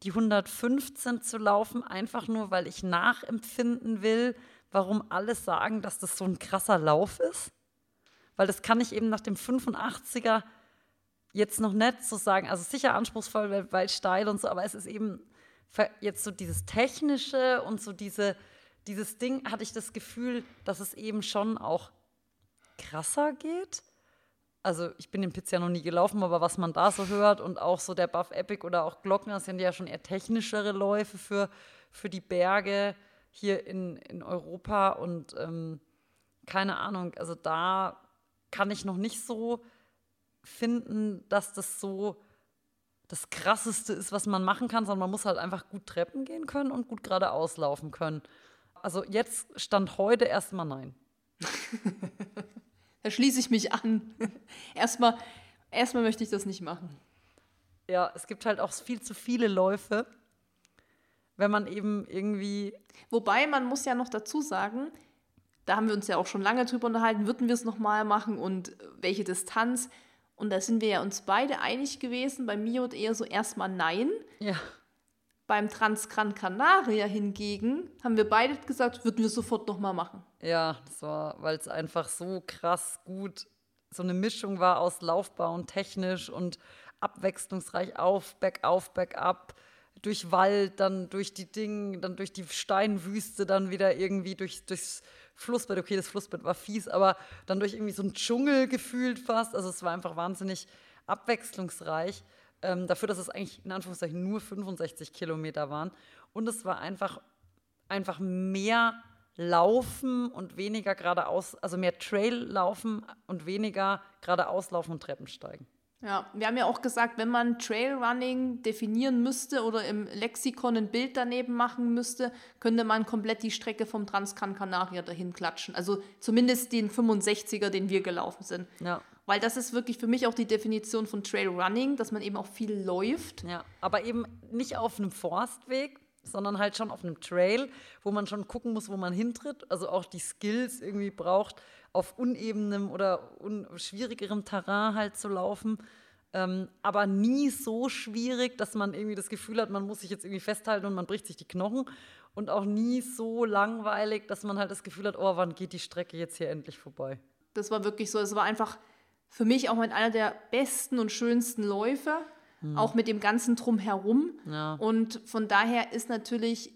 die 115 zu laufen, einfach nur, weil ich nachempfinden will, warum alle sagen, dass das so ein krasser Lauf ist. Weil das kann ich eben nach dem 85er jetzt noch nicht so sagen. Also sicher anspruchsvoll, weil steil und so, aber es ist eben jetzt so dieses Technische und so diese, dieses Ding, hatte ich das Gefühl, dass es eben schon auch krasser geht. Also ich bin den Pizza ja noch nie gelaufen, aber was man da so hört und auch so der Buff Epic oder auch Glockner sind ja schon eher technischere Läufe für, für die Berge hier in, in Europa und ähm, keine Ahnung, also da kann ich noch nicht so finden, dass das so das Krasseste ist, was man machen kann, sondern man muss halt einfach gut Treppen gehen können und gut geradeaus laufen können. Also jetzt stand heute erstmal nein. [laughs] da schließe ich mich an. [laughs] erstmal, erstmal möchte ich das nicht machen. Ja, es gibt halt auch viel zu viele Läufe, wenn man eben irgendwie. Wobei man muss ja noch dazu sagen, da haben wir uns ja auch schon lange drüber unterhalten, würden wir es nochmal machen und welche Distanz. Und da sind wir ja uns beide einig gewesen, bei Miot eher so erstmal nein. Ja. Beim Transgran Canaria hingegen haben wir beide gesagt, würden wir sofort nochmal machen. Ja, das war, weil es einfach so krass gut so eine Mischung war aus Laufbau und technisch und abwechslungsreich auf, bergauf, bergab, durch Wald, dann durch die Dinge, dann durch die Steinwüste, dann wieder irgendwie durch, durchs Flussbett, okay, das Flussbett war fies, aber dann durch irgendwie so einen Dschungel gefühlt fast. Also es war einfach wahnsinnig abwechslungsreich. Ähm, dafür, dass es eigentlich in Anführungszeichen nur 65 Kilometer waren. Und es war einfach, einfach mehr Laufen und weniger geradeaus, also mehr Trail laufen und weniger geradeaus laufen und Treppen steigen. Ja, wir haben ja auch gesagt, wenn man Trailrunning definieren müsste oder im Lexikon ein Bild daneben machen müsste, könnte man komplett die Strecke vom Transcan Canaria dahin klatschen. Also zumindest den 65er, den wir gelaufen sind. Ja. Weil das ist wirklich für mich auch die Definition von Trailrunning, dass man eben auch viel läuft. Ja, aber eben nicht auf einem Forstweg, sondern halt schon auf einem Trail, wo man schon gucken muss, wo man hintritt, also auch die Skills irgendwie braucht, auf unebenem oder un schwierigerem Terrain halt zu laufen. Ähm, aber nie so schwierig, dass man irgendwie das Gefühl hat, man muss sich jetzt irgendwie festhalten und man bricht sich die Knochen. Und auch nie so langweilig, dass man halt das Gefühl hat, oh, wann geht die Strecke jetzt hier endlich vorbei. Das war wirklich so. Es war einfach für mich auch mit einer der besten und schönsten Läufe, mhm. auch mit dem ganzen Drumherum. Ja. Und von daher ist natürlich,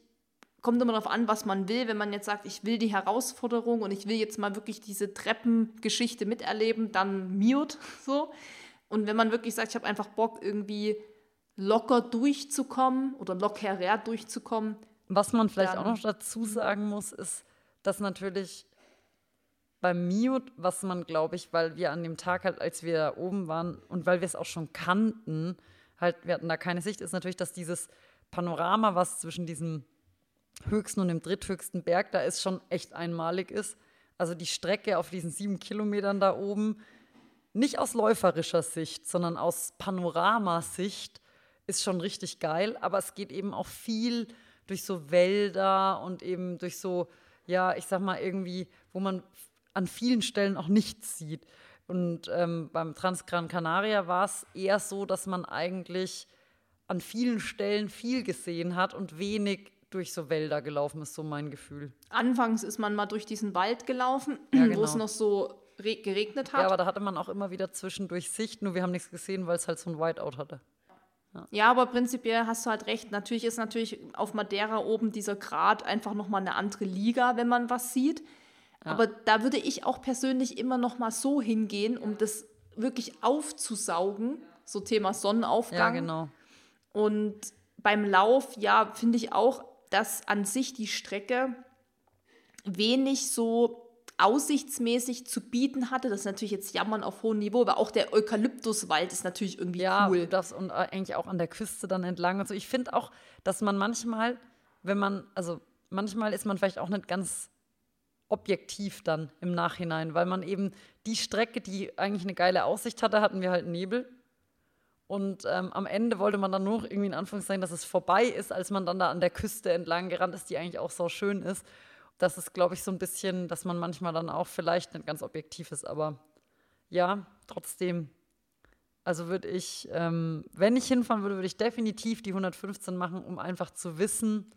kommt immer darauf an, was man will. Wenn man jetzt sagt, ich will die Herausforderung und ich will jetzt mal wirklich diese Treppengeschichte miterleben, dann mute [laughs] so. Und wenn man wirklich sagt, ich habe einfach Bock, irgendwie locker durchzukommen oder lockerer durchzukommen. Was man vielleicht auch noch dazu sagen muss, ist, dass natürlich beim Mute, was man, glaube ich, weil wir an dem Tag halt, als wir da oben waren und weil wir es auch schon kannten, halt, wir hatten da keine Sicht, ist natürlich, dass dieses Panorama, was zwischen diesem höchsten und dem dritthöchsten Berg da ist, schon echt einmalig ist. Also die Strecke auf diesen sieben Kilometern da oben, nicht aus läuferischer Sicht, sondern aus Panoramasicht, ist schon richtig geil. Aber es geht eben auch viel durch so Wälder und eben durch so, ja, ich sag mal irgendwie, wo man an vielen Stellen auch nichts sieht. Und ähm, beim Transgran Canaria war es eher so, dass man eigentlich an vielen Stellen viel gesehen hat und wenig durch so Wälder gelaufen ist, so mein Gefühl. Anfangs ist man mal durch diesen Wald gelaufen, ja, [clears throat] genau. wo es noch so geregnet hat. Ja, aber da hatte man auch immer wieder zwischendurch Sicht, nur wir haben nichts gesehen, weil es halt so ein Whiteout hatte. Ja. ja. aber prinzipiell hast du halt recht. Natürlich ist natürlich auf Madeira oben dieser Grad einfach nochmal eine andere Liga, wenn man was sieht. Aber da würde ich auch persönlich immer noch mal so hingehen, um das wirklich aufzusaugen, so Thema Sonnenaufgang. Ja, genau. Und beim Lauf, ja, finde ich auch, dass an sich die Strecke wenig so aussichtsmäßig zu bieten hatte. Das ist natürlich jetzt Jammern auf hohem Niveau, aber auch der Eukalyptuswald ist natürlich irgendwie ja, cool. Ja, das und äh, eigentlich auch an der Küste dann entlang und so. Ich finde auch, dass man manchmal, wenn man, also manchmal ist man vielleicht auch nicht ganz objektiv dann im Nachhinein, weil man eben die Strecke, die eigentlich eine geile Aussicht hatte, hatten wir halt Nebel. Und ähm, am Ende wollte man dann nur noch irgendwie in Anführungszeichen, dass es vorbei ist, als man dann da an der Küste entlang gerannt ist, die eigentlich auch so schön ist. Das ist, glaube ich, so ein bisschen, dass man manchmal dann auch vielleicht nicht ganz objektiv ist, aber ja, trotzdem. Also würde ich, ähm, wenn ich hinfahren würde, würde ich definitiv die 115 machen, um einfach zu wissen,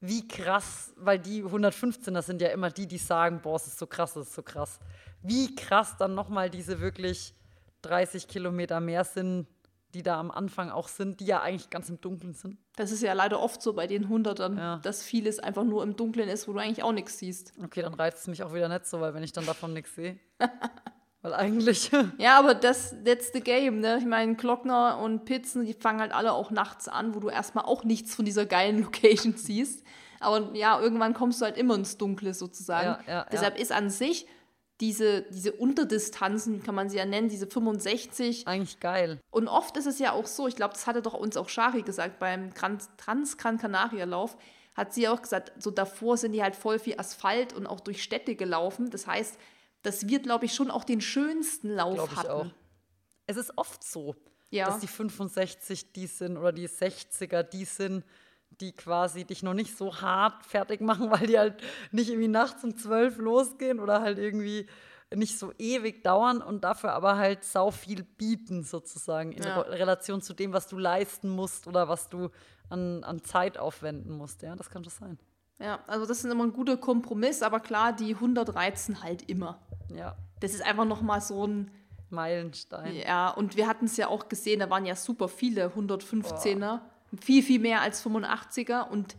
wie krass, weil die 115er sind ja immer die, die sagen, boah, es ist so krass, es ist so krass. Wie krass dann nochmal diese wirklich 30 Kilometer mehr sind, die da am Anfang auch sind, die ja eigentlich ganz im Dunkeln sind. Das ist ja leider oft so bei den Hundertern, ja. dass vieles einfach nur im Dunkeln ist, wo du eigentlich auch nichts siehst. Okay, dann reizt es mich auch wieder nicht so, weil wenn ich dann davon nichts sehe. [laughs] weil eigentlich. [laughs] ja, aber das, that's the game, ne? Ich meine, Glockner und Pizzen, die fangen halt alle auch nachts an, wo du erstmal auch nichts von dieser geilen [laughs] Location siehst. Aber ja, irgendwann kommst du halt immer ins Dunkle sozusagen. Ja, ja, Deshalb ja. ist an sich diese, diese Unterdistanzen, kann man sie ja nennen, diese 65. Eigentlich geil. Und oft ist es ja auch so, ich glaube, das hatte doch uns auch Shari gesagt beim Trans-Gran Canaria-Lauf, hat sie auch gesagt, so davor sind die halt voll viel Asphalt und auch durch Städte gelaufen. Das heißt, dass wir, glaube ich, schon auch den schönsten Lauf glaub ich hatten. Auch. Es ist oft so, ja. dass die 65 die sind oder die 60er die sind, die quasi dich noch nicht so hart fertig machen, [laughs] weil die halt nicht irgendwie nachts um zwölf losgehen oder halt irgendwie nicht so ewig dauern und dafür aber halt sau viel bieten sozusagen in ja. Relation zu dem, was du leisten musst oder was du an, an Zeit aufwenden musst. Ja, das kann das sein. Ja, also das ist immer ein guter Kompromiss, aber klar, die 100 reizen halt immer. Ja. Das ist einfach noch mal so ein Meilenstein. Ja, und wir hatten es ja auch gesehen, da waren ja super viele 115er. Oh viel, viel mehr als 85er und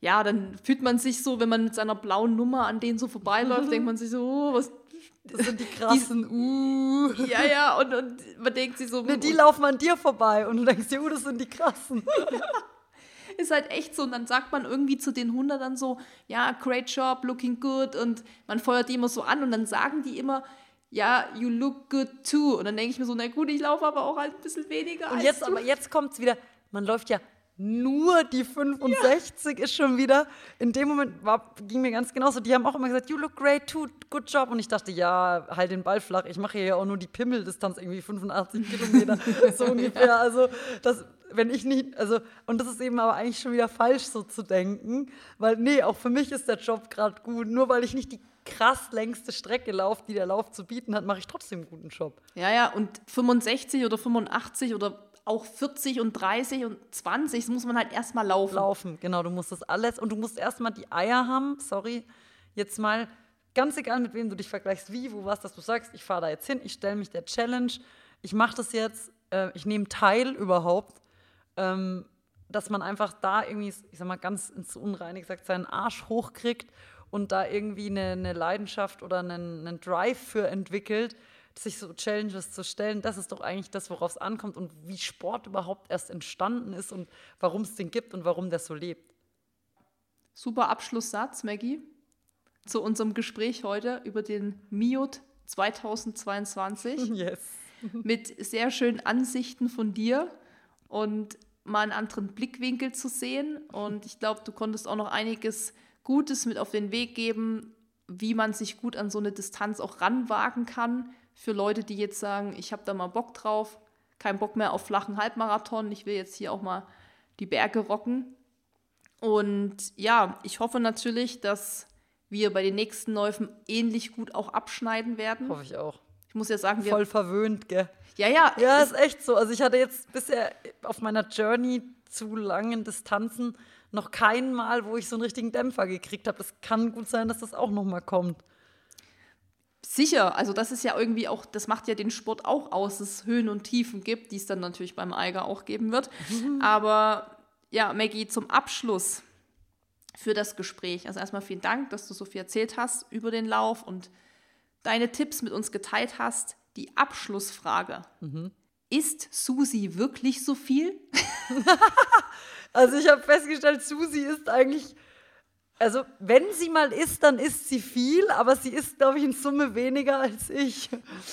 ja, dann fühlt man sich so, wenn man mit seiner blauen Nummer an denen so vorbeiläuft, [laughs] denkt man sich so, oh, was. Das sind die krassen, die, uh. Ja, ja, und, und man denkt sich so. Ne, die laufen an dir vorbei und du denkst dir, oh, das sind die krassen. [laughs] Ist halt echt so. Und dann sagt man irgendwie zu den Hundertern so, ja, great job, looking good. Und man feuert die immer so an und dann sagen die immer, ja, you look good too. Und dann denke ich mir so, na gut, ich laufe aber auch halt ein bisschen weniger. Und jetzt, du. aber jetzt kommt es wieder, man läuft ja nur die 65 ja. ist schon wieder. In dem Moment war, ging mir ganz genauso. Die haben auch immer gesagt, you look great too, good job. Und ich dachte, ja, halt den Ball flach. Ich mache hier ja auch nur die Pimmeldistanz, irgendwie 85 Kilometer, [laughs] so ungefähr. Also, das, wenn ich nicht, also, und das ist eben aber eigentlich schon wieder falsch, so zu denken. Weil, nee, auch für mich ist der Job gerade gut. Nur weil ich nicht die krass längste Strecke laufe, die der Lauf zu bieten hat, mache ich trotzdem einen guten Job. Ja, ja, und 65 oder 85 oder auch 40 und 30 und 20, das muss man halt erstmal laufen. Laufen, genau, du musst das alles und du musst erstmal die Eier haben, sorry, jetzt mal ganz egal, mit wem du dich vergleichst, wie, wo was, dass du sagst, ich fahre da jetzt hin, ich stelle mich der Challenge, ich mache das jetzt, äh, ich nehme teil überhaupt, ähm, dass man einfach da irgendwie, ich sag mal ganz ins Unreine gesagt, seinen Arsch hochkriegt und da irgendwie eine, eine Leidenschaft oder einen, einen Drive für entwickelt, sich so Challenges zu stellen, das ist doch eigentlich das, worauf es ankommt und wie Sport überhaupt erst entstanden ist und warum es den gibt und warum der so lebt. Super Abschlusssatz, Maggie, zu unserem Gespräch heute über den Miot 2022. [laughs] Yes. mit sehr schönen Ansichten von dir und mal einen anderen Blickwinkel zu sehen. Und ich glaube, du konntest auch noch einiges Gutes mit auf den Weg geben, wie man sich gut an so eine Distanz auch ranwagen kann. Für Leute, die jetzt sagen, ich habe da mal Bock drauf, kein Bock mehr auf flachen Halbmarathon, ich will jetzt hier auch mal die Berge rocken. Und ja, ich hoffe natürlich, dass wir bei den nächsten Läufen ähnlich gut auch abschneiden werden. Hoffe ich auch. Ich muss ja sagen, wir. Voll verwöhnt, gell? Ja, ja. Ja, ist echt so. Also ich hatte jetzt bisher auf meiner Journey zu langen Distanzen noch kein Mal, wo ich so einen richtigen Dämpfer gekriegt habe. Es kann gut sein, dass das auch noch mal kommt. Sicher, also das ist ja irgendwie auch, das macht ja den Sport auch aus, dass es Höhen und Tiefen gibt, die es dann natürlich beim Eiger auch geben wird. Mhm. Aber ja, Maggie, zum Abschluss für das Gespräch. Also erstmal vielen Dank, dass du so viel erzählt hast über den Lauf und deine Tipps mit uns geteilt hast. Die Abschlussfrage. Mhm. Ist Susi wirklich so viel? [laughs] also ich habe festgestellt, Susi ist eigentlich, also wenn sie mal isst, dann isst sie viel, aber sie isst, glaube ich, in Summe weniger als ich.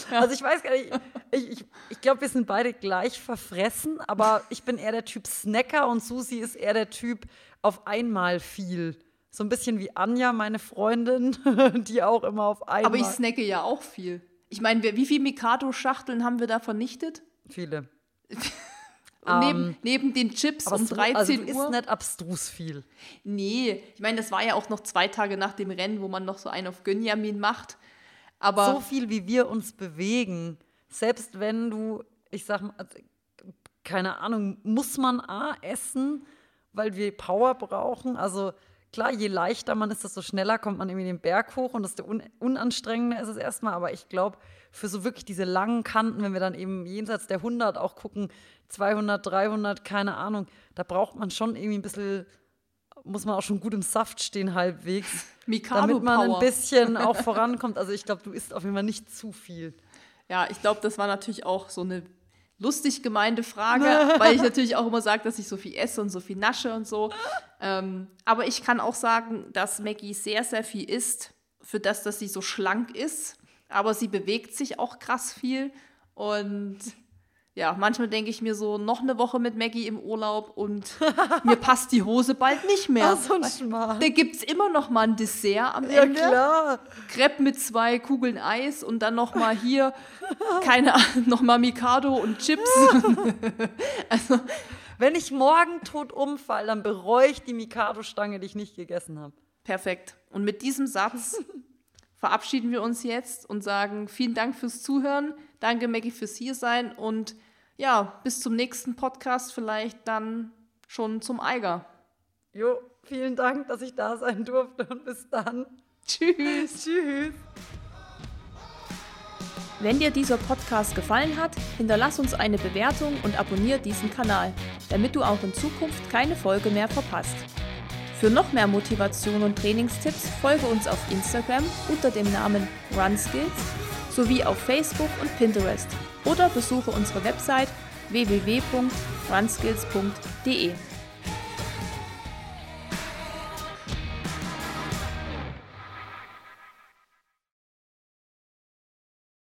Ja. Also ich weiß gar nicht, ich, ich, ich glaube, wir sind beide gleich verfressen, aber ich bin eher der Typ Snacker und Susi ist eher der Typ auf einmal viel. So ein bisschen wie Anja, meine Freundin, [laughs] die auch immer auf einmal. Aber ich snacke ja auch viel. Ich meine, wie viele Mikado-Schachteln haben wir da vernichtet? Viele. [laughs] um, neben, ähm, neben, den Chips um 13 also Uhr. ist nicht abstrus viel. Nee, ich meine, das war ja auch noch zwei Tage nach dem Rennen, wo man noch so einen auf Gönjamin macht. Aber so viel, wie wir uns bewegen, selbst wenn du, ich sag mal, also, keine Ahnung, muss man A essen, weil wir Power brauchen. Also klar, je leichter man ist, desto schneller kommt man irgendwie den Berg hoch und desto un unanstrengender ist es erstmal. Aber ich glaube, für so wirklich diese langen Kanten, wenn wir dann eben jenseits der 100 auch gucken, 200, 300, keine Ahnung, da braucht man schon irgendwie ein bisschen, muss man auch schon gut im Saft stehen halbwegs, [laughs] damit man ein bisschen [laughs] auch vorankommt. Also ich glaube, du isst auf jeden Fall nicht zu viel. Ja, ich glaube, das war natürlich auch so eine lustig gemeinte Frage, weil ich [laughs] natürlich auch immer sage, dass ich so viel esse und so viel nasche und so. Ähm, aber ich kann auch sagen, dass Maggie sehr, sehr viel isst, für das, dass sie so schlank ist. Aber sie bewegt sich auch krass viel. Und ja, manchmal denke ich mir so, noch eine Woche mit Maggie im Urlaub und [laughs] mir passt die Hose bald nicht mehr. Ach, so ein Schmarrn. Da gibt es immer noch mal ein Dessert am ja, Ende. Ja, klar. Crepe mit zwei Kugeln Eis und dann noch mal hier, keine Ahnung, noch mal Mikado und Chips. [laughs] also, Wenn ich morgen tot umfalle, dann bereue ich die Mikado-Stange, die ich nicht gegessen habe. Perfekt. Und mit diesem Satz [laughs] verabschieden wir uns jetzt und sagen vielen Dank fürs Zuhören. Danke, Maggie, fürs Hiersein und ja, bis zum nächsten Podcast, vielleicht dann schon zum Eiger. Jo, vielen Dank, dass ich da sein durfte und bis dann. Tschüss. [laughs] Tschüss. Wenn dir dieser Podcast gefallen hat, hinterlass uns eine Bewertung und abonniere diesen Kanal, damit du auch in Zukunft keine Folge mehr verpasst. Für noch mehr Motivation und Trainingstipps folge uns auf Instagram unter dem Namen RunSkills sowie auf Facebook und Pinterest oder besuche unsere Website www.runskills.de.